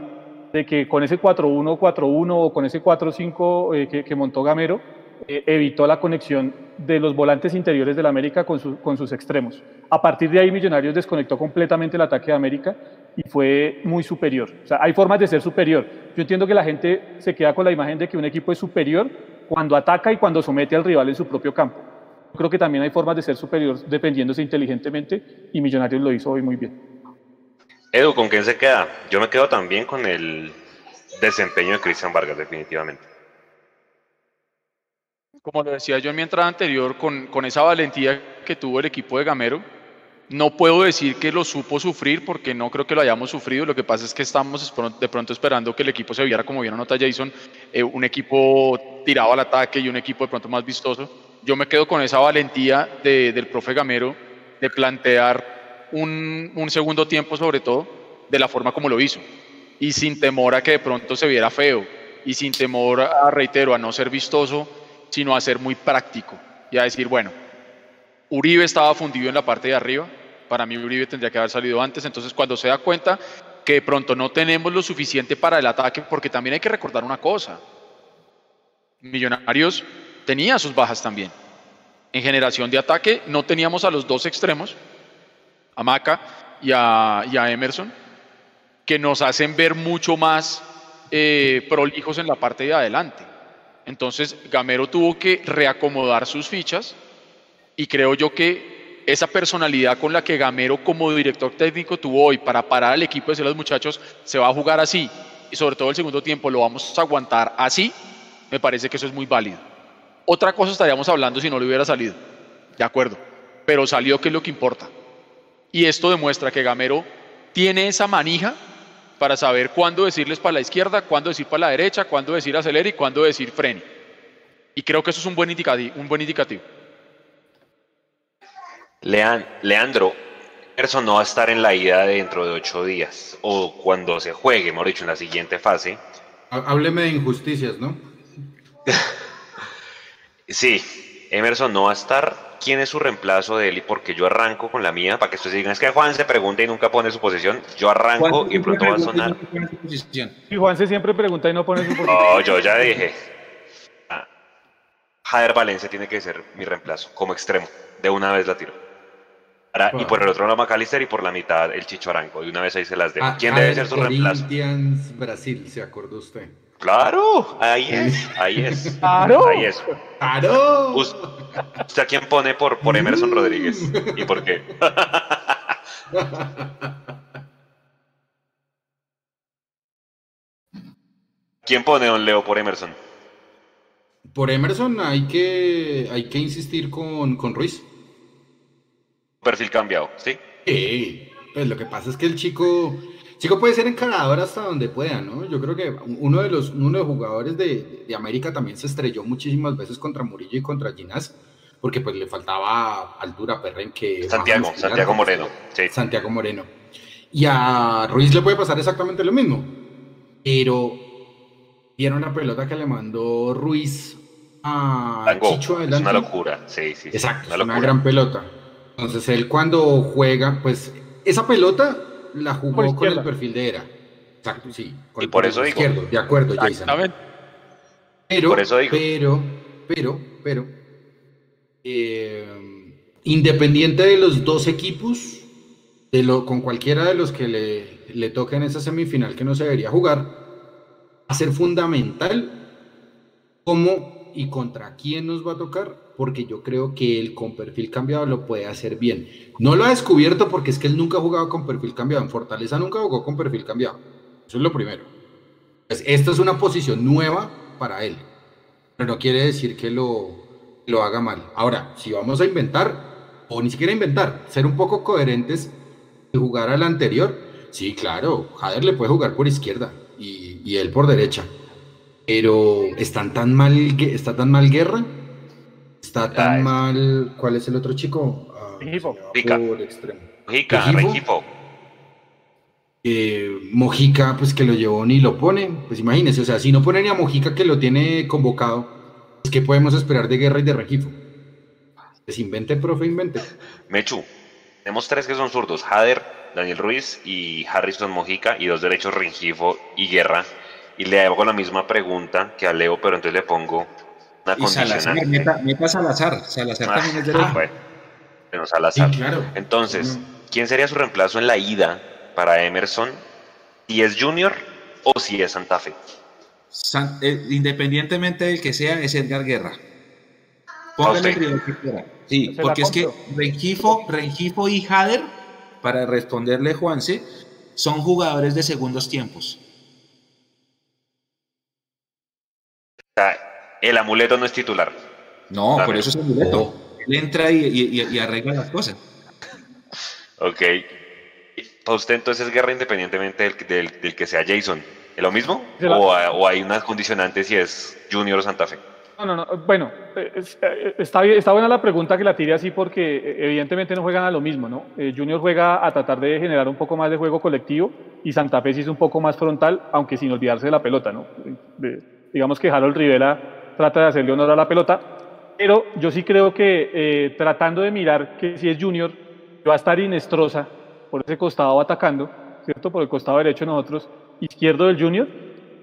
Speaker 4: de que con ese 4-1, 4-1 o con ese 4-5 eh, que, que montó Gamero, eh, evitó la conexión de los volantes interiores de la América con, su- con sus extremos. A partir de ahí Millonarios desconectó completamente el ataque de América y fue muy superior. O sea, hay formas de ser superior. Yo entiendo que la gente se queda con la imagen de que un equipo es superior cuando ataca y cuando somete al rival en su propio campo. Yo creo que también hay formas de ser superior dependiéndose inteligentemente y Millonarios lo hizo hoy muy bien.
Speaker 3: Edu, ¿con quién se queda? Yo me quedo también con el desempeño de Cristian Vargas, definitivamente.
Speaker 6: Como lo decía yo en mi entrada anterior, con, con esa valentía que tuvo el equipo de Gamero, no puedo decir que lo supo sufrir porque no creo que lo hayamos sufrido. Lo que pasa es que estamos de pronto esperando que el equipo se viera como bien anota Jason, eh, un equipo tirado al ataque y un equipo de pronto más vistoso. Yo me quedo con esa valentía de- del profe Gamero de plantear un, un segundo tiempo sobre todo de la forma como lo hizo y sin temor a que de pronto se viera feo y sin temor a, reitero, a no ser vistoso, sino a ser muy práctico y a decir, bueno, Uribe estaba fundido en la parte de arriba, para mí Uribe tendría que haber salido antes, entonces cuando se da cuenta que de pronto no tenemos lo suficiente para el ataque, porque también hay que recordar una cosa. Millonarios tenía sus bajas también. En generación de ataque no teníamos a los dos extremos, a Maca y a, Emerson, que nos hacen ver mucho más eh, prolijos en la parte de adelante. Entonces Gamero tuvo que reacomodar sus fichas y creo yo que esa personalidad con la que Gamero como director técnico tuvo hoy para parar al equipo y decirle a los muchachos, se va a jugar así y sobre todo el segundo tiempo lo vamos a aguantar así, me parece que eso es muy válido. Otra cosa estaríamos hablando si no le hubiera salido, de acuerdo, pero salió que es lo que importa. Y esto demuestra que Gamero tiene esa manija para saber cuándo decirles para la izquierda, cuándo decir para la derecha, cuándo decir acelere y cuándo decir frene. Y creo que eso es un buen indicativo. Un buen indicativo.
Speaker 3: Leandro, Emerson no va a estar en la ida dentro de ocho días o cuando se juegue, hemos dicho, en la siguiente fase.
Speaker 5: Hábleme de injusticias, ¿no? [laughs]
Speaker 3: sí, Emerson no va a estar quién es su reemplazo de él y porque yo arranco con la mía, para que ustedes digan, es que Juan se pregunta y nunca pone su posición, yo arranco y pronto va a sonar.
Speaker 4: Y Juan se siempre pregunta y no pone su posición.
Speaker 3: No, yo ya dije. Ah, Jader Valencia tiene que ser mi reemplazo, como extremo, de una vez la tiro. Y por el otro lado McAllister y por la mitad el Chicho Aranco, de una vez ahí se las dejo. Ah, ¿Quién debe ser su reemplazo?
Speaker 5: Brasil, ¿se acordó usted?
Speaker 3: Claro, ahí es, ahí es. [laughs]
Speaker 4: Claro.
Speaker 3: Ahí es.
Speaker 5: Claro.
Speaker 3: ¿Usted a quién pone por, por Emerson Rodríguez? ¿Y por qué? [laughs] ¿Quién pone Don Leo por Emerson?
Speaker 5: Por Emerson hay que, hay que insistir con, con Ruiz.
Speaker 3: Perfil cambiado, ¿sí?
Speaker 5: Sí. Pues lo que pasa es que el chico Chico puede ser encarador hasta donde pueda, ¿no? Yo creo que uno de los, uno de los jugadores de, de, América también se estrelló muchísimas veces contra Murillo y contra Ginás, porque pues le faltaba altura, perrenque.
Speaker 3: Santiago, Santiago Moreno. Sí.
Speaker 5: Santiago Moreno. Y a Ruiz le puede pasar exactamente lo mismo. Pero vieron la pelota que le mandó Ruiz a Chicho
Speaker 3: adelante. Es una locura, sí, sí.
Speaker 5: Exacto, una, una gran pelota. Entonces él cuando juega, pues esa pelota la jugó con el perfil de era. Exacto, sí.
Speaker 3: y por eso digo. Izquierdo,
Speaker 5: de acuerdo, Jason. Pero, por eso digo. pero, pero, pero, eh, independiente de los dos equipos, de lo, con cualquiera de los que le, le toque en esa semifinal que no se debería jugar, va a ser fundamental cómo y contra quién nos va a tocar porque yo creo que él con perfil cambiado lo puede hacer bien. No lo ha descubierto porque es que él nunca ha jugado con perfil cambiado. En Fortaleza nunca jugó con perfil cambiado. Eso es lo primero. Pues esta es una posición nueva para él. Pero no quiere decir que lo, lo haga mal. Ahora, si vamos a inventar, o ni siquiera inventar, ser un poco coherentes y jugar al anterior, sí, claro, Jader le puede jugar por izquierda y, y él por derecha. Pero están tan mal, está tan mal guerra Está tan mal. ¿Cuál es el otro chico?
Speaker 3: Ah, Mojica. Mojica,
Speaker 5: eh, Mojica, pues que lo llevó ni lo pone. Pues imagínense, o sea, si no pone ni a Mojica que lo tiene convocado, pues ¿qué podemos esperar de Guerra y de Regifo? Pues invente, profe, invente.
Speaker 3: Mechu, tenemos tres que son zurdos: Jader, Daniel Ruiz y Harrison Mojica, y dos derechos, Rengifo y Guerra. Y le hago la misma pregunta que a Leo, pero entonces le pongo
Speaker 2: y Salazar, meta, Salazar. Salazar también es derecho. Ah,
Speaker 3: bueno, Salazar. Entonces, ¿quién sería su reemplazo en la ida para Emerson? ¿Si es Junior o si es Santa Fe?
Speaker 2: Eh, independientemente del que sea, es Edgar Guerra. Póngale el que quiera. Sí, porque es que Rengifo, Rengifo y Jader, para responderle Juanse, son jugadores de segundos tiempos.
Speaker 3: El amuleto no es titular.
Speaker 2: No, por eso es amuleto. Él entra y, arregla las cosas.
Speaker 3: Ok. Para usted entonces es guerra independientemente del, que sea Jason. ¿Es lo mismo? O, hay unas condicionantes si es Junior o Santa Fe?
Speaker 4: No, no, no. Bueno, eh, está, está buena la pregunta que la tire así porque eh, evidentemente no juegan a lo mismo, ¿no? Eh, Junior juega a tratar de generar un poco más de juego colectivo y Santa Fe sí es un poco más frontal, aunque sin olvidarse de la pelota, ¿no? digamos que Harold Rivera trata de hacerle honor a la pelota, pero yo sí creo que eh, tratando de mirar que si es Junior, va a estar Inestrosa por ese costado atacando, ¿cierto? Por el costado derecho nosotros, izquierdo del Junior.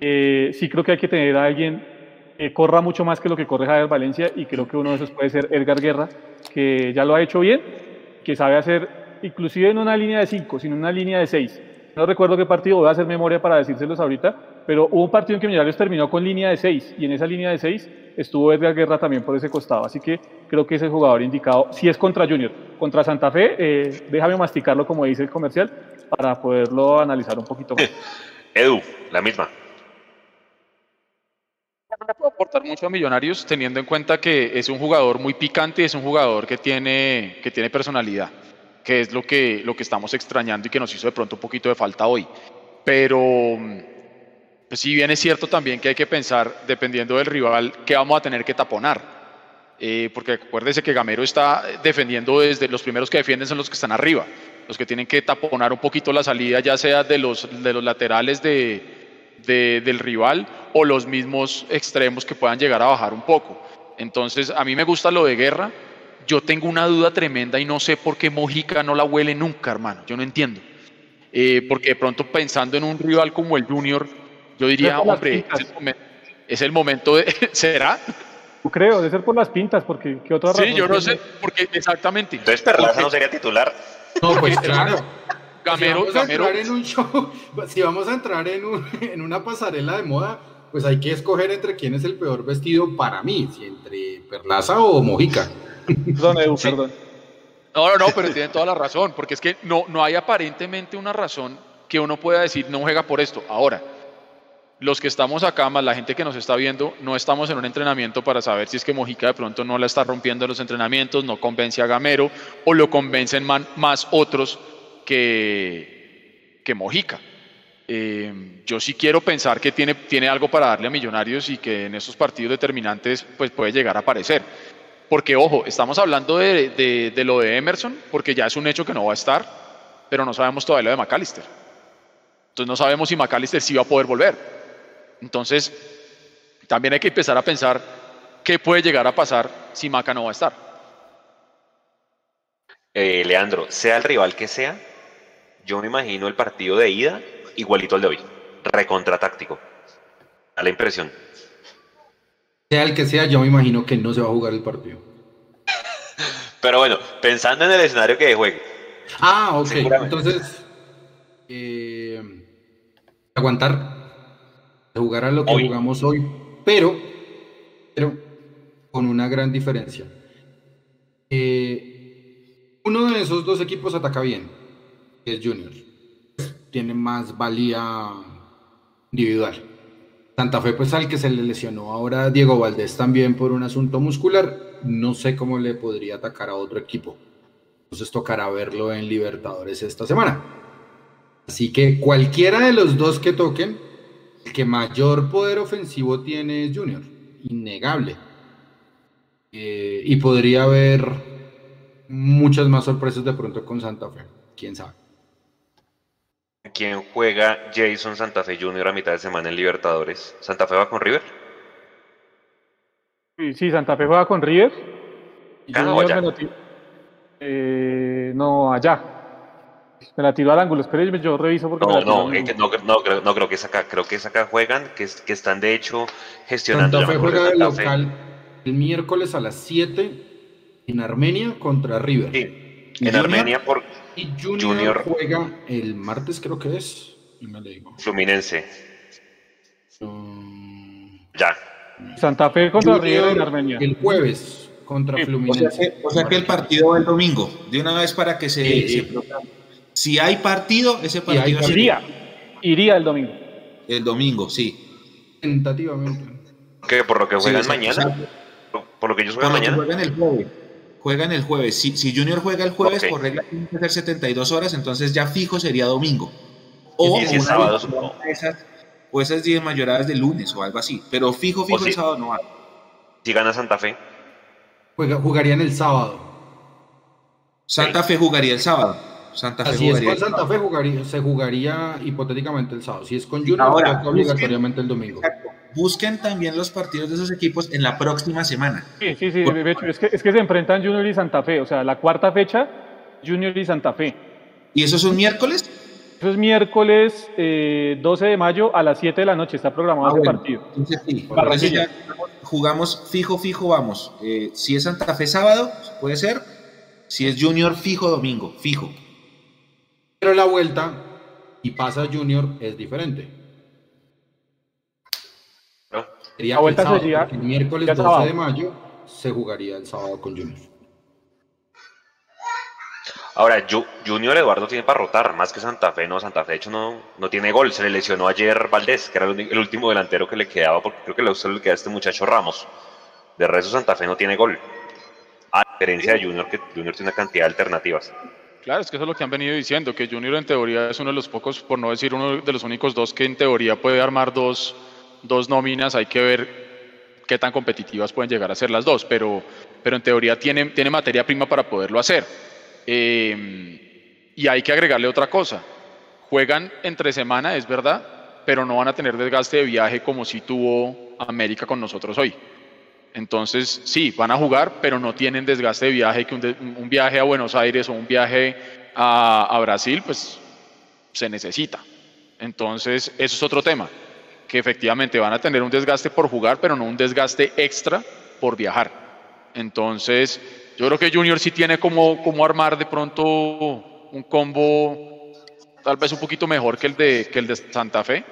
Speaker 4: Eh, sí creo que hay que tener a alguien que corra mucho más que lo que corre Javier Valencia y creo que uno de esos puede ser Edgar Guerra, que ya lo ha hecho bien, que sabe hacer, inclusive en una línea de 5, sino en una línea de 6. No recuerdo qué partido, voy a hacer memoria para decírselos ahorita, pero hubo un partido en que Millonarios terminó con línea de 6 y en esa línea de 6 estuvo Edgar Guerra también por ese costado. Así que creo que es el jugador indicado. Si es contra Junior, contra Santa Fe, eh, déjame masticarlo como dice el comercial para poderlo analizar un poquito más. [laughs]
Speaker 3: Edu, la misma.
Speaker 6: No puedo aportar mucho a Millonarios teniendo en cuenta que es un jugador muy picante y es un jugador que tiene, que tiene personalidad, que es lo que, lo que estamos extrañando y que nos hizo de pronto un poquito de falta hoy. Pero pues si bien es cierto también que hay que pensar, dependiendo del rival, que vamos a tener que taponar. Eh, porque acuérdese que Gamero está defendiendo desde los primeros que defienden son los que están arriba, los que tienen que taponar un poquito la salida, ya sea de los, de los laterales de, del rival o los mismos extremos que puedan llegar a bajar un poco. Entonces, a mí me gusta lo de guerra. Yo tengo una duda tremenda y no sé por qué Mojica no la huele nunca, hermano. Yo no entiendo. Eh, porque de pronto pensando en un rival como el Junior, yo diría, hombre, es el, momento, de... [laughs] ¿Será?
Speaker 4: Creo, de ser por las pintas, porque ¿qué otra razón?
Speaker 6: Sí, yo no sé, porque exactamente.
Speaker 3: Entonces Perlaza no sería titular.
Speaker 5: No, pues claro.
Speaker 6: Gamero, [laughs]
Speaker 5: si vamos a entrar en un show, si vamos a entrar en, un, en una pasarela de moda, pues hay que escoger entre quién es el peor vestido para mí, si entre Perlaza o Mojica. [laughs]
Speaker 4: Perdón, Edu, perdón.
Speaker 6: No, no, no, pero tienen toda la razón, porque es que no, no hay aparentemente una razón que uno pueda decir no juega por esto. Ahora, los que estamos acá, más la gente que nos está viendo, no estamos en un entrenamiento para saber si es que Mojica de pronto no la está rompiendo en los entrenamientos, no convence a Gamero o lo convencen más otros que, que Mojica. Eh, yo sí quiero pensar que tiene, tiene algo para darle a Millonarios y que en esos partidos determinantes pues puede llegar a aparecer. Porque, ojo, estamos hablando de, de, de lo de Emerson, porque ya es un hecho que no va a estar, pero no sabemos todavía lo de McAllister. Entonces no sabemos si McAllister sí va a poder volver. Entonces, también hay que empezar a pensar qué puede llegar a pasar si Maca no va a estar.
Speaker 3: Eh, Leandro, sea el rival que sea, yo me imagino el partido de ida igualito al de hoy, recontratáctico. Da la impresión.
Speaker 5: Sea el que sea, yo me imagino que no se va a jugar el partido.
Speaker 3: Pero bueno, pensando en el escenario que juegue.
Speaker 5: Ah, ok. Entonces, eh, aguantar jugar a lo que jugamos hoy, pero, pero con una gran diferencia. Eh, uno de esos dos equipos ataca bien, que es Junior. Tiene más valía individual. Santa Fe, pues al que se le lesionó ahora Diego Valdés también por un asunto muscular, no sé cómo le podría atacar a otro equipo. Entonces tocará verlo en Libertadores esta semana. Así que cualquiera de los dos que toquen, el que mayor poder ofensivo tiene es Junior, innegable. Eh, y podría haber muchas más sorpresas de pronto con Santa Fe, quién sabe.
Speaker 3: ¿Quién juega Jason Santa Fe Junior a mitad de semana en Libertadores? ¿Santa Fe va con River?
Speaker 4: Sí, Santa Fe juega con River.
Speaker 3: ¿Acá allá?
Speaker 4: Eh, no, allá. Me la tiró al ángulo, espérenme, yo reviso porque
Speaker 3: no,
Speaker 4: me la tiró
Speaker 3: no,
Speaker 4: al
Speaker 3: eh,
Speaker 4: ángulo.
Speaker 3: no, no, creo, no creo que es acá, creo que es acá juegan, que, es- que están de hecho gestionando
Speaker 5: Santa Fe juega de
Speaker 3: Fe.
Speaker 5: local el miércoles a las 7 en Armenia contra River.
Speaker 3: Sí,
Speaker 5: Y
Speaker 3: en
Speaker 5: Junior-
Speaker 3: Armenia por
Speaker 5: Y Junior,
Speaker 3: Junior.
Speaker 5: juega el martes, creo que es. Y me le digo.
Speaker 3: Fluminense.
Speaker 5: Mm,
Speaker 3: Ya.
Speaker 4: Santa Fe contra
Speaker 5: Junior
Speaker 4: River en Armenia.
Speaker 5: El jueves contra
Speaker 4: Sí,
Speaker 2: O sea,
Speaker 5: Fluminense.
Speaker 2: que, o sea que el partido va el domingo, de una vez para que se,
Speaker 5: Sí.
Speaker 2: se programe. Si hay partido, ese partido.
Speaker 4: Iría, iría el domingo.
Speaker 2: el domingo, sí.
Speaker 5: Tentativamente.
Speaker 3: Que por lo que juegan mañana,
Speaker 2: o sea,
Speaker 3: por, lo que ellos juegan mañana.
Speaker 2: juegan el jueves. Juegan el jueves. Si, si Junior juega el jueves, por regla tiene que ser 72 horas, entonces ya fijo sería domingo. O,
Speaker 3: Y si es
Speaker 2: una
Speaker 3: sábado,
Speaker 2: de-
Speaker 3: supongo.
Speaker 2: esas, o esas 10 mayoradas de lunes o algo así. Pero fijo, fijo
Speaker 3: si-
Speaker 2: el sábado no hay.
Speaker 3: Si gana Santa Fe,
Speaker 5: Juega, jugarían el sábado.
Speaker 2: Santa Fe jugaría el sábado. Santa Fe
Speaker 5: Así es
Speaker 2: jugaría
Speaker 5: con
Speaker 2: el
Speaker 5: Santa. Fe, jugaría, se jugaría hipotéticamente el sábado. Si es con Junior,
Speaker 2: Ahora,
Speaker 5: toca obligatoriamente el domingo.
Speaker 2: Exacto. Busquen también los partidos de esos equipos en la próxima semana.
Speaker 4: Sí, sí, sí. de hecho, es, que, es que se enfrentan Junior y Santa Fe. O sea, la cuarta fecha, Junior y Santa Fe.
Speaker 2: ¿Y eso es un miércoles?
Speaker 4: Eso es miércoles 12 eh, de mayo a las 7 de la noche, está programado
Speaker 2: ah,
Speaker 4: ese partido.
Speaker 2: jugamos fijo, fijo, vamos. Eh, si es Santa Fe sábado, puede ser. Si es Junior, fijo domingo, fijo.
Speaker 5: Pero la vuelta y pasa Junior es diferente.
Speaker 4: la vuelta sería
Speaker 5: el miércoles 12 de mayo se jugaría el sábado con Junior.
Speaker 3: Ahora, Junior Eduardo tiene para rotar, más que Santa Fe, no, Santa Fe de hecho no, no tiene gol, se le lesionó ayer Valdés, que era el, último delantero que le quedaba, porque creo que le, solo le queda a este muchacho Ramos. De resto Santa Fe no tiene gol, a diferencia de Junior, que Junior tiene una cantidad de alternativas.
Speaker 6: Claro, es que eso es lo que han venido diciendo, que Junior en teoría es uno de los pocos, por no decir uno de los únicos dos que en teoría puede armar dos, dos nóminas, hay que ver qué tan competitivas pueden llegar a ser las dos, pero, pero en teoría tiene, tiene materia prima para poderlo hacer. Em, y hay que agregarle otra cosa. Juegan entre semana, es verdad, pero no van a tener desgaste de viaje como si tuvo América con nosotros hoy. Entonces, sí, van a jugar, pero no tienen desgaste de viaje, que un, viaje a Buenos Aires o un viaje a, a, Brasil, pues se necesita. Entonces, eso es otro tema, que efectivamente van a tener un desgaste por jugar, pero no un desgaste extra por viajar. Entonces, yo creo que Junior sí tiene como, como armar de pronto un combo tal vez un poquito mejor que el de, que el de Santa Fe,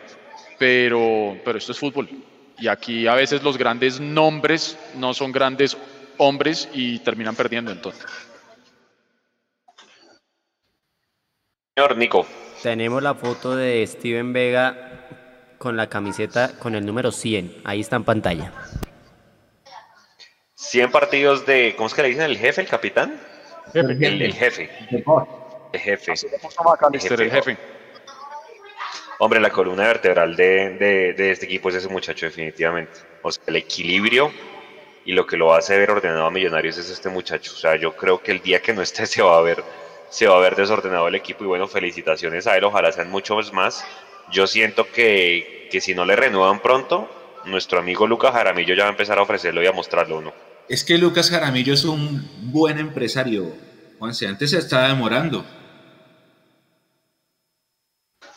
Speaker 6: pero, pero esto es fútbol. Y aquí a veces los grandes nombres no son grandes hombres y terminan perdiendo entonces.
Speaker 3: Señor Nico.
Speaker 1: Tenemos la foto de Steven Vega con la camiseta con el número 100. Ahí está en pantalla.
Speaker 3: 100 partidos de, ¿cómo es que le dicen? ¿El jefe, el capitán? El, jefe. El jefe. El jefe. El jefe. Hombre, la columna vertebral de, de, este equipo es ese muchacho, definitivamente. O sea, el equilibrio y lo que lo hace ver ordenado a Millonarios es este muchacho. O sea, yo creo que el día que no esté [laughs] se va a ver, se va a ver desordenado el equipo. Y bueno, felicitaciones a él, ojalá sean muchos más. Yo siento que, que si no le renuevan pronto, nuestro amigo Lucas Jaramillo ya va a empezar a ofrecerlo y a mostrarlo, ¿no?
Speaker 2: Es que Lucas Jaramillo es un buen empresario, Juanse. Antes se estaba demorando.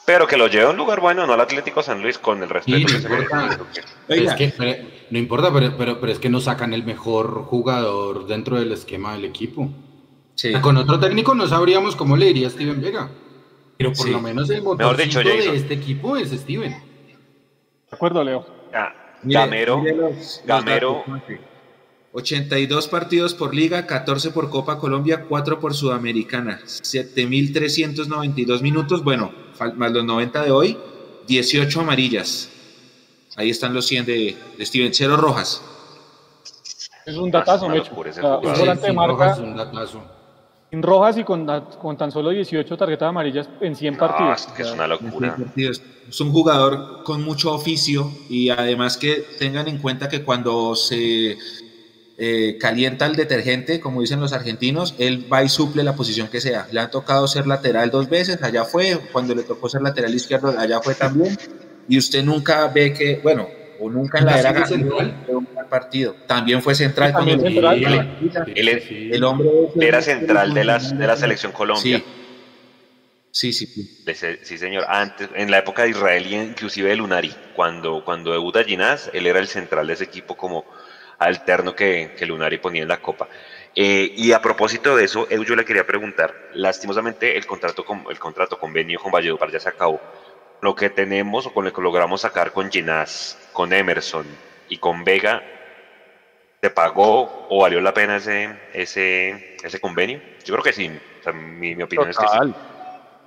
Speaker 3: Pero que lo lleve a un lugar bueno, no al Atlético San Luis, con el respeto que se
Speaker 5: merece. no importa, pero, pero, es que no sacan el mejor jugador dentro del esquema del equipo. Con otro técnico no sabríamos cómo le iría a Steven Vega. Pero por lo menos el motor de este equipo es Steven.
Speaker 4: De acuerdo, Leo.
Speaker 3: Ah, Gamero, Gamero,
Speaker 2: 82 partidos por liga, 14 por Copa Colombia, 4 por Sudamericana, 7.392 minutos, bueno, más los 90 de hoy, 18 amarillas. Ahí están los 100 de, Steven Cero Rojas.
Speaker 4: Es un datazo, Mecho. un volante de marca. En Rojas y con, con, tan solo 18 tarjetas amarillas en 100 partidos.
Speaker 3: es una locura.
Speaker 2: Es un jugador con mucho oficio y además que tengan en cuenta que cuando se eh, calienta el detergente, como dicen los argentinos, él va y suple la posición que sea. Le ha tocado ser lateral dos veces, allá fue, cuando le tocó ser lateral izquierdo, allá fue también. Y usted nunca ve que, bueno, o nunca en la era central un partido. También fue central.
Speaker 3: También el, hombre era central de, las, de la selección Colombia.
Speaker 2: Sí. Sí,
Speaker 3: sí. señor. Antes, en la época de Israel y inclusive de Lunari, cuando, cuando debuta Ginás, él era el central de ese equipo como alterno que, que Lunari ponía en la Copa. Eh, y a propósito de eso, yo le quería preguntar, lastimosamente el contrato, con, el contrato convenio con Valledupar ya se acabó. Lo que tenemos o con lo que logramos sacar con Ginás, con Emerson y con Vega, ¿te pagó o valió la pena ese, ese, ese convenio? Yo creo que sí, mi, opinión es que sí.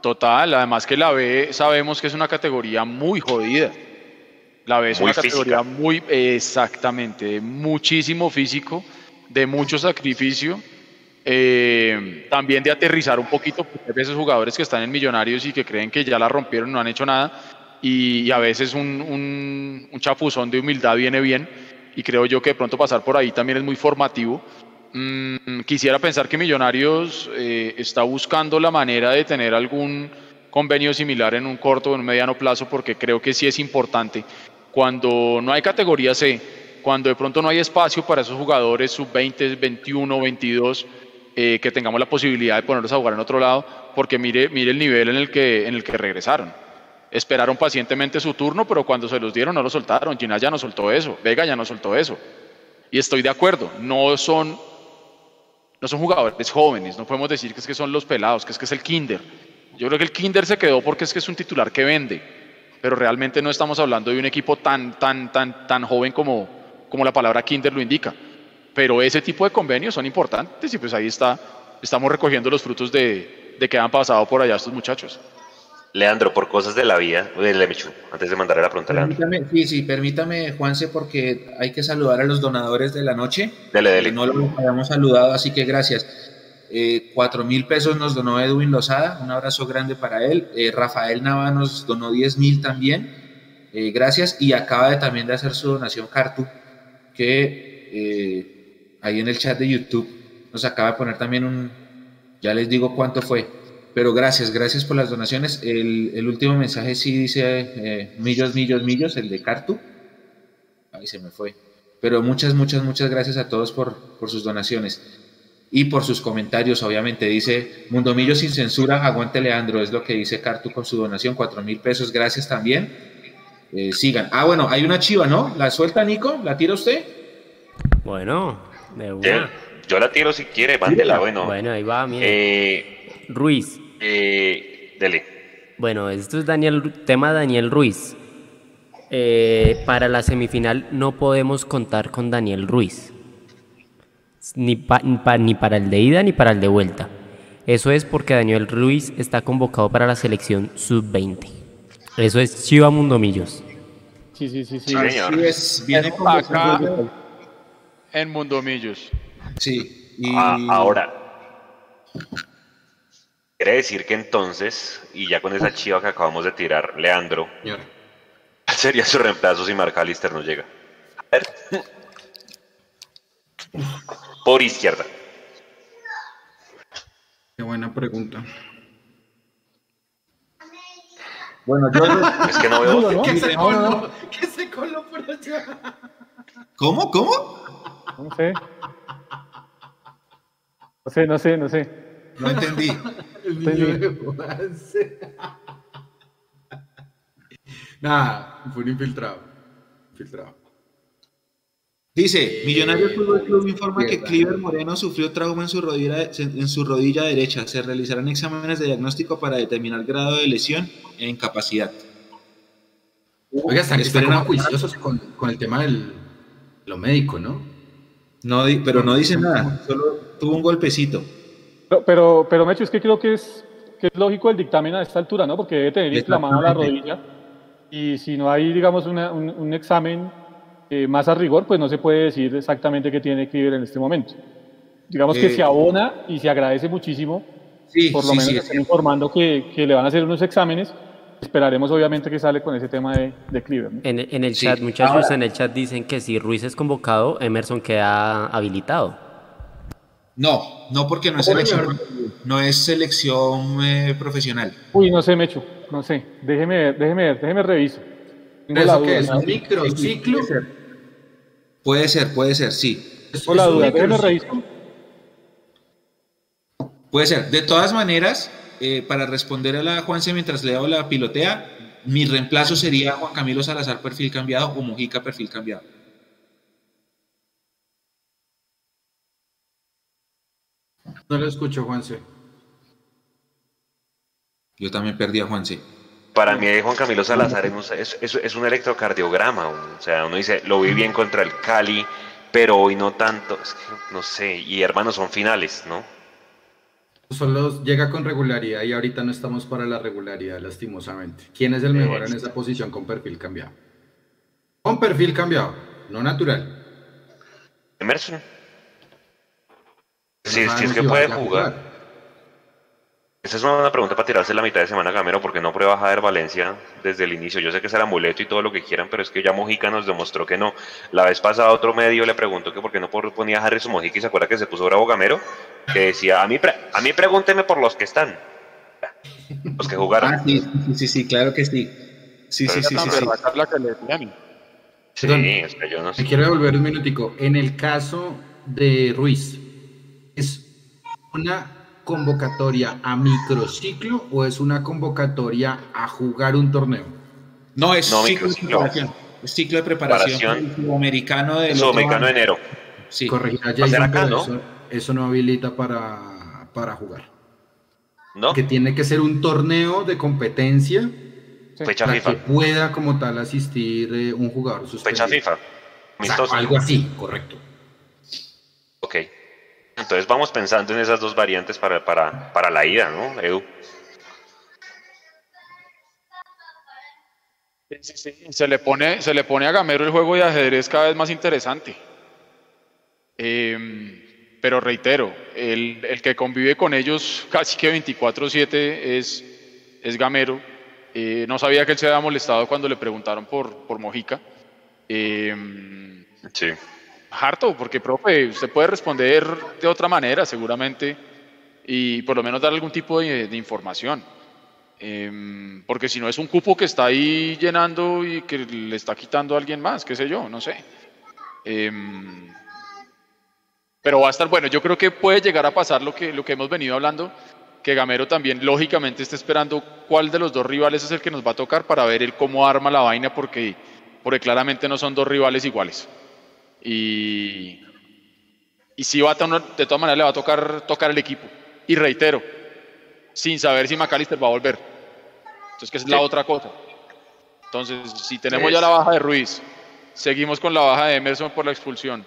Speaker 6: Total, además que la B sabemos que es una categoría muy jodida. La B es una categoría muy, exactamente, muchísimo físico, de mucho sacrificio, eh, también de aterrizar un poquito, porque hay veces jugadores que están en Millonarios y que creen que ya la rompieron, no han hecho nada, y, a veces un, un, chapuzón de humildad viene bien, y creo yo que de pronto pasar por ahí también es muy formativo. Mm, quisiera pensar que Millonarios eh, está buscando la manera de tener algún convenio similar en un corto o en un mediano plazo, porque creo que sí es importante cuando no hay categoría C, cuando de pronto no hay espacio para esos jugadores sub-20, 21, 22, eh, que tengamos la posibilidad de ponerlos a jugar en otro lado, porque mire, mire el nivel en el, que, en el que regresaron. Esperaron pacientemente su turno, pero cuando se los dieron no lo soltaron. Gina ya no soltó eso, Vega ya no soltó eso. Y estoy de acuerdo, no son, no son jugadores jóvenes, no podemos decir que es que son los pelados, que es que es el kinder. Yo creo que el kinder se quedó porque es que es un titular que vende, pero realmente no estamos hablando de un equipo tan, tan, tan, tan joven como, como la palabra kinder lo indica. Pero ese tipo de convenios son importantes y pues ahí está, estamos recogiendo los frutos de, de que han pasado por allá estos muchachos.
Speaker 3: Leandro, por cosas de la vida, antes de mandarle la pregunta a Leandro.
Speaker 2: Sí, sí, permítame, Juanse, porque hay que saludar a los donadores de la noche.
Speaker 3: Dele, dele.
Speaker 2: No los habíamos saludado, así que gracias. Eh, cuatro mil pesos nos donó Edwin Lozada, un abrazo grande para él. Eh, Rafael Nava nos donó diez mil también, eh, gracias. Y acaba de, también de hacer su donación Cartu, que ahí en el chat de YouTube nos acaba de poner también un, ya les digo cuánto fue, pero gracias, gracias por las donaciones. El, último mensaje sí dice millos, millos, millos, el de Cartu. Ahí se me fue. Pero muchas, muchas, muchas gracias a todos por, por sus donaciones y por sus comentarios. Obviamente dice Mundo Millo sin censura, aguante Leandro, es lo que dice Cartu con su donación, cuatro mil pesos. Gracias también. Eh, sigan. Ah, bueno, hay una chiva, ¿no? ¿La suelta, Nico? ¿La tira usted?
Speaker 1: Bueno, de
Speaker 3: yo la tiro si quiere, vándela, bueno.
Speaker 1: Bueno, ahí va, mire. Ruiz.
Speaker 3: Eh, dele.
Speaker 1: Bueno, esto es Daniel, tema Daniel Ruiz. Eh, para la semifinal no podemos contar con Daniel Ruiz. Ni, ni para el de ida ni para el de vuelta. Eso es porque Daniel Ruiz está convocado para la selección sub-20. Eso es Chiva Mundomillos.
Speaker 4: Sí, sí, sí, sí.
Speaker 2: es, viene
Speaker 6: acá en Mundomillos.
Speaker 2: Sí.
Speaker 3: Ah, ahora, quiere decir que entonces, y ya con esa chiva que acabamos de tirar, Leandro, sería su reemplazo si Marc Alister no llega? A ver. Por izquierda.
Speaker 5: Qué buena pregunta.
Speaker 2: Bueno, yo
Speaker 3: es que no veo.
Speaker 5: ¿Qué se coló? ¿Qué se coló por allá?
Speaker 2: ¿Cómo? ¿Cómo?
Speaker 4: No sé. No sé, no sé, no sé.
Speaker 2: No entendí.
Speaker 5: El niño Nada, fue un infiltrado. Infiltrado.
Speaker 2: Dice, Millonarios Fútbol Club informa que Cliver Moreno sufrió trauma en su, rodilla, en su rodilla derecha. Se realizarán exámenes de diagnóstico para determinar grado de lesión e incapacidad.
Speaker 5: Oiga, están, están como juiciosos con, con, el tema del lo médico, ¿no?
Speaker 2: No, pero no dice nada, solo tuvo un golpecito.
Speaker 4: Pero, pero, Mecho, es que creo que es, que es lógico el dictamen a esta altura, ¿no? Porque debe tener inflamada la rodilla. Y si no hay, digamos, una, un, examen eh, más a rigor, pues no se puede decir exactamente qué tiene que ver en este momento. Digamos que eh, se abona y se agradece muchísimo, sí, por lo menos están informando que, que, le van a hacer unos exámenes. Esperaremos obviamente que sale con ese tema de, de Cleaver.
Speaker 1: En, en, el chat, muchachos, en el chat dicen que si Ruiz es convocado, Emerson queda habilitado.
Speaker 2: No, no porque no es selección, no es selección eh, profesional.
Speaker 4: Uy, no sé, Mecho, no sé. Déjeme ver, déjeme ver, déjeme reviso.
Speaker 5: ¿Eso qué es? ¿Un microciclo?
Speaker 2: Puede ser, puede ser, sí.
Speaker 4: Tengo la duda, déjeme.
Speaker 2: Puede ser. De todas maneras, eh, para responder a la Juanse mientras leo la pilotea, mi reemplazo sería Juan Camilo Salazar perfil cambiado o Mujica perfil cambiado.
Speaker 5: No lo escucho, Juanse.
Speaker 2: Yo también perdí a Juanse.
Speaker 3: Para mí, Juan Camilo Salazar es, un electrocardiograma. O sea, uno dice, lo vi bien contra el Cali, pero hoy no tanto. no sé, y hermanos son finales, ¿no?
Speaker 5: Solo llega con regularidad y ahorita no estamos para la regularidad, lastimosamente. ¿Quién es el mejor en esa posición con perfil cambiado? Con perfil cambiado, no natural.
Speaker 3: Emerson. Si, es que puede jugar. Esa es una pregunta para tirarse la mitad de semana, Gamero, porque no prueba Jader Valencia desde el inicio. Yo sé que es el amuleto y todo lo que quieran, pero es que ya Mojica nos demostró que no. La vez pasada otro medio le preguntó que por qué no ponía a Harrison Mojica y se acuerda que se puso bravo Gamero, que decía, a mí, a mí pregúnteme por los que están. Los que jugaron.
Speaker 2: Ah, sí, sí, sí, claro que sí. Sí, sí, sí, sí.
Speaker 3: Sí, es que yo no sé.
Speaker 5: Me quiero devolver un minutico. En el caso de Ruiz, es una convocatoria a microciclo o es una convocatoria a jugar un torneo?
Speaker 2: No, es
Speaker 3: No,
Speaker 2: ciclo de preparación. Es ciclo de preparación. Sudamericano de
Speaker 3: Sudamericano de enero.
Speaker 2: Sí.
Speaker 5: Pero
Speaker 3: ¿no?
Speaker 5: eso, eso no habilita para, para jugar.
Speaker 3: ¿No?
Speaker 5: Que tiene que ser un torneo de competencia
Speaker 3: Fecha
Speaker 5: para
Speaker 3: FIFA.
Speaker 5: que pueda como tal asistir eh, un jugador suspendido.
Speaker 3: Fecha FIFA.
Speaker 5: O sea,
Speaker 3: Amistoso.
Speaker 5: algo así, correcto.
Speaker 3: Entonces vamos pensando en esas dos variantes para, para, para la ida, ¿no, Edu?
Speaker 6: Se le pone, se le pone a Gamero el juego de ajedrez cada vez más interesante. Em, pero reitero, el, el que convive con ellos casi que 24-7 es, es Gamero. Eh, no sabía que él se había molestado cuando le preguntaron por, por Mojica. Em,
Speaker 3: Sí.
Speaker 6: Harto, porque, profe, usted puede responder de otra manera, seguramente, y por lo menos dar algún tipo de, información. Em, porque si no es un cupo que está ahí llenando y que le está quitando a alguien más, qué sé yo, no sé. Em, pero va a estar bueno. Yo creo que puede llegar a pasar lo que, lo que hemos venido hablando, que Gamero también lógicamente está esperando cuál de los dos rivales es el que nos va a tocar para ver él cómo arma la vaina, porque, porque claramente no son dos rivales iguales. Y, y sí va a tener- de todas maneras le va a tocar tocar el equipo. Y reitero, sin saber si McAllister va a volver. Entonces, que es la otra cosa. Entonces, si tenemos ya la baja de Ruiz, seguimos con la baja de Emerson por la expulsión,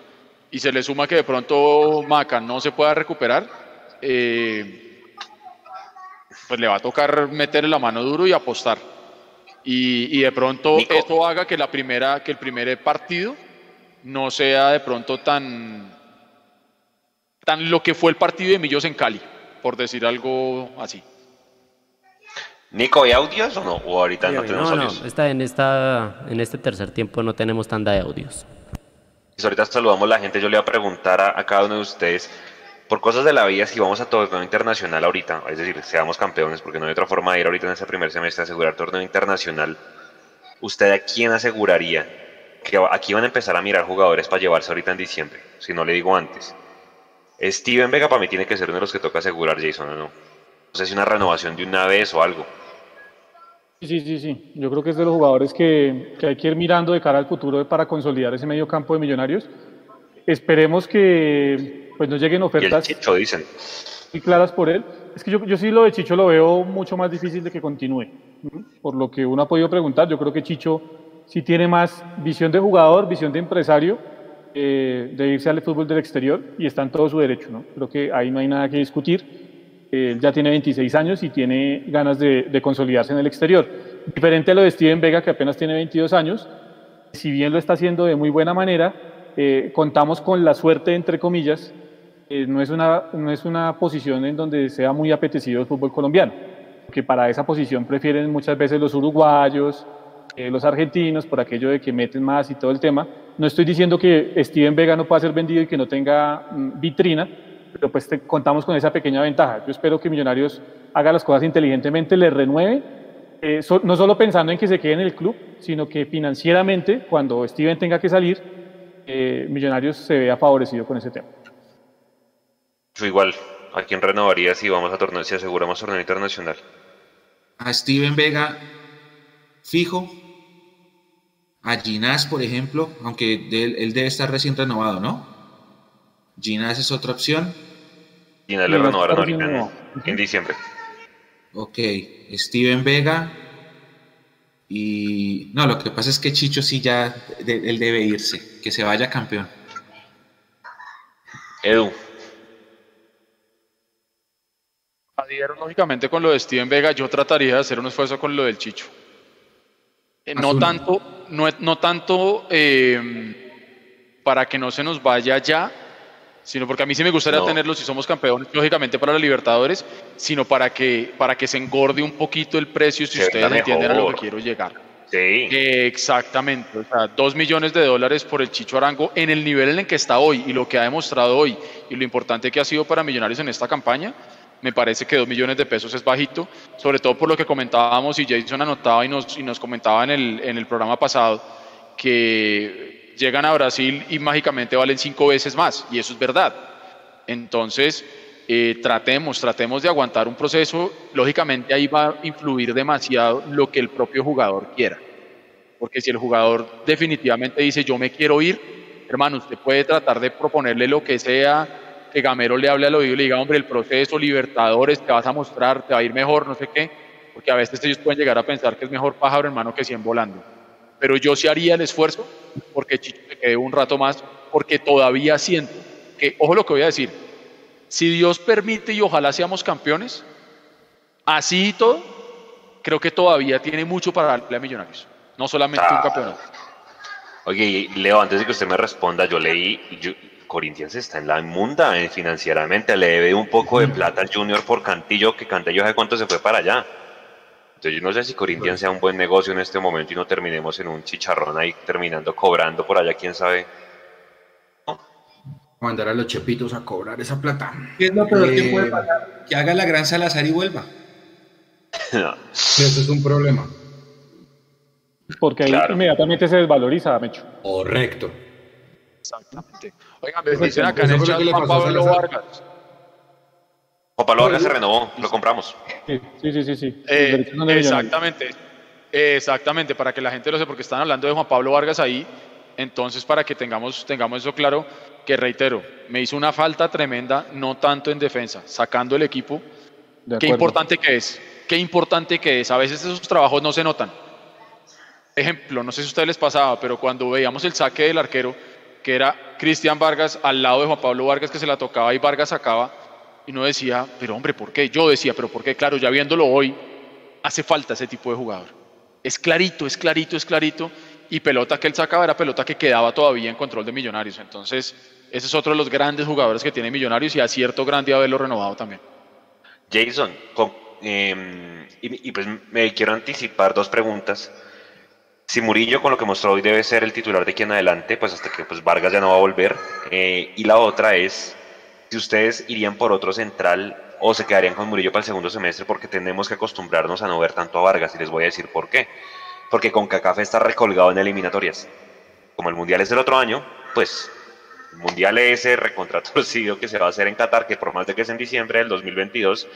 Speaker 6: y se le suma que de pronto Maca no se pueda recuperar, eh, pues le va a tocar meterle la mano duro y apostar. Y, y de pronto
Speaker 3: Nico.
Speaker 6: eso haga que, la primera, que el primer partido no sea de pronto tan, tan lo que fue el partido de Millos en Cali, por decir algo así.
Speaker 3: Nico, ¿hay audios o no? O ahorita no
Speaker 1: No,
Speaker 3: tenemos
Speaker 1: no,
Speaker 3: audios.
Speaker 1: esta- en, esta, en este tercer tiempo no tenemos tanda de audios.
Speaker 3: Pues ahorita saludamos a la gente. Yo le voy a preguntar a, a cada uno de ustedes, por cosas de la vida, si vamos a torneo internacional ahorita, es decir, seamos campeones, porque no hay otra forma de ir ahorita en este primer semestre a asegurar torneo internacional. ¿Usted a quién aseguraría que aquí van a empezar a mirar jugadores para llevarse ahorita en diciembre? Si no le digo antes. Steven Vega para mí tiene que ser uno de los que toca asegurar, Jason, ¿o no? No sé si una renovación de una vez o algo.
Speaker 4: Sí, sí, sí. Yo creo que es de los jugadores que, que hay que ir mirando de cara al futuro para consolidar ese medio campo de millonarios. Esperemos que pues nos lleguen
Speaker 3: Y el
Speaker 4: ofertas
Speaker 3: Chicho, dicen.
Speaker 4: muy claras por él. Es que yo, yo sí lo de Chicho lo veo mucho más difícil de que continúe. ¿no? Por lo que uno ha podido preguntar, yo creo que Chicho sí tiene más visión de jugador, visión de empresario, eh, de irse al fútbol del exterior y está en todo su derecho. ¿no? Creo que ahí no hay nada que discutir. Él ya tiene 26 años y tiene ganas de, consolidarse en el exterior. Diferente a lo de Steven Vega, que apenas tiene 22 años, si bien lo está haciendo de muy buena manera, eh, contamos con la suerte, entre comillas, eh, no, es una, no es una posición en donde sea muy apetecido el fútbol colombiano, que para esa posición prefieren muchas veces los uruguayos, eh, los argentinos, por aquello de que meten más y todo el tema. No estoy diciendo que Steven Vega no pueda ser vendido y que no tenga mm, vitrina, pero pues te- contamos con esa pequeña ventaja. Yo espero que Millonarios haga las cosas inteligentemente, le renueve, eh, so- no solo pensando en que se quede en el club, sino que financieramente, cuando Steven tenga que salir, eh, Millonarios se vea favorecido con ese tema.
Speaker 3: Yo igual, ¿a quién renovaría si vamos a torneo, si aseguramos torneo internacional?
Speaker 2: A Steven Vega, fijo. A Ginás, por ejemplo, aunque de él, él debe estar recién renovado, ¿no? Ginás es otra opción.
Speaker 3: Y le renovaron ahorita en, diciembre.
Speaker 2: Ok, Steven Vega. Y no, lo que pasa es que Chicho sí ya, de- él debe irse, que se vaya campeón.
Speaker 3: Edu,
Speaker 6: Adhiero lógicamente con lo de Steven Vega, yo trataría de hacer un esfuerzo con lo del Chicho. Eh, no tanto, no, no tanto eh, para que no se nos vaya ya, sino porque a mí sí me gustaría
Speaker 3: No.
Speaker 6: tenerlo si somos campeones, lógicamente para la Libertadores, sino para que, para que se engorde un poquito el precio, si
Speaker 3: Se
Speaker 6: ustedes entienden a lo que quiero llegar.
Speaker 3: sí.
Speaker 6: Eh, Exactamente, o sea, dos millones de dólares por el Chicho Arango en el nivel en el que está hoy y lo que ha demostrado hoy y lo importante que ha sido para Millonarios en esta campaña, me parece que dos millones de pesos es bajito, sobre todo por lo que comentábamos y Jason anotaba y nos, y nos comentaba en el, en el programa pasado, que llegan a Brasil y mágicamente valen cinco veces más, y eso es verdad. Entonces, eh, tratemos, tratemos de aguantar un proceso. Lógicamente ahí va a influir demasiado lo que el propio jugador quiera. Porque si el jugador definitivamente dice yo me quiero ir, hermano, usted puede tratar de proponerle lo que sea, que Gamero le hable al oído y le diga, hombre, el proceso, Libertadores, te vas a mostrar, te va a ir mejor, no sé qué, porque a veces ellos pueden llegar a pensar que es mejor pájaro hermano que 100 volando. Pero yo sí haría el esfuerzo porque Chicho se quede un rato más, porque todavía siento que, ojo lo que voy a decir, si Dios permite y ojalá seamos campeones, así y todo, creo que todavía tiene mucho para darle a Millonarios, no solamente un campeonato.
Speaker 3: Oye, Leo, antes de que usted me responda, yo leí, yo, Corinthians está en la inmunda eh, financieramente, le debe un poco de plata al Junior por Cantillo, que Cantillo sabe cuánto se fue para allá. Entonces yo no sé si Corinthians sea un buen negocio en este momento y no terminemos en un chicharrón ahí terminando cobrando por allá, quién sabe.
Speaker 5: Mandar a los chepitos a cobrar esa plata.
Speaker 2: ¿Qué es lo peor que puede
Speaker 5: Eh,
Speaker 2: pasar? Que haga la gran Salazar y vuelva. [laughs]
Speaker 5: Eso es un problema.
Speaker 4: Porque ahí
Speaker 3: Claro.
Speaker 4: inmediatamente se desvaloriza, Mecho.
Speaker 5: Correcto.
Speaker 6: Exactamente. Oigan, me dicen acá en el chat Juan Pablo. Vargas.
Speaker 3: Juan Pablo Vargas se renovó, lo compramos.
Speaker 4: Sí, sí, sí, sí.
Speaker 6: Eh, exactamente, exactamente, para que la gente lo sepa, porque están hablando de Juan Pablo Vargas ahí, entonces para que tengamos, tengamos eso claro, que reitero, me hizo una falta tremenda, no tanto en defensa, sacando el equipo, qué importante que es, qué importante que es, a veces esos trabajos no se notan. Ejemplo, no sé si a ustedes les pasaba, pero cuando veíamos el saque del arquero, que era Cristian Vargas al lado de Juan Pablo Vargas que se la tocaba y Vargas sacaba, y uno decía, pero hombre, ¿por qué? Yo decía, pero ¿por qué? Claro, ya viéndolo hoy, hace falta ese tipo de jugador. Es clarito, es clarito, es clarito. Y pelota que él sacaba era pelota que quedaba todavía en control de Millonarios. Entonces, ese es otro de los grandes jugadores que tiene Millonarios y acierto grande haberlo renovado también.
Speaker 3: Jason, y, y pues me quiero anticipar dos preguntas. Si Murillo con lo que mostró hoy debe ser el titular de aquí en adelante, pues hasta que pues Vargas ya no va a volver. Eh, y la otra es si ustedes irían por otro central o se quedarían con Murillo para el segundo semestre porque tenemos que acostumbrarnos a no ver tanto a Vargas y les voy a decir por qué. Porque con Cacafe está recolgado en eliminatorias. Como el Mundial es el otro año, pues el Mundial ese recontratorcido [laughs] que se va a hacer en Qatar, que por más de que es en diciembre del 2022,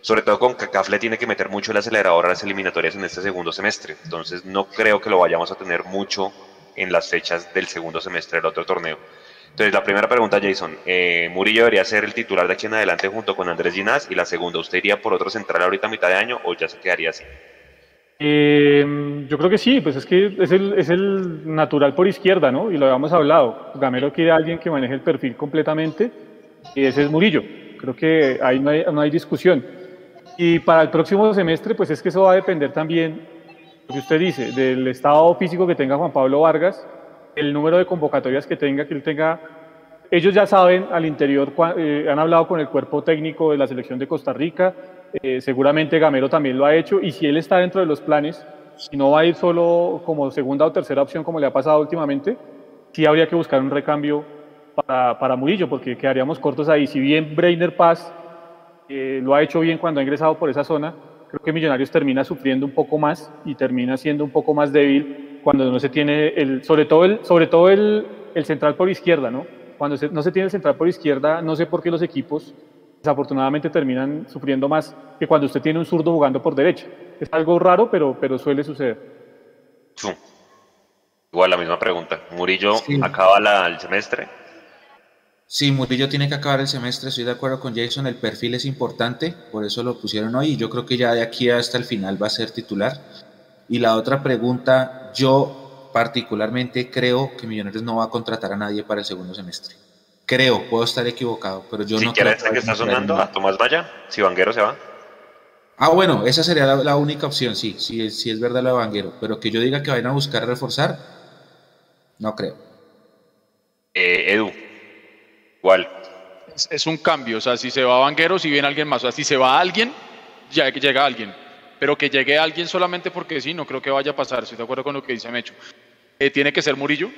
Speaker 3: sobre todo con CACAF tiene que meter mucho el acelerador a las eliminatorias en este segundo semestre. Entonces no creo que lo vayamos a tener mucho en las fechas del segundo semestre del otro torneo. Entonces la primera pregunta, Jason, eh, Murillo debería ser el titular de aquí en adelante junto con Andrés Ginás y la segunda, ¿usted iría por otro central ahorita a mitad de año o ya se quedaría así?
Speaker 4: Eh, yo creo que sí, pues es que es el, natural por izquierda, ¿no? Y lo habíamos hablado. Gamero quiere alguien que maneje el perfil completamente y ese es Murillo. Creo que ahí hay, no hay discusión. Y para el próximo semestre, pues es que eso va a depender también, lo que usted dice, del estado físico que tenga Juan Pablo Vargas, el número de convocatorias que tenga, que él tenga. Ellos ya saben al interior, eh, han hablado con el cuerpo técnico de la selección de Costa Rica, eh, seguramente Gamero también lo ha hecho, y si él está dentro de los planes, y no va a ir solo como segunda o tercera opción como le ha pasado últimamente, sí habría que buscar un recambio para, para Murillo, porque quedaríamos cortos ahí. Si bien Breiner Paz eh, lo ha hecho bien cuando ha ingresado por esa zona, creo que Millonarios termina sufriendo un poco más y termina siendo un poco más débil cuando no se tiene el, sobre todo el, sobre todo el, el central por izquierda, ¿no? Cuando se- no se tiene el central por izquierda, no sé por qué los equipos desafortunadamente terminan sufriendo más que cuando usted tiene un zurdo jugando por derecha. Es algo raro, pero, pero suele suceder.
Speaker 3: Igual la misma pregunta. Murillo acaba la- el semestre.
Speaker 2: Sí, Murillo tiene que acabar el semestre, estoy de acuerdo con Jason, el perfil es importante, por eso lo pusieron hoy y yo creo que ya de aquí hasta el final va a ser titular. Y la otra pregunta, yo particularmente creo que Millonarios no va a contratar a nadie para el segundo semestre. Creo, puedo estar equivocado, pero yo
Speaker 3: si
Speaker 2: no creo
Speaker 3: que está sonando,
Speaker 2: a.
Speaker 3: Tomás Vaya, si Vanguero se va.
Speaker 2: Ah, bueno, esa sería la, la única opción, sí, sí, es- sí es verdad lo de Vanguero, pero que yo diga que vayan a buscar reforzar, no creo.
Speaker 3: Eh, Edu, igual.
Speaker 6: Es, un cambio, o sea, si se va Vanguero, si viene alguien más, o sea, si se va alguien, ya llega alguien. Pero que llegue alguien solamente porque sí, no creo que vaya a pasar, estoy de acuerdo con lo que dice Mecho. Eh, tiene que ser Murillo,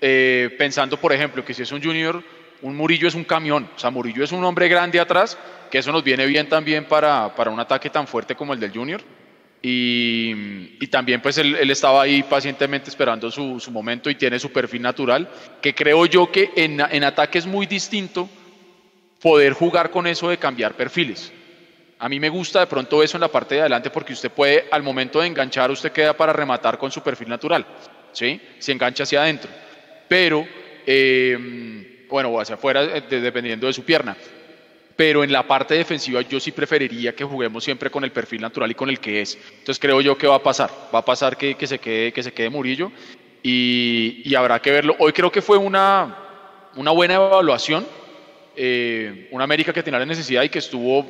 Speaker 6: eh, pensando, por ejemplo, que si es un junior, un Murillo es un camión, o sea, Murillo es un hombre grande atrás, que eso nos viene bien también para, para un ataque tan fuerte como el del junior. Y, también pues él, él estaba ahí pacientemente esperando su, su momento y tiene su perfil natural, que creo yo que en, en ataque es muy distinto poder jugar con eso de cambiar perfiles. A mí me gusta de pronto eso en la parte de adelante porque usted puede, al momento de enganchar, usted queda para rematar con su perfil natural, ¿sí? Se engancha hacia adentro. Pero, eh, bueno, o hacia afuera, eh, dependiendo de su pierna. Pero en la parte defensiva yo sí preferiría que juguemos siempre con el perfil natural y con el que es. Entonces creo yo que va a pasar. Va a pasar que, que se, quede, que se quede Murillo y, y habrá que verlo. Hoy creo que fue una, una buena evaluación. Eh, una América que tenía la necesidad y que estuvo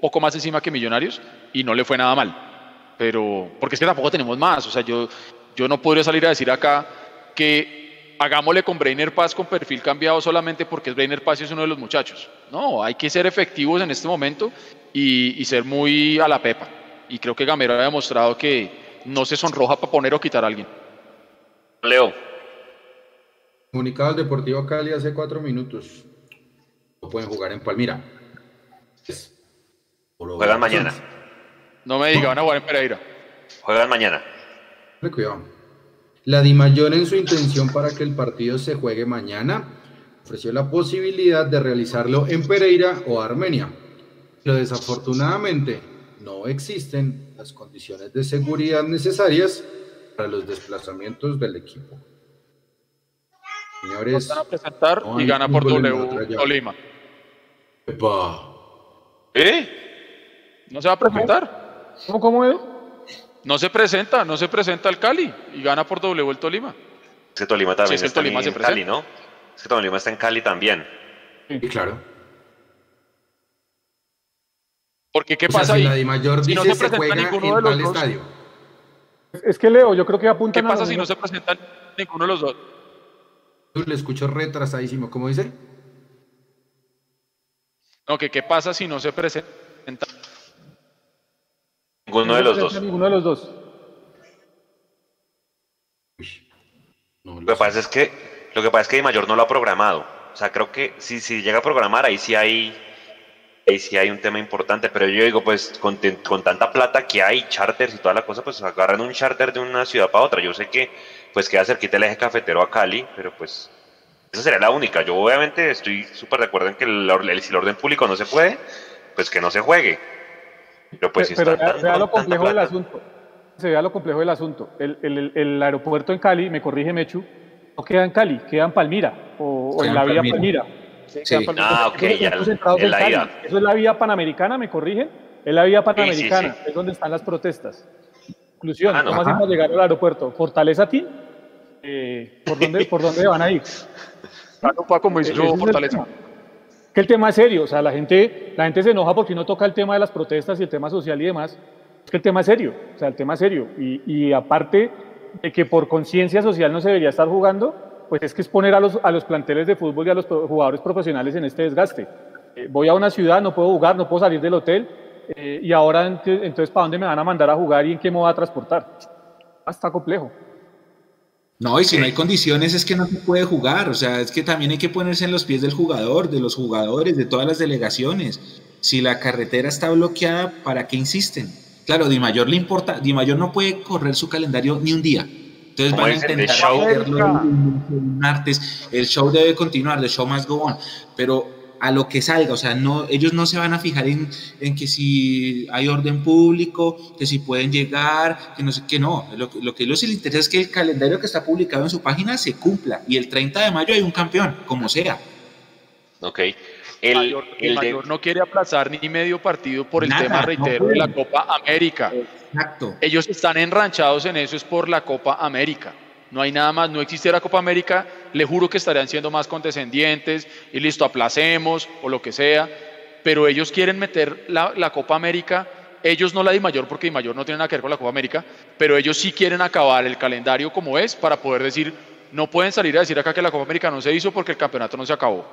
Speaker 6: poco más encima que Millonarios y no le fue nada mal. Pero, porque es que tampoco tenemos más. O sea, yo, yo no podría salir a decir acá que hagámosle con Brainer Paz con perfil cambiado solamente porque Brainer Paz es uno de los muchachos. No, hay que ser efectivos en este momento y, y ser muy a la pepa. Y creo que Gamero ha demostrado que no se sonroja para poner o quitar a alguien.
Speaker 3: Leo.
Speaker 5: Comunicado al Deportivo Cali hace cuatro minutos. No pueden jugar en Palmira.
Speaker 3: Juegan mañana.
Speaker 6: No me diga, van a jugar en Pereira.
Speaker 3: Juegan mañana.
Speaker 5: Cuidado. La Dimayor en su intención para que el partido se juegue mañana ofreció la posibilidad de realizarlo en Pereira o Armenia. Pero desafortunadamente no existen las condiciones de seguridad necesarias para los desplazamientos del equipo. Señores,
Speaker 6: van a presentar y gana por W Tolima. ¿Eh? ¿No se va a presentar?
Speaker 4: ¿Cómo, cómo es?
Speaker 6: No se presenta, no se presenta al Cali y gana por W el Tolima.
Speaker 3: Es que Tolima también está en Cali, ¿no? Es que Tolima está en Cali también.
Speaker 5: Sí, claro.
Speaker 6: Porque ¿qué pasa
Speaker 5: si
Speaker 6: ahí?
Speaker 5: si no se, presenta ninguno de los dos. Estadio.
Speaker 4: Es que Leo, yo creo que apunta.
Speaker 6: ¿Qué pasa si no se presenta ninguno de los dos?
Speaker 5: Le escucho retrasadísimo, ¿cómo dice?
Speaker 6: No, que qué pasa si no se presenta
Speaker 3: Ninguno de los dos.
Speaker 4: Ninguno de los dos.
Speaker 3: lo que pasa es que lo que pasa es que Di Mayor no lo ha programado. O sea, creo que si, si llega a programar ahí sí hay ahí sí hay un tema importante, pero yo digo, pues con, con, tanta plata que hay, charters y toda la cosa, pues agarran un charter de una ciudad para otra. Yo sé que pues queda cerquita el eje cafetero a Cali, pero pues esa sería la única. Yo obviamente estoy súper de acuerdo en que el, si el orden público no se puede, pues que no se juegue. Pero pues si
Speaker 4: pero vea, lo complejo del asunto. Se vea lo complejo del asunto. El, el, el, aeropuerto en Cali, me corrige Mechu, no queda en Cali, queda en Palmira o, en la vía Palmira.
Speaker 3: Sí. Ah, ok, ya, en la.
Speaker 4: Eso es la vía panamericana, me corrigen. Es la vía panamericana, es donde están las protestas. Conclusión, ah, ¿cómo hacemos llegar al aeropuerto? ¿Fortaleza Team? Eh, ¿por, dónde, ¿Por dónde van a ir? [laughs]
Speaker 6: como dice yo, Fortaleza
Speaker 4: que el tema es serio, o sea, la gente, la gente se enoja porque no toca el tema de las protestas y el tema social y demás, es que el tema es serio, o sea, el tema es serio, y, aparte de que por conciencia social no se debería estar jugando, pues es que es poner a los, a los planteles de fútbol y a los jugadores profesionales en este desgaste. Eh, voy a una ciudad, no puedo jugar, no puedo salir del hotel, eh, y ahora entonces, ¿para dónde me van a mandar a jugar y en qué me voy a transportar? Ah, está complejo.
Speaker 2: No, y si no hay condiciones es que no se puede jugar, o sea, es que también hay que ponerse en los pies del jugador, de los jugadores, de todas las delegaciones. Si la carretera está bloqueada, ¿para qué insisten? Claro, Di Mayor le importa, Di Mayor no puede correr su calendario ni un día. Entonces van a intentar hacerlo un martes. El show debe continuar, the show must go on. Pero a lo que salga, o sea, no, ellos no se van a fijar en, en, que si hay orden público, que si pueden llegar, que no sé qué, no, lo, lo que a ellos les interesa es que el calendario que está publicado en su página se cumpla y el 30 de mayo hay un campeón, como sea.
Speaker 3: Ok.
Speaker 6: El, mayor, el mayor no quiere aplazar ni medio partido por el tema, reitero, de la Copa América.
Speaker 2: Exacto.
Speaker 6: Ellos están enranchados en eso, es por la Copa América no hay nada más, no existiera Copa América, le juro que estarían siendo más condescendientes y listo, aplacemos o lo que sea, pero ellos quieren meter la, Copa América, ellos no la Di Mayor porque Di Mayor no tiene nada que ver con la Copa América, pero ellos sí quieren acabar el calendario como es para poder decir, no pueden salir a decir acá que la Copa América no se hizo porque el campeonato no se acabó.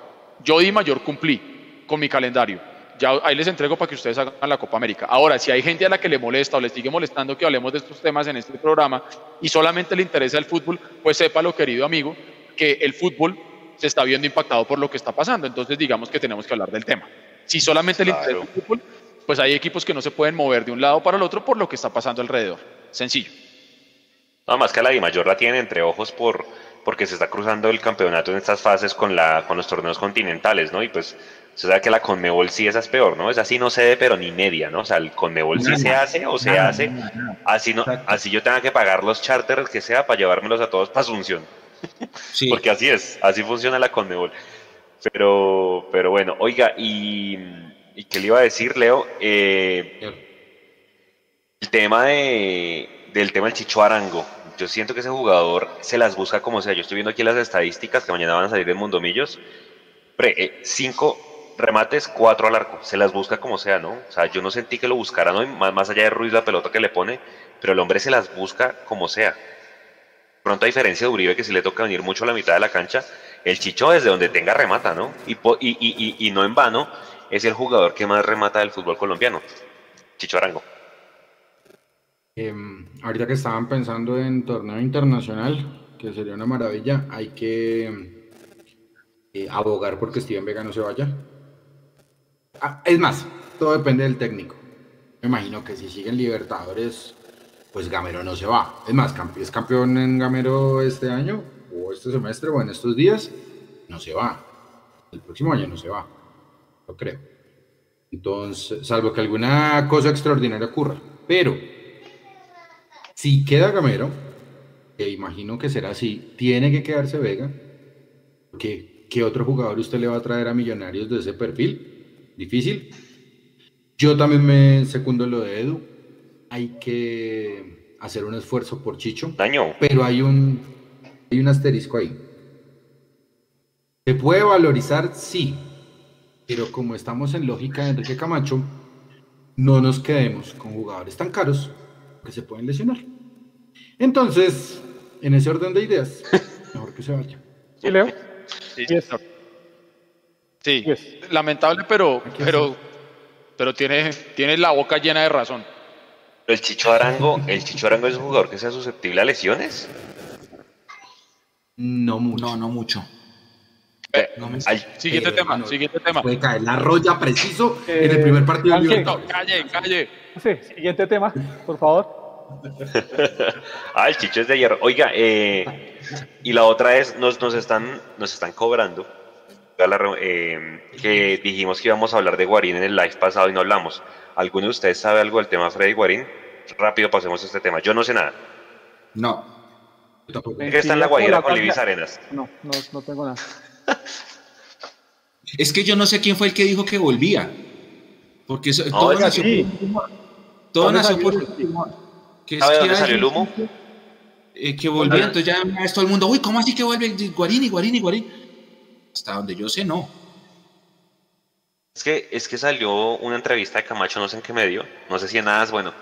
Speaker 6: Yo Di Mayor cumplí con mi calendario ya ahí les entrego para que ustedes hagan la Copa América. Ahora, si hay gente a la que le molesta o le sigue molestando que hablemos de estos temas en este programa y solamente le interesa el fútbol, pues sépalo, querido amigo, que el fútbol se está viendo impactado por lo que está pasando. Entonces, digamos que tenemos que hablar del tema. Si solamente le interesa el fútbol, pues hay equipos que no se pueden mover de un lado para el otro por lo que está pasando alrededor. Sencillo.
Speaker 3: Nada más que la Di Mayor la tiene entre ojos por porque se está cruzando el campeonato en estas fases con, la, con los torneos continentales, ¿no? Y pues O sea que la Conmebol sí esa es peor, ¿no? Es así no cede, pero ni media, ¿no? O sea, el Conmebol sí se hace o se hace. así no, así yo tenga que pagar los charters que sea para llevármelos a todos para Asunción. [laughs] Porque así es, así funciona la Conmebol. Pero, pero bueno, oiga, y, y qué le iba a decir, Leo, eh, el tema de, del tema del Chicho Arango. Yo siento que ese jugador se las busca como sea. Yo estoy viendo aquí las estadísticas que mañana van a salir de Mundomillos. Pre, eh, cinco remates, cuatro al arco. Se las busca como sea, ¿no? O sea, yo no sentí que lo buscara, ¿no? Más, más allá de Ruiz la pelota que le pone, pero el hombre se las busca como sea. Pronto, a diferencia de Uribe, que si le toca venir mucho a la mitad de la cancha, el Chicho desde donde tenga remata, ¿no? Y, y, y, y no en vano, es el jugador que más remata del fútbol colombiano. Chicho Arango.
Speaker 5: Em, ahorita que estaban pensando en torneo internacional, que sería una maravilla, hay que eh, abogar porque Steven Vega no se vaya. Ah, es más, todo depende del técnico. Me imagino que si siguen Libertadores, pues Gamero no se va. Es más, es campeón en Gamero este año, o este semestre, o en estos días, no se va. El próximo año no se va. Lo creo. Entonces, salvo que alguna cosa extraordinaria ocurra. Pero si queda Gamero, que imagino que será así, tiene que quedarse Vega, porque ¿qué otro jugador usted le va a traer a Millonarios de ese perfil? Difícil. Yo también me secundo lo de Edu. Hay que hacer un esfuerzo por Chicho.
Speaker 3: Daño.
Speaker 5: Pero hay un, hay un asterisco ahí. ¿Se puede valorizar? Sí. Pero como estamos en lógica de Enrique Camacho, no nos quedemos con jugadores tan caros que se pueden lesionar. Entonces, en ese orden de ideas, [laughs] mejor que se vaya.
Speaker 4: ¿Sí, Leo?
Speaker 6: Sí, sí. lamentable, pero, pero, pero tiene, tiene la boca llena de razón.
Speaker 3: ¿El Chicho Arango, el Chicho Arango es un jugador que sea susceptible a lesiones?
Speaker 5: No mucho.
Speaker 2: No, no mucho.
Speaker 6: Eh, siguiente tema, siguiente tema.
Speaker 5: Puede caer la roya preciso en el primer partido.
Speaker 6: de calle, calle.
Speaker 4: Sí, siguiente tema, por favor. [laughs]
Speaker 3: ah, el chicho es de ayer. Oiga, eh, y la otra es, nos, nos, están, nos están cobrando eh, que dijimos que íbamos a hablar de Guarín en el live pasado y no hablamos. ¿Alguno de ustedes sabe algo del tema Freddy Guarín? Rápido pasemos a este tema. Yo no sé nada.
Speaker 5: No.
Speaker 3: ¿Qué está en la Guajira con Libis Arenas?
Speaker 4: No, no, no tengo nada.
Speaker 2: Es que yo no sé quién fue el que dijo que volvía. Porque eso,
Speaker 3: No,
Speaker 2: todo
Speaker 3: es
Speaker 2: nació,
Speaker 3: así.
Speaker 2: todo
Speaker 4: ¿Dónde
Speaker 2: nació por. Que es
Speaker 3: ¿Sabe
Speaker 2: que
Speaker 3: dónde salió el humo?
Speaker 2: eh, que volvía, entonces ya todo el mundo, uy, ¿cómo así que vuelve Guarini, Guarini, Guarini? Hasta donde yo sé, no.
Speaker 3: Es que, es que salió una entrevista de Camacho, no sé en qué medio, no sé si en nada, bueno,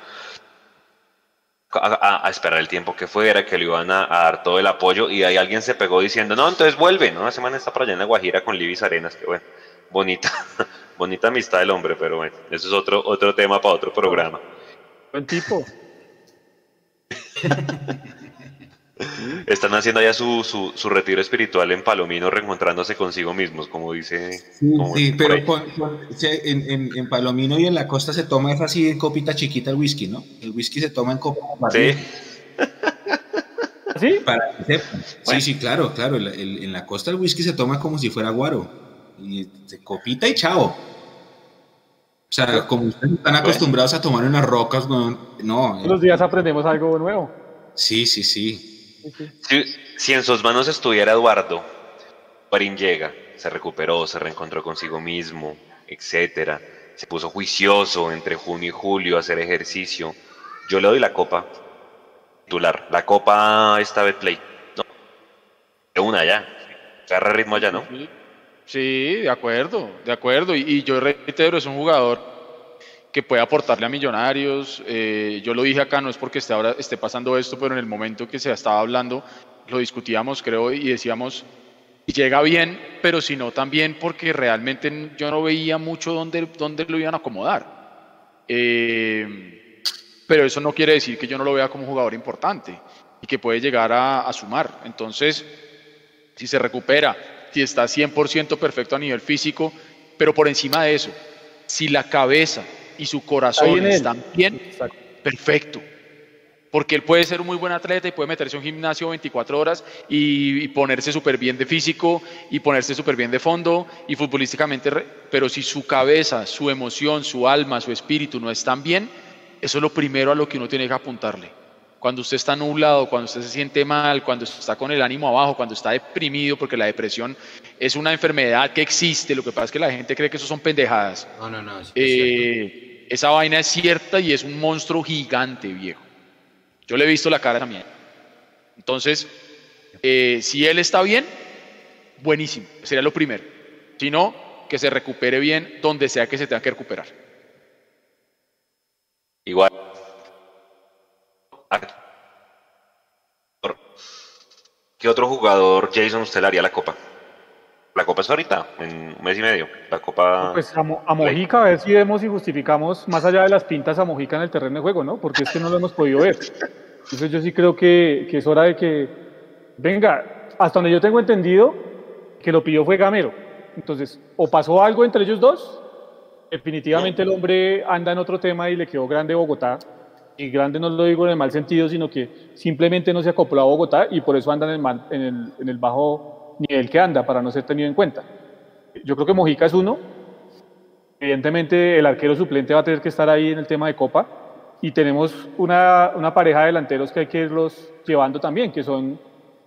Speaker 3: a, a- a esperar el tiempo que fuera, que le iban a, a dar todo el apoyo, y ahí alguien se pegó diciendo, no, entonces vuelve, ¿no? Una semana está por allá en la Guajira con Libis Arenas, que bueno, bonita, [laughs] bonita amistad del hombre, pero bueno, eso es otro, otro tema para otro programa.
Speaker 4: Buen tipo. [laughs]
Speaker 3: Están haciendo allá su, su, su retiro espiritual en Palomino, reencontrándose consigo mismos, como dice... como
Speaker 2: Sí,
Speaker 3: por
Speaker 2: pero con- con- en, en- en Palomino y en la costa se toma es así en copita chiquita el whisky, ¿no? El whisky se toma en copa.
Speaker 3: Sí.
Speaker 4: ¿Sí? [laughs]
Speaker 2: Para que sepan. Sí, sí, claro, claro. el- el- en la costa el whisky se toma como si fuera guaro. Y copita y chao. O sea, como ustedes están acostumbrados a tomar en las rocas, no. no
Speaker 4: Todos los días aprendemos algo nuevo.
Speaker 2: sí, sí, sí.
Speaker 3: Si, en sus manos estuviera Eduardo, Guarín llega, se recuperó, se reencontró consigo mismo, etcétera, se puso juicioso entre junio y julio a hacer ejercicio. Yo le doy la copa titular, la copa esta Betplay, no, de una ya, agarra ritmo ya, ¿no?
Speaker 6: Sí, de acuerdo, de acuerdo. Y, y yo reitero, es un jugador que puede aportarle a Millonarios. eh, yo lo dije acá, no es porque esté ahora esté pasando esto, pero en el momento que se estaba hablando, lo discutíamos, creo, y decíamos, llega bien, pero si no también porque realmente yo no veía mucho dónde, dónde lo iban a acomodar. Eh, pero eso no quiere decir que yo no lo vea como un jugador importante y que puede llegar a, a sumar. Entonces, si se recupera, si está 100% perfecto a nivel físico, pero por encima de eso, si la cabeza y su corazón
Speaker 4: bien
Speaker 6: están bien, perfecto. porque él puede ser un muy buen atleta y puede meterse a un gimnasio 24 horas y, y ponerse súper bien de físico y ponerse súper bien de fondo y futbolísticamente, re- pero si su cabeza, su emoción, su alma, su espíritu no están bien, eso es lo primero a lo que uno tiene que apuntarle. Cuando usted está nublado, cuando usted se siente mal, cuando está con el ánimo abajo, cuando está deprimido, porque la depresión es una enfermedad que existe, lo que pasa es que la gente cree que eso son pendejadas.
Speaker 5: No, no, no. es-
Speaker 6: Eh, esa vaina es cierta y es un monstruo gigante, viejo. Yo le he visto la cara también. Entonces, eh, si él está bien, buenísimo, sería lo primero. Si no, que se recupere bien donde sea que se tenga que recuperar.
Speaker 3: Igual. ¿Qué otro jugador, Jason, usted le haría la copa? La copa es ahorita, en un mes y medio. La copa.
Speaker 4: Pues a, Mo- a Mojica, a ver si vemos y justificamos más allá de las pintas a Mojica en el terreno de juego, ¿no? Porque es que no lo hemos podido ver. Entonces yo sí creo que, que es hora de que, venga, hasta donde yo tengo entendido, que lo pidió fue Gamero. Entonces, o pasó algo entre ellos dos, definitivamente el hombre anda en otro tema y le quedó grande Bogotá. Y grande no lo digo en el mal sentido, sino que simplemente no se acopló a Bogotá y por eso anda en el, mal- en el, en el bajo nivel que anda, para no ser tenido en cuenta. Yo creo que Mojica es uno. Evidentemente el arquero suplente va a tener que estar ahí en el tema de Copa. Y tenemos una, una pareja de delanteros que hay que irlos llevando también, que son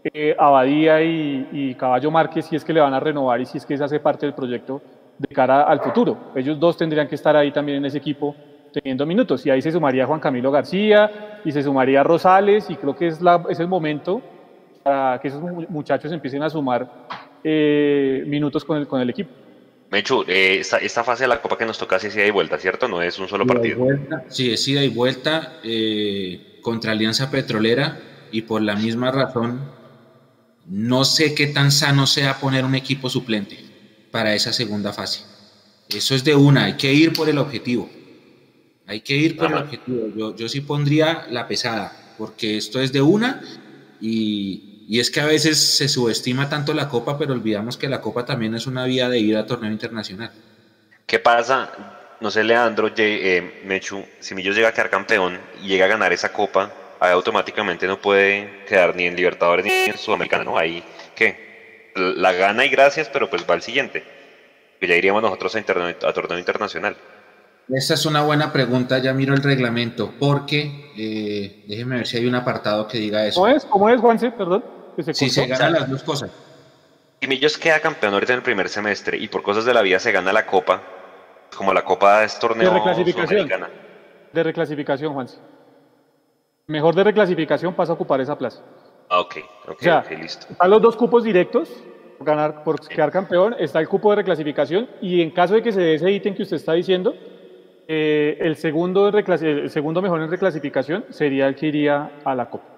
Speaker 4: eh, Abadía y, Caballo Márquez, si es que le van a renovar y si es que se hace parte del proyecto de cara al futuro. Ellos dos tendrían que estar ahí también en ese equipo teniendo minutos. Y ahí se sumaría Juan Camilo García y se sumaría Rosales y creo que es, es el momento para que esos mu- muchachos empiecen a sumar eh, minutos con el, con el equipo.
Speaker 3: Mechu, eh, esta, esta fase de la copa que nos toca es ida y vuelta, ¿cierto? No es un solo partido.
Speaker 2: vuelta, sí, es ida y vuelta eh, contra Alianza Petrolera y por la misma razón no sé qué tan sano sea poner un equipo suplente para esa segunda fase. Eso es de una, hay que ir por el objetivo. Hay que ir por el
Speaker 3: Ajá.
Speaker 2: objetivo. Yo, yo sí pondría la pesada, porque esto es de una y, y es que a veces se subestima tanto la copa, pero olvidamos que la copa también es una vía de ir a torneo internacional.
Speaker 3: ¿Qué pasa? No sé, Leandro, eh, Mechu, si Millos llega a quedar campeón y llega a ganar esa copa, ahí automáticamente no puede quedar ni en Libertadores ni en Sudamericana, ¿no? Ahí, ¿qué? La gana y gracias, pero pues va al siguiente. Que ya iríamos nosotros a, torneo internacional.
Speaker 2: Esta es una buena pregunta, ya miro el reglamento, porque eh, déjeme ver si hay un apartado que diga eso.
Speaker 4: ¿Cómo es? ¿Cómo es, Juanse? Perdón. Que se
Speaker 2: Si se ganan las dos cosas.
Speaker 3: Si Millos queda campeón ahorita en el primer semestre y por cosas de la vida se gana la copa, como la copa es torneo
Speaker 4: De reclasificación.
Speaker 3: sudamericana.
Speaker 4: De reclasificación, Juanse. Mejor de reclasificación pasa a ocupar esa plaza.
Speaker 3: Ah, ok, ok,
Speaker 4: O sea,
Speaker 3: ok, listo.
Speaker 4: Están los dos cupos directos por, ganar, por quedar campeón, está el cupo de reclasificación y en caso de que se dé ese ítem que usted está diciendo, eh, el, segundo el segundo mejor en reclasificación sería el que iría a la Copa.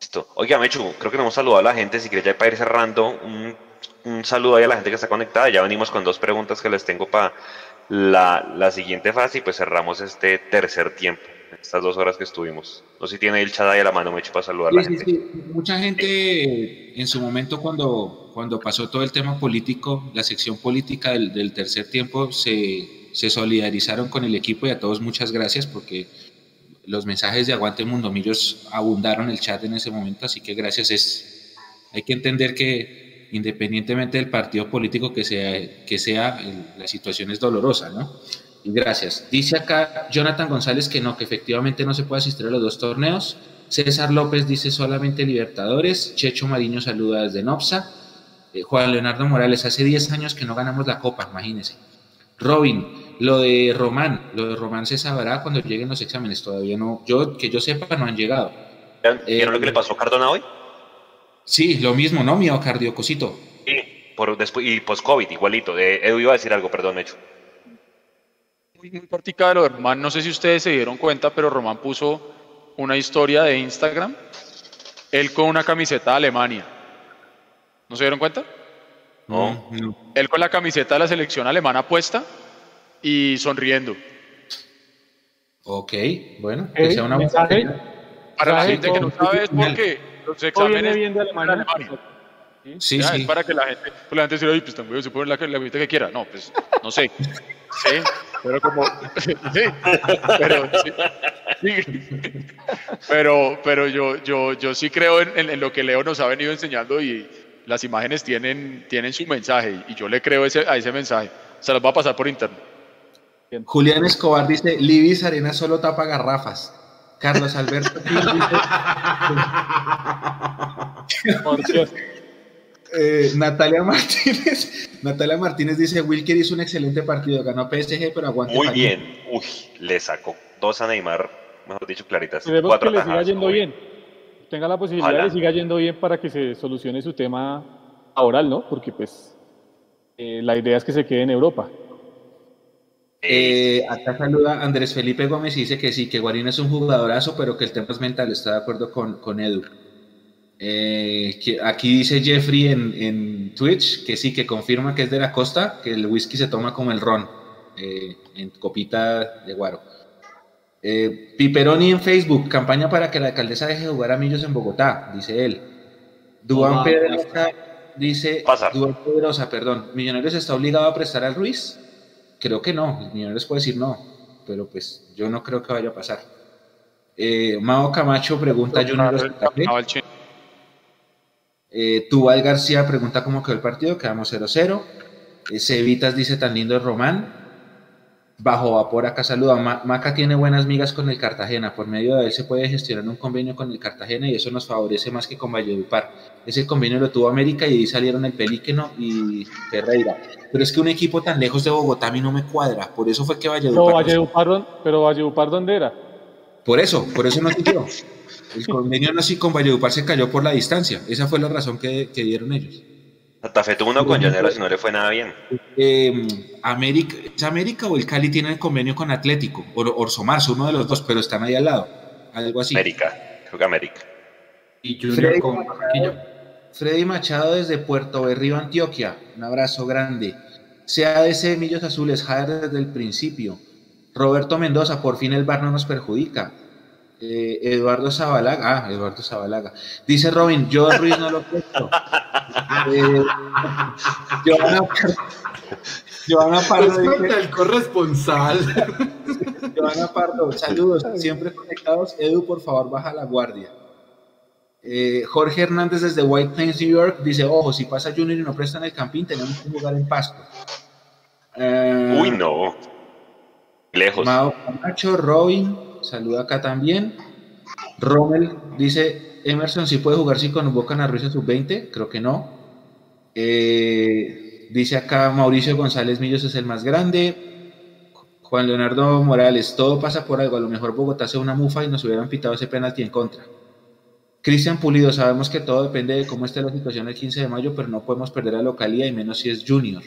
Speaker 3: Listo. Oiga, Mechu, creo que no hemos saludado a la gente. Si quieres ya para ir cerrando, un, un saludo ahí a la gente que está conectada. Ya venimos con dos preguntas que les tengo para la, la siguiente fase y pues cerramos este tercer tiempo, estas dos horas que estuvimos. No sé si tiene el chat ahí a la mano, Mechu, para saludar a la
Speaker 2: Sí, sí,
Speaker 3: gente.
Speaker 2: sí. Mucha gente en su momento cuando, cuando pasó todo el tema político, la sección política del, del tercer tiempo, se, se solidarizaron con el equipo y a todos muchas gracias porque los mensajes de Aguante Mundo Millos abundaron el chat en ese momento, así que gracias es... Hay que entender que independientemente del partido político que sea, que sea la situación es dolorosa, ¿no? Y gracias. Dice acá Jonathan González que no, que efectivamente no se puede asistir a los dos torneos. César López dice solamente Libertadores. Checho Mariño saluda desde Nopsa. Eh, Juan Leonardo Morales, hace 10 años que no ganamos la copa, imagínense. Robin, lo de Román, lo de Román se sabrá cuando lleguen los exámenes, todavía no, yo que yo sepa no han llegado.
Speaker 3: ¿Vieron lo que le pasó a Cardona hoy?
Speaker 2: Sí, lo mismo, ¿no? Miocardio, cosito.
Speaker 3: Sí, por después, y post-COVID, igualito. Eh, Edu iba a decir algo, perdón, Mechu.
Speaker 6: muy, muy de lo de Román. No sé si ustedes se dieron cuenta, pero Román puso una historia de Instagram, él con una camiseta de Alemania. ¿No se dieron cuenta?
Speaker 3: No.
Speaker 6: Él con la camiseta de la selección alemana puesta y sonriendo.
Speaker 2: Ok, bueno, que sea una
Speaker 4: mensaje.
Speaker 6: Para la gente que no sabe es porque los exámenes
Speaker 4: bien de Alemania.
Speaker 6: Alemania.
Speaker 2: Sí,
Speaker 6: Ya,
Speaker 2: sí.
Speaker 6: Es para que la gente, pues la gente dice, oye, pues también se pone la, la camiseta que quiera. No, pues no sé. Sí, pero como. [laughs] Sí, pero, sí, pero, pero yo, yo, yo sí creo en, en, lo que Leo nos ha venido enseñando y las imágenes tienen, tienen su mensaje y yo le creo ese, a ese mensaje. Se los va a pasar por internet.
Speaker 2: Julián Escobar dice: Libis Arena solo tapa garrafas. Carlos Alberto [laughs] eh, Natalia Martínez Natalia Martínez dice Wilker hizo un excelente partido, ganó PSG, pero aguanta.
Speaker 3: Muy bien, uy, le sacó dos a Neymar, mejor dicho, claritas.
Speaker 4: Queremos que le siga yendo bien. Tenga la posibilidad de que siga yendo bien para que se solucione su tema laboral, ¿no? Porque pues eh, la idea es que se quede en Europa.
Speaker 2: Eh, acá saluda Andrés Felipe Gómez y dice que sí, que Guarín es un jugadorazo, pero que el tema es mental, está de acuerdo con, con Edu. Eh, aquí dice Jeffrey en, en, Twitch que sí, que confirma que es de la costa, que el whisky se toma como el ron, eh, en copita de guaro. Piperoni en Facebook, campaña para que la alcaldesa deje de jugar a Millos en Bogotá, dice él. Duan Pedrosa dice, Duan Pedrosa, perdón, Millonarios está obligado a prestar al Ruiz. Creo que no, Millonarios puede decir no, pero pues yo no creo que vaya a pasar. Eh, Mao Camacho pregunta Junior eh, Tubal García pregunta cómo quedó el partido, quedamos 0-0. Eh, Cevitas dice tan lindo el Román. Bajo vapor acá saluda. Maca tiene buenas migas con el Cartagena. Por medio de él se puede gestionar un convenio con el Cartagena y eso nos favorece más que con Valledupar. Ese convenio lo tuvo América y ahí salieron el Pelíqueno y Ferreira. Pero es que un equipo tan lejos de Bogotá a mí no me cuadra. Por eso fue que Valledupar.
Speaker 4: No, Valledupar, pero Valledupar, ¿dónde era?
Speaker 2: Por eso, por eso no siguió. El convenio no así con Valledupar se cayó por la distancia. Esa fue la razón que, que dieron ellos.
Speaker 3: Santa Fe tuvo uno con Llaneros y no le fue nada bien.
Speaker 2: Eh, América, ¿Es América o el Cali tiene el convenio con Atlético? O Orso Marzo, uno de los dos, pero están ahí al lado. Algo así.
Speaker 3: América, creo que América.
Speaker 2: Y Freddy, con Freddy Machado desde Puerto Berrío, Antioquia. Un abrazo grande. CADC Millos Azules, Jader desde el principio. Roberto Mendoza, por fin el bar no nos perjudica. Eh, Eduardo Zabalaga, ah, Eduardo Zabalaga. Dice Robin, yo Ruiz no lo puesto. [laughs] Eh, Joana, Pardo.
Speaker 5: Dice, el corresponsal. [laughs]
Speaker 2: Joana Pardo, saludos, siempre conectados. Edu, por favor, baja la guardia. Eh, Jorge Hernández desde White Plains, New York, dice, ojo, si pasa Junior y no prestan el campín, tenemos que jugar en pasto.
Speaker 3: Uy, no. Lejos.
Speaker 2: Mao Camacho, Robin, saluda acá también. Rommel dice, Emerson, si puede jugar si convocan a en sub-20, creo que no. Eh, dice acá Mauricio González Millos es el más grande. Juan Leonardo Morales, todo pasa por algo. A lo mejor Bogotá hace una mufa y nos hubieran pitado ese penalti en contra. Cristian Pulido, sabemos que todo depende de cómo esté la situación el 15 de mayo, pero no podemos perder la localidad y menos si es Junior.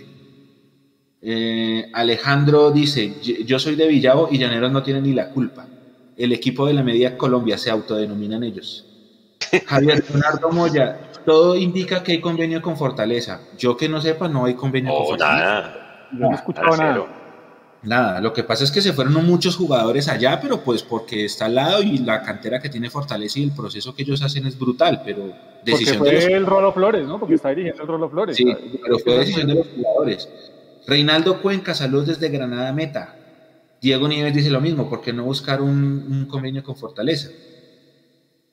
Speaker 2: Eh, Alejandro dice, yo soy de Villavo y Llaneros no tiene ni la culpa. El equipo de la media Colombia se autodenominan ellos. Javier Leonardo Moya, todo indica que hay convenio con Fortaleza. Yo que no sepa, no hay convenio con Fortaleza.
Speaker 3: Nada.
Speaker 4: No he escuchado nada.
Speaker 2: Nada, lo que pasa es que se fueron muchos jugadores allá, pero pues porque está al lado y la cantera que tiene Fortaleza y el proceso que ellos hacen es brutal, pero
Speaker 4: decisión porque fue el Rolo Flores, ¿no? Porque está dirigiendo el Rolo Flores.
Speaker 2: Sí, pero fue decisión de los jugadores. Reinaldo Cuenca, saludos desde Granada Meta. Diego Nieves dice lo mismo, ¿por qué no buscar un, convenio con Fortaleza?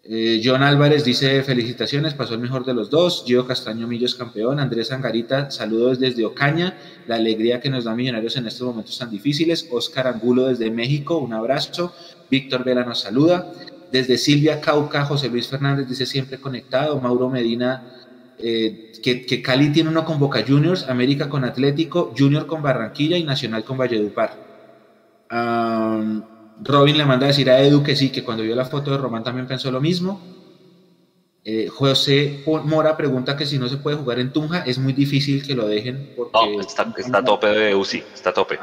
Speaker 2: Eh, John Álvarez dice felicitaciones, pasó el mejor de los dos. Gio Castaño Millos campeón. Andrés Angarita, saludos desde Ocaña. La alegría que nos da Millonarios en estos momentos tan difíciles. Oscar Angulo desde México, un abrazo. Víctor Vela nos saluda. Desde Silvia Cauca, José Luis Fernández dice siempre conectado. Mauro Medina, eh, que, que, Cali tiene uno con Boca Juniors, América con Atlético, Junior con Barranquilla y Nacional con Valledupar. Robin le manda a decir a Edu que sí, que cuando vio la foto de Román también pensó lo mismo. Eh, José Mora pregunta que si no se puede jugar en Tunja, es muy difícil que lo dejen. Porque
Speaker 3: no, está, a tope de UCI, está a tope.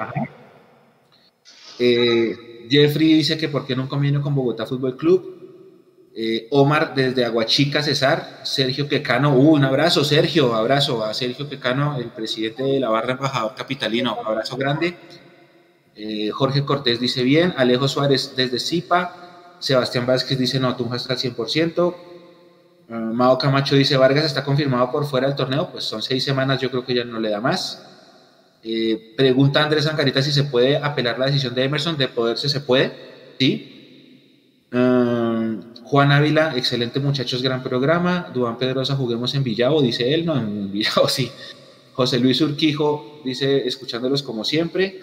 Speaker 2: Eh, Jeffrey dice que por qué no conviene con Bogotá Fútbol Club. Eh, Omar desde Aguachica, Cesar. Sergio Quecano, uh, un abrazo, Sergio, abrazo a Sergio Quecano, el presidente de la barra embajador capitalino, abrazo grande. Eh, Jorge Cortés dice bien, Alejo Suárez desde Zipa, Sebastián Vázquez dice no, Tunja está al 100%, uh, Mao Camacho dice Vargas está confirmado por fuera del torneo, pues son seis semanas, yo creo que ya no le da más. Eh, pregunta Andrés Angarita si se puede apelar la decisión de Emerson, de poderse se puede, sí. Ah, Juan Ávila, excelente muchachos, gran programa. Duan Pedrosa, juguemos en Villavo, dice él, no, en Villavo [laughs] sí. José Luis Urquijo dice, escuchándolos como siempre.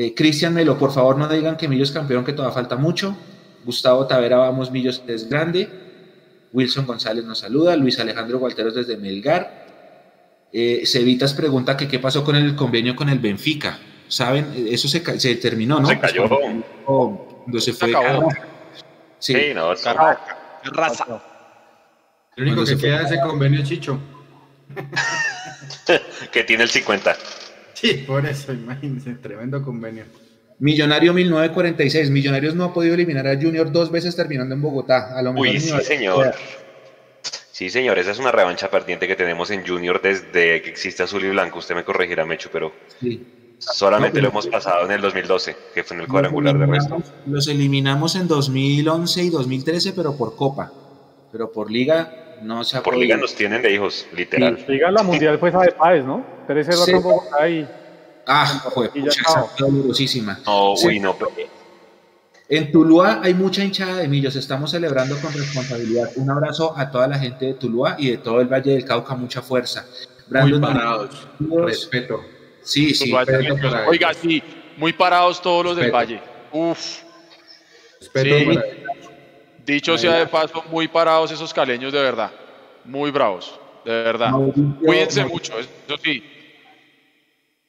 Speaker 2: Eh, Cristian Melo, por favor no digan que Millos campeón, que todavía falta mucho. Gustavo Tavera, vamos, Millos es grande. Wilson González nos saluda. Luis Alejandro Gualteros desde Melgar. Eh, Cevitas pregunta que qué pasó con el convenio con el Benfica. ¿Saben? Eso se, se terminó, ¿no?
Speaker 3: Se cayó.
Speaker 2: Cuando se fue.
Speaker 3: Sí, no,
Speaker 5: raza. Lo único que queda es ese convenio Chicho. [laughs]
Speaker 3: que tiene el 50.
Speaker 5: Sí, [laughs] por eso, imagínense, tremendo convenio.
Speaker 2: Millonario 1946. Millonarios no ha podido eliminar a Junior dos veces terminando en Bogotá. A lo mejor
Speaker 3: Uy, sí, señor. Sí, señor, esa es una revancha perdiente que tenemos en Junior desde que existe Azul y Blanco. Usted me corregirá, Mecho, pero solamente lo hemos pasado en el 2012, que fue en el cuadrangular de resto.
Speaker 2: Los eliminamos en 2011 y 2013, pero por Copa. Pero por Liga no se ha
Speaker 3: Por Liga nos tienen de hijos, literal.
Speaker 4: Sí, Liga la Mundial fue esa de Páez, ¿no? 13 sí. Bogotá y...
Speaker 2: Ah, fue dolorosísima.
Speaker 3: No, uy, no. Pero...
Speaker 2: En Tuluá hay mucha hinchada de millos, estamos celebrando con responsabilidad. Un abrazo a toda la gente de Tuluá y de todo el Valle del Cauca, mucha fuerza.
Speaker 5: Brandon muy parados, respeto.
Speaker 2: Sí, sí.
Speaker 6: Oiga, sí, muy parados todos los del Valle. Uf. Respeto sí. Dicho sea de paso, muy parados esos caleños de verdad. Muy bravos, de verdad. Cuídense mucho, eso sí.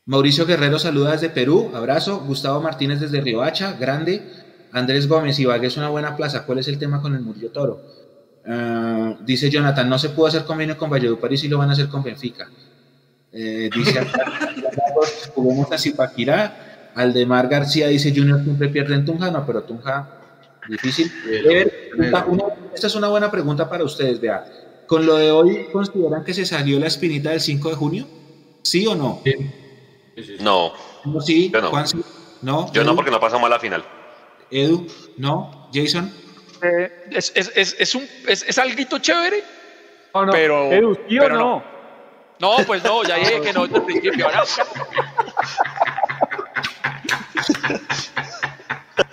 Speaker 2: Mauricio Guerrero saluda desde Perú, abrazo. Gustavo Martínez desde Riohacha, grande. Andrés Gómez, Ibagué es una buena plaza. ¿Cuál es el tema con el Murillo Toro? Uh, dice Jonathan, no se pudo hacer convenio con Valledupar y sí lo van a hacer con Benfica. Eh, dice juguemos a Zipaquirá. Aldemar García dice Junior siempre pierde en Tunja, no, pero Tunja difícil. Eh, una, esta es una buena pregunta para ustedes, vea. Con lo de hoy, ¿consideran que se salió la espinita del 5 de junio? ¿Sí o no?
Speaker 3: Sí. No.
Speaker 2: no sí,
Speaker 3: yo no.
Speaker 2: Juan, sí. no.
Speaker 3: Yo no, porque no pasamos a la final.
Speaker 2: Edu, no. Jason.
Speaker 6: Eh, es, es, es, es, un, es, es algo chévere.
Speaker 4: No, no.
Speaker 6: Pero,
Speaker 4: Edu, ¿sí
Speaker 6: pero
Speaker 4: o no?
Speaker 6: no? No, pues no, ya dije que no desde el principio. ¿no?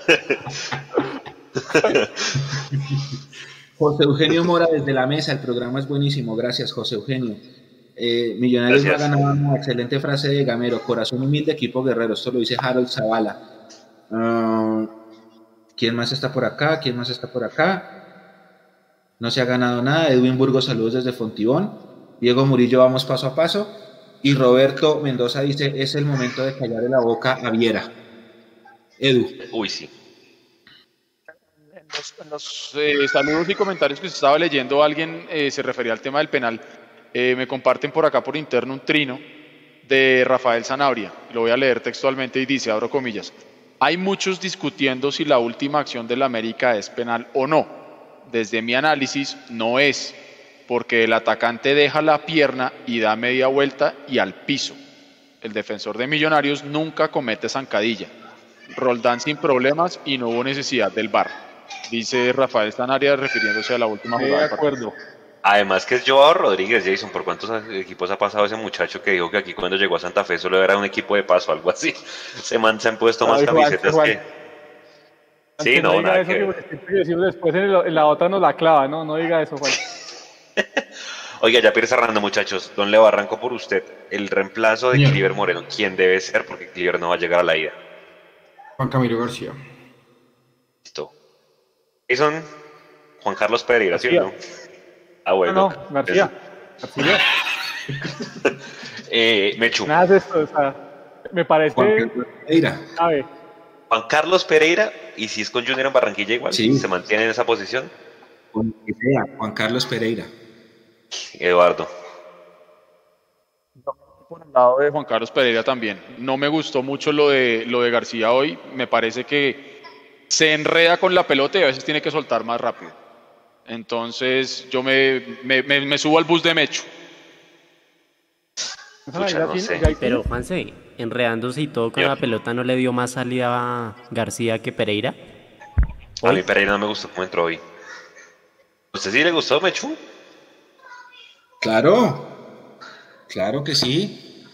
Speaker 6: [laughs]
Speaker 2: José Eugenio Mora desde la mesa, el programa es buenísimo, gracias José Eugenio. Eh, Millonarios va a ganar una excelente frase de Gamero, corazón humilde, equipo guerrero, esto lo dice Harold Zavala. Uh, ¿Quién más está por acá? ¿Quién más está por acá? No se ha ganado nada. Edwin Burgos, saludos desde Fontibón. Diego Murillo, vamos paso a paso. Y Roberto Mendoza dice, es el momento de callarle la boca a Viera. Edu.
Speaker 3: Uy, sí.
Speaker 6: Los, en los eh, saludos y comentarios que se estaba leyendo, alguien eh, se refería al tema del penal. Eh, me comparten por acá por interno un trino de Rafael Zanabria. Lo voy a leer textualmente y dice, abro comillas, hay muchos discutiendo si la última acción del América es penal o no. Desde mi análisis, no es, porque el atacante deja la pierna y da media vuelta y al piso. El defensor de Millonarios nunca comete zancadilla. Roldán sin problemas y no hubo necesidad del bar. Dice Rafael Zanabria refiriéndose a la última jugada.
Speaker 4: de acuerdo.
Speaker 3: Además que es Joao Rodríguez, Jason, ¿por cuántos equipos ha pasado ese muchacho que dijo que aquí cuando llegó a Santa Fe solo era un equipo de paso, algo así? Se, man, se han puesto más
Speaker 4: Ay, Juan,
Speaker 3: camisetas
Speaker 4: Juan.
Speaker 3: que... Sí, no,
Speaker 4: diga
Speaker 3: nada que
Speaker 4: después en, el- en la otra nos la clava, ¿no? No diga eso, Juan. [laughs]
Speaker 3: Oiga, ya Pierre cerrando, muchachos, Don Leo, arranco por usted. El reemplazo de. Cliver Moreno, ¿quién debe ser? Porque Cliver no va a llegar a la ida.
Speaker 5: Juan Camilo García.
Speaker 3: Jason, Juan Carlos Pereira, ¿sí o no? Ah,
Speaker 4: No,
Speaker 3: bueno.
Speaker 4: no, García. García. [laughs]
Speaker 3: Eh, Mechu,
Speaker 4: Nada de esto, o sea, me parece.
Speaker 2: Juan Carlos Pereira.
Speaker 4: A ver,
Speaker 3: Juan Carlos Pereira, y si es con Junior en Barranquilla igual,
Speaker 2: Sí.
Speaker 3: se mantiene en esa posición.
Speaker 2: Con que sea, Juan Carlos Pereira.
Speaker 3: Eduardo.
Speaker 6: por el lado de Juan Carlos Pereira también. No me gustó mucho lo de, lo de García hoy. Me parece que se enreda con la pelota y a veces tiene que soltar más rápido. Entonces yo me, me, me- me subo al bus de Mecho.
Speaker 3: Pucha, no sé.
Speaker 1: Pero Juanse, enredándose y todo con
Speaker 3: Yo.
Speaker 1: la pelota, ¿no le dio más salida a García que Pereira?
Speaker 3: A mí. Pereira no me gustó cómo entró hoy. ¿Usted sí le gustó, Mechu?
Speaker 2: Claro, claro que sí.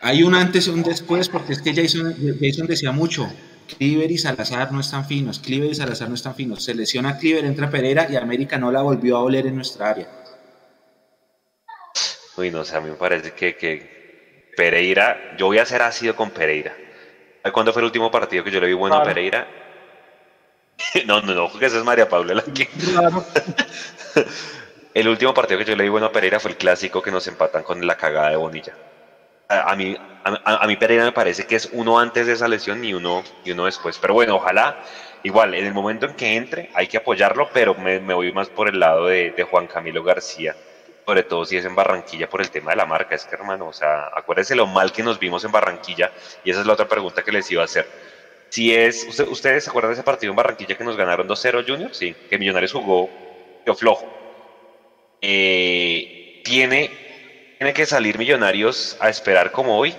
Speaker 2: Hay un antes y un después, porque es que Jason, Jason decía mucho. Cliver y Salazar no están finos, Cliver y Salazar no están finos. Se lesiona Cliver, entra Pereira y América no la volvió a oler en nuestra área.
Speaker 3: Uy, no sé, a mí me parece que, que Pereira, yo voy a ser ácido con Pereira. ¿Cuándo fue el último partido que yo le vi bueno a Pereira? [laughs] no, no, no, que esa es María Paula [laughs] el último partido que yo le vi bueno a Pereira fue el clásico que nos empatan con la cagada de Bonilla. A, mí, a, mí Pereira me parece que es uno antes de esa lesión y uno, y uno después. Pero bueno, ojalá, igual, en el momento en que entre hay que apoyarlo, pero me, voy más por el lado de, Juan Camilo García sobre todo si es en Barranquilla por el tema de la marca. Es que, hermano, o sea, acuérdense lo mal que nos vimos en Barranquilla, y esa es la otra pregunta que les iba a hacer. Si es, ¿Ustedes se acuerdan de ese partido en Barranquilla que nos ganaron 2-0 Junior? Sí, que Millonarios jugó flojo. Eh, ¿tiene, ¿Tiene que salir Millonarios a esperar como hoy?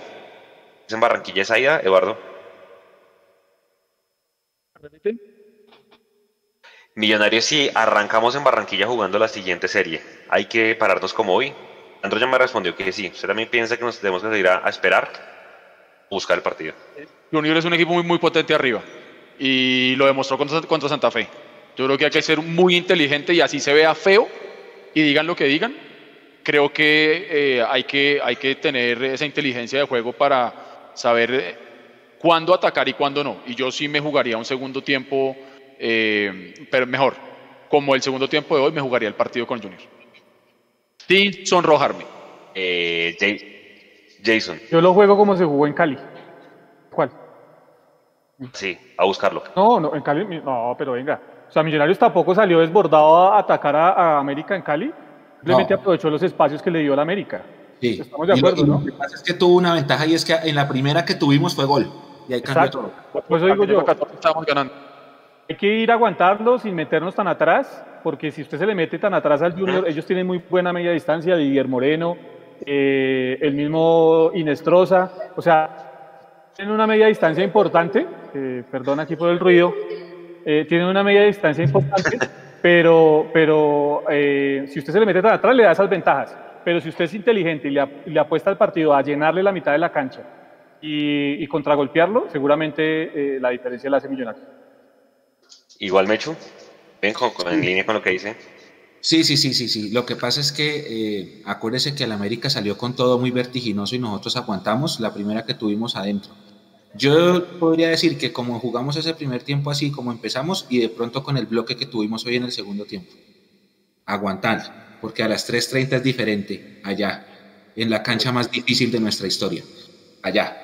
Speaker 3: ¿Es en Barranquilla esa ida, Eduardo? Millonarios, si arrancamos en Barranquilla jugando la siguiente serie, ¿hay que pararnos como hoy? Andro ya me respondió que sí. ¿Usted también piensa que nos tenemos que seguir a, esperar? Buscar el partido.
Speaker 6: Junior es un equipo muy, muy potente arriba y lo demostró contra, Santa Fe. Yo creo que hay que ser muy inteligente y así se vea feo y digan lo que digan. Creo que, eh, hay, que hay que tener esa inteligencia de juego para saber eh, cuándo atacar y cuándo no. Y yo sí me jugaría un segundo tiempo eh, pero mejor, como el segundo tiempo de hoy, me jugaría el partido con Junior. Sin sonrojarme.
Speaker 3: Eh, Jason.
Speaker 4: Yo lo juego como se jugó en Cali. ¿Cuál?
Speaker 3: Sí, a buscarlo.
Speaker 4: No, no, en Cali, no, pero venga. O sea, Millonarios tampoco salió desbordado a atacar a, América en Cali. Simplemente aprovechó los espacios que le dio la América.
Speaker 2: Sí. Estamos de acuerdo, ¿no? Lo que pasa es que tuvo una ventaja y es que en la primera que tuvimos fue gol. Y ahí
Speaker 4: Exacto. Por eso digo yo.
Speaker 6: Estamos ganando.
Speaker 4: Hay que ir a aguantarlo sin meternos tan atrás, porque si usted se le mete tan atrás al Junior, ellos tienen muy buena media distancia, Didier Moreno, eh, el mismo Inestrosa, o sea, tienen una media distancia importante, eh, perdón aquí por el ruido, eh, tienen una media distancia importante, [laughs] pero, pero si usted se le mete tan atrás le da esas ventajas, pero si usted es inteligente y le, apuesta al partido a llenarle la mitad de la cancha y, y contragolpearlo, seguramente la diferencia la hace millonario.
Speaker 3: Igual Mechu, ven en línea con lo que dice.
Speaker 2: Sí, sí, sí, sí, sí. Lo que pasa es que eh, acuérdese que el América salió con todo muy vertiginoso y nosotros aguantamos la primera que tuvimos adentro. Yo podría decir que como jugamos ese primer tiempo así, como empezamos, y de pronto con el bloque que tuvimos hoy en el segundo tiempo. Aguantar, porque a las 3.30 es diferente allá, en la cancha más difícil de nuestra historia. Allá.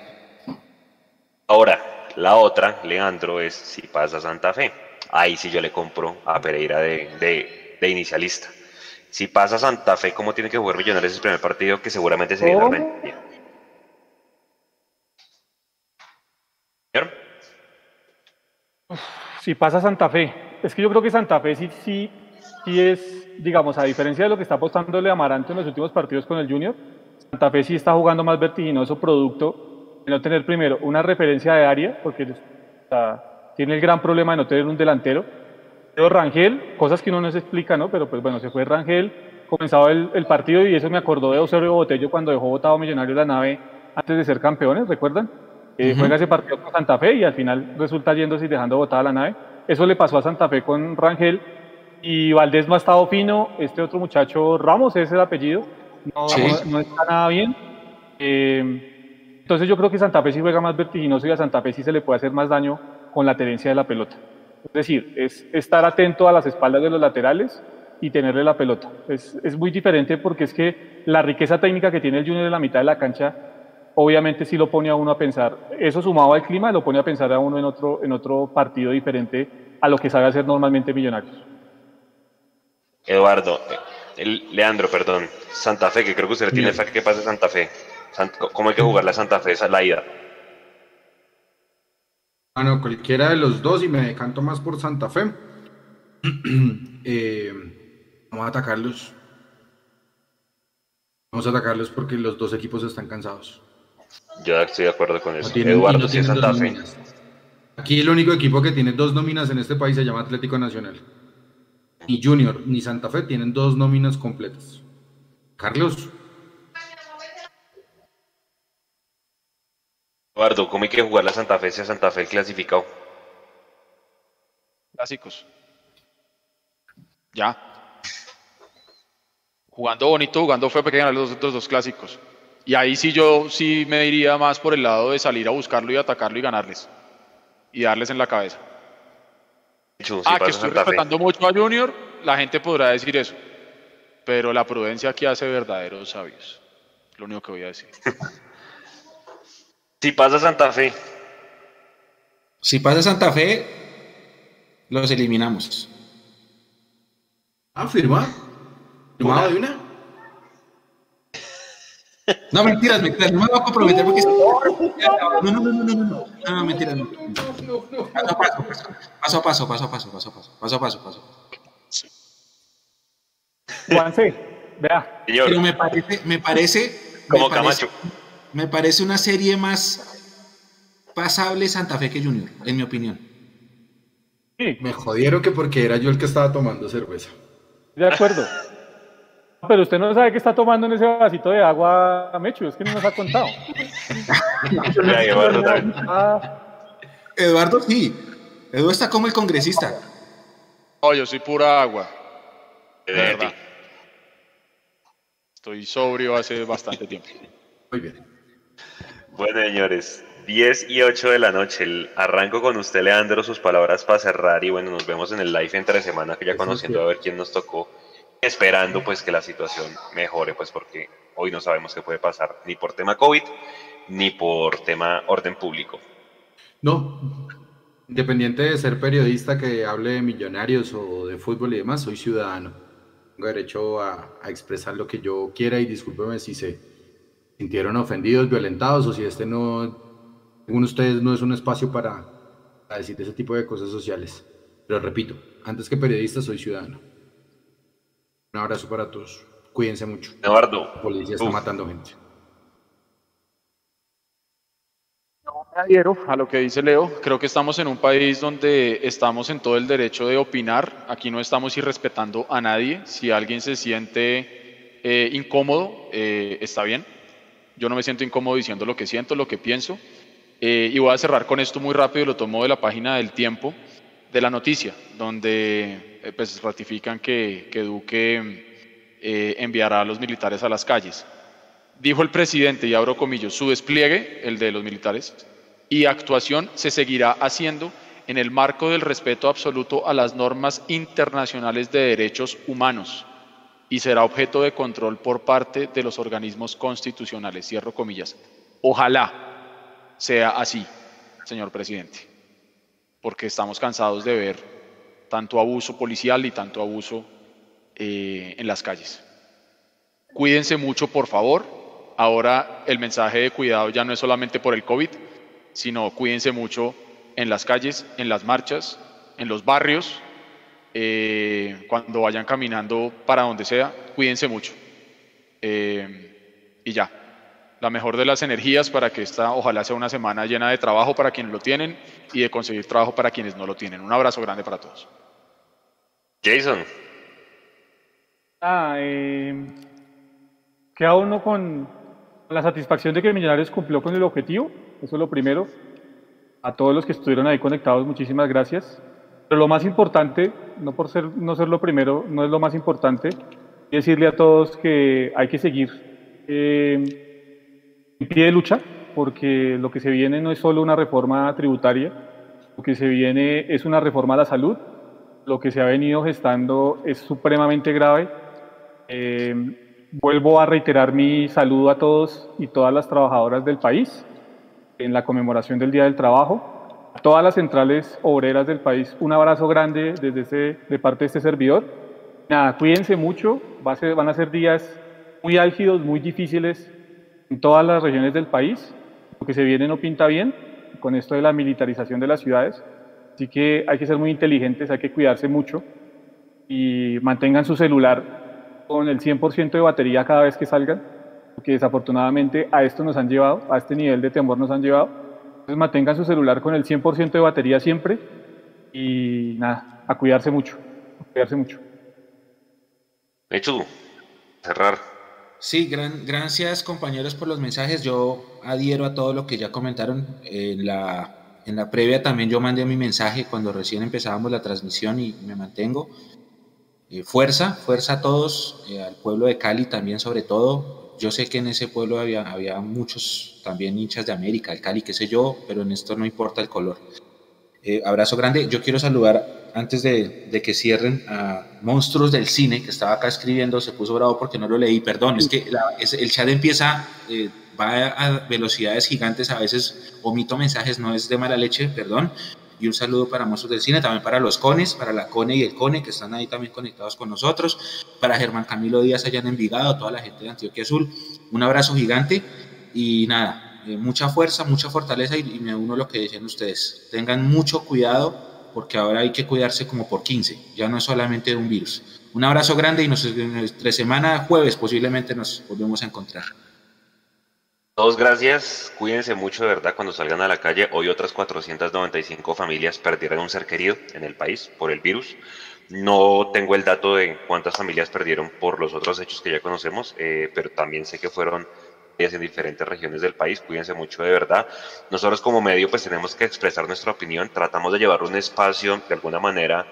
Speaker 3: Ahora, la otra, Leandro, es si pasa Santa Fe ahí sí yo le compro a Pereira de, inicialista. Si pasa Santa Fe, ¿cómo tiene que jugar Millonarios el primer partido? Que seguramente sería
Speaker 4: Si pasa Santa Fe, es que yo creo que Santa Fe sí, sí, sí es, digamos, a diferencia de lo que está apostándole Amaranto en los últimos partidos con el Junior, Santa Fe sí está jugando más vertiginoso producto de no tener primero una referencia de área, porque está tiene el gran problema de no tener un delantero. Pero Rangel, cosas que uno no se explica, ¿no? Pero pues bueno, se fue Rangel, comenzaba el, partido y eso me acordó de Osorio Botello cuando dejó votado Millonario la nave antes de ser campeones, ¿recuerdan? Eh, Juega ese partido con Santa Fe y al final resulta yéndose y dejando botada la nave. Eso le pasó a Santa Fe con Rangel y Valdés no ha estado fino. Este otro muchacho, Ramos es el apellido, no, no, está nada bien. Eh, entonces yo creo que Santa Fe sí juega más vertiginoso y a Santa Fe sí se le puede hacer más daño con la tenencia de la pelota. Es decir, es estar atento a las espaldas de los laterales y tenerle la pelota. Es, es, muy diferente porque es que la riqueza técnica que tiene el Junior en la mitad de la cancha, obviamente sí lo pone a uno a pensar. Eso sumado al clima lo pone a pensar a uno en otro, en otro partido diferente a lo que sabe hacer normalmente Millonarios.
Speaker 3: Eduardo, Leandro, perdón, Santa Fe, que creo que usted tiene fe que pase Santa Fe. ¿Cómo hay que jugar la Santa Fe? Esa es la ida.
Speaker 5: Bueno, cualquiera de los dos y me decanto más por Santa Fe. [clears throat] Eh, vamos a atacarlos. Vamos a atacarlos porque los dos equipos están cansados.
Speaker 3: Yo estoy de acuerdo con eso. Eduardo, si es Santa Fe.
Speaker 5: Aquí el único equipo que tiene dos nóminas en este país se llama Atlético Nacional. Ni Junior ni Santa Fe tienen dos nóminas completas. Carlos.
Speaker 3: Eduardo, ¿cómo hay que jugar la Santa Fe si a Santa Fe el clasificado?
Speaker 6: Clásicos. Ya. Jugando bonito, jugando fue para ganar los otros dos clásicos. Y ahí sí yo sí me iría más por el lado de salir a buscarlo y atacarlo y ganarles. Y darles en la cabeza. Ah, que estoy respetando mucho a Junior, la gente podrá decir eso. Pero la prudencia aquí hace verdaderos sabios. Lo único que voy a decir. [laughs]
Speaker 3: Si pasa Santa Fe,
Speaker 2: Si pasa Santa Fe, los eliminamos.
Speaker 5: Ah, firma. ¿Firmado de una?
Speaker 2: No, mentiras, mentiras, no me voy a comprometer porque No, no, no, no, no, no, mentiras, no. Paso a paso, paso a paso, paso a paso, paso a paso, paso
Speaker 4: Juanse, vea.
Speaker 2: Pero me parece, me parece.
Speaker 3: Como Camacho.
Speaker 2: Me parece una serie más pasable Santa Fe que Junior, en mi opinión.
Speaker 5: Me jodieron que porque era yo el que estaba tomando cerveza.
Speaker 4: De acuerdo. [laughs] Pero usted no sabe qué está tomando en ese vasito de agua, Mechu, es que no nos ha contado.
Speaker 3: Ya, [laughs] Eduardo también.
Speaker 4: Ah,
Speaker 2: Eduardo sí. Eduardo está como el congresista.
Speaker 6: No, yo soy pura agua. De verdad. Estoy sobrio hace bastante tiempo.
Speaker 5: Muy bien.
Speaker 3: Bueno, señores, 10 y 8 de la noche. El- arranco con usted, Leandro, sus palabras para cerrar. Y bueno, nos vemos en el live entre semana, que ya conociendo a ver quién nos tocó. Esperando pues que la situación mejore, pues porque hoy no sabemos qué puede pasar, ni por tema COVID, ni por tema orden público.
Speaker 5: No, independiente de ser periodista que hable de millonarios o de fútbol y demás, soy ciudadano. Tengo derecho a, a expresar lo que yo quiera y discúlpeme si se sintieron ofendidos, violentados o si este no, según ustedes, no es un espacio para, para decir ese tipo de cosas sociales. Pero repito, antes que periodista soy ciudadano. Un abrazo para todos. Cuídense mucho.
Speaker 3: Eduardo,
Speaker 5: La policía está
Speaker 3: uf.
Speaker 5: matando gente.
Speaker 6: adhiero a lo que dice Leo. Creo que estamos en un país donde estamos en todo el derecho de opinar. Aquí no estamos irrespetando a nadie. Si alguien se siente eh, incómodo, eh, está bien. Yo no me siento incómodo diciendo lo que siento, lo que pienso. Eh, y voy a cerrar con esto muy rápido, lo tomo de la página del tiempo, de la noticia, donde eh, pues, ratifican que, que Duque eh, enviará a los militares a las calles. Dijo el presidente, y abro comillas, su despliegue, el de los militares, y actuación se seguirá haciendo en el marco del respeto absoluto a las normas internacionales de derechos humanos y será objeto de control por parte de los organismos constitucionales. Cierro comillas. Ojalá sea así, señor presidente, porque estamos cansados de ver tanto abuso policial y tanto abuso eh, en las calles. Cuídense mucho, por favor. Ahora el mensaje de cuidado ya no es solamente por el COVID, sino cuídense mucho en las calles, en las marchas, en los barrios, eh, cuando vayan caminando para donde sea, cuídense mucho. Eh, y ya, la mejor de las energías para que esta ojalá sea una semana llena de trabajo para quienes lo tienen y de conseguir trabajo para quienes no lo tienen. Un abrazo grande para todos.
Speaker 3: Jason,
Speaker 4: Ah, eh, queda uno con la satisfacción de que Millonarios cumplió con el objetivo, eso es lo primero. A todos los que estuvieron ahí conectados, muchísimas gracias. Pero lo más importante, no por ser, no ser lo primero, no es lo más importante, decirle a todos que hay que seguir eh, en pie de lucha, porque lo que se viene no es solo una reforma tributaria, lo que se viene es una reforma a la salud, lo que se ha venido gestando es supremamente grave. Eh, vuelvo a reiterar mi saludo a todos y todas las trabajadoras del país en la conmemoración del Día del Trabajo. A todas las centrales obreras del país, un abrazo grande desde ese, de parte de este servidor. Nada, cuídense mucho, va a ser- van a ser días muy álgidos, muy difíciles en todas las regiones del país. Lo que se viene no pinta bien con esto de la militarización de las ciudades. Así que hay que ser muy inteligentes, hay que cuidarse mucho y mantengan su celular con el 100% de batería cada vez que salgan, porque desafortunadamente a esto nos han llevado, a este nivel de temor nos han llevado. Entonces mantengan su celular con el 100% de batería siempre y nada, a cuidarse mucho, a cuidarse mucho.
Speaker 3: hecho cerrar.
Speaker 2: Sí, gran, gracias compañeros por los mensajes. Yo adhiero a todo lo que ya comentaron. En la, en la previa también yo mandé mi mensaje cuando recién empezábamos la transmisión y me mantengo. Eh, fuerza, fuerza a todos, eh, al pueblo de Cali también sobre todo. Yo sé que en ese pueblo había, había muchos también hinchas de América, el Cali, qué sé yo, pero en esto no importa el color. Eh, abrazo grande. Yo quiero saludar antes de, de, que cierren a Monstruos del Cine, que estaba acá escribiendo, se puso bravo porque no lo leí, perdón, es que el chat empieza, eh, va a velocidades gigantes, a veces omito mensajes, no es de mala leche, perdón. Y un saludo para Monstruos del Cine, también para los Cones, para la Cone y el Cone, que están ahí también conectados con nosotros, para Germán Camilo Díaz allá en Envigado, toda la gente de Antioquia Azul, un abrazo gigante y nada, eh, mucha fuerza, mucha fortaleza y, me uno a lo que decían ustedes. Tengan mucho cuidado porque ahora hay que cuidarse como por 15, ya no es solamente de un virus. Un abrazo grande y nos, entre semana, jueves posiblemente nos volvemos a encontrar.
Speaker 3: Todos gracias, cuídense mucho de verdad cuando salgan a la calle. Hoy otras 495 familias perdieron un ser querido en el país por el virus. No tengo el dato de cuántas familias perdieron por los otros hechos que ya conocemos, eh, pero también sé que fueron en diferentes regiones del país. Cuídense mucho de verdad. Nosotros como medio pues tenemos que expresar nuestra opinión. Tratamos de llevar un espacio de alguna manera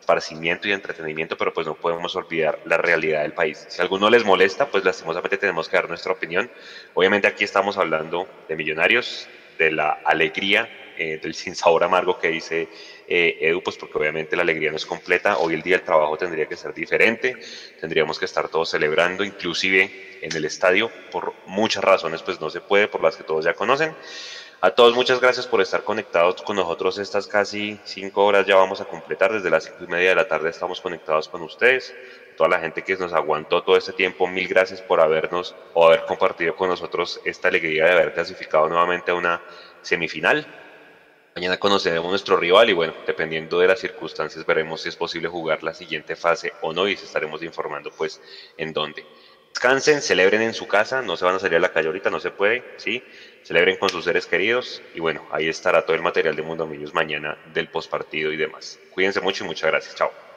Speaker 3: esparcimiento y entretenimiento, pero pues no podemos olvidar la realidad del país. Si a alguno les molesta, pues lastimosamente tenemos que dar nuestra opinión. Obviamente aquí estamos hablando de millonarios, de la alegría, eh, del [laughs] sinsabor amargo que dice eh, Edu, pues porque obviamente la alegría no es completa. Hoy el día del trabajo tendría que ser diferente, tendríamos que estar todos celebrando, inclusive en el estadio, por muchas razones, pues no se puede, por las que todos ya conocen. A todos muchas gracias por estar conectados con nosotros estas casi cinco horas ya vamos a completar, desde las cinco y media de la tarde estamos conectados con ustedes, toda la gente que nos aguantó todo este tiempo, mil gracias por habernos o haber compartido con nosotros esta alegría de haber clasificado nuevamente a una semifinal. Mañana conoceremos nuestro rival y bueno, dependiendo de las circunstancias veremos si es posible jugar la siguiente fase o no y se estaremos informando pues en dónde. Descansen, celebren en su casa, no se van a salir a la calle ahorita, no se puede, ¿sí? Celebren con sus seres queridos y bueno, ahí estará todo el material de Mundo Millos mañana del postpartido y demás. Cuídense mucho y muchas gracias. Chao.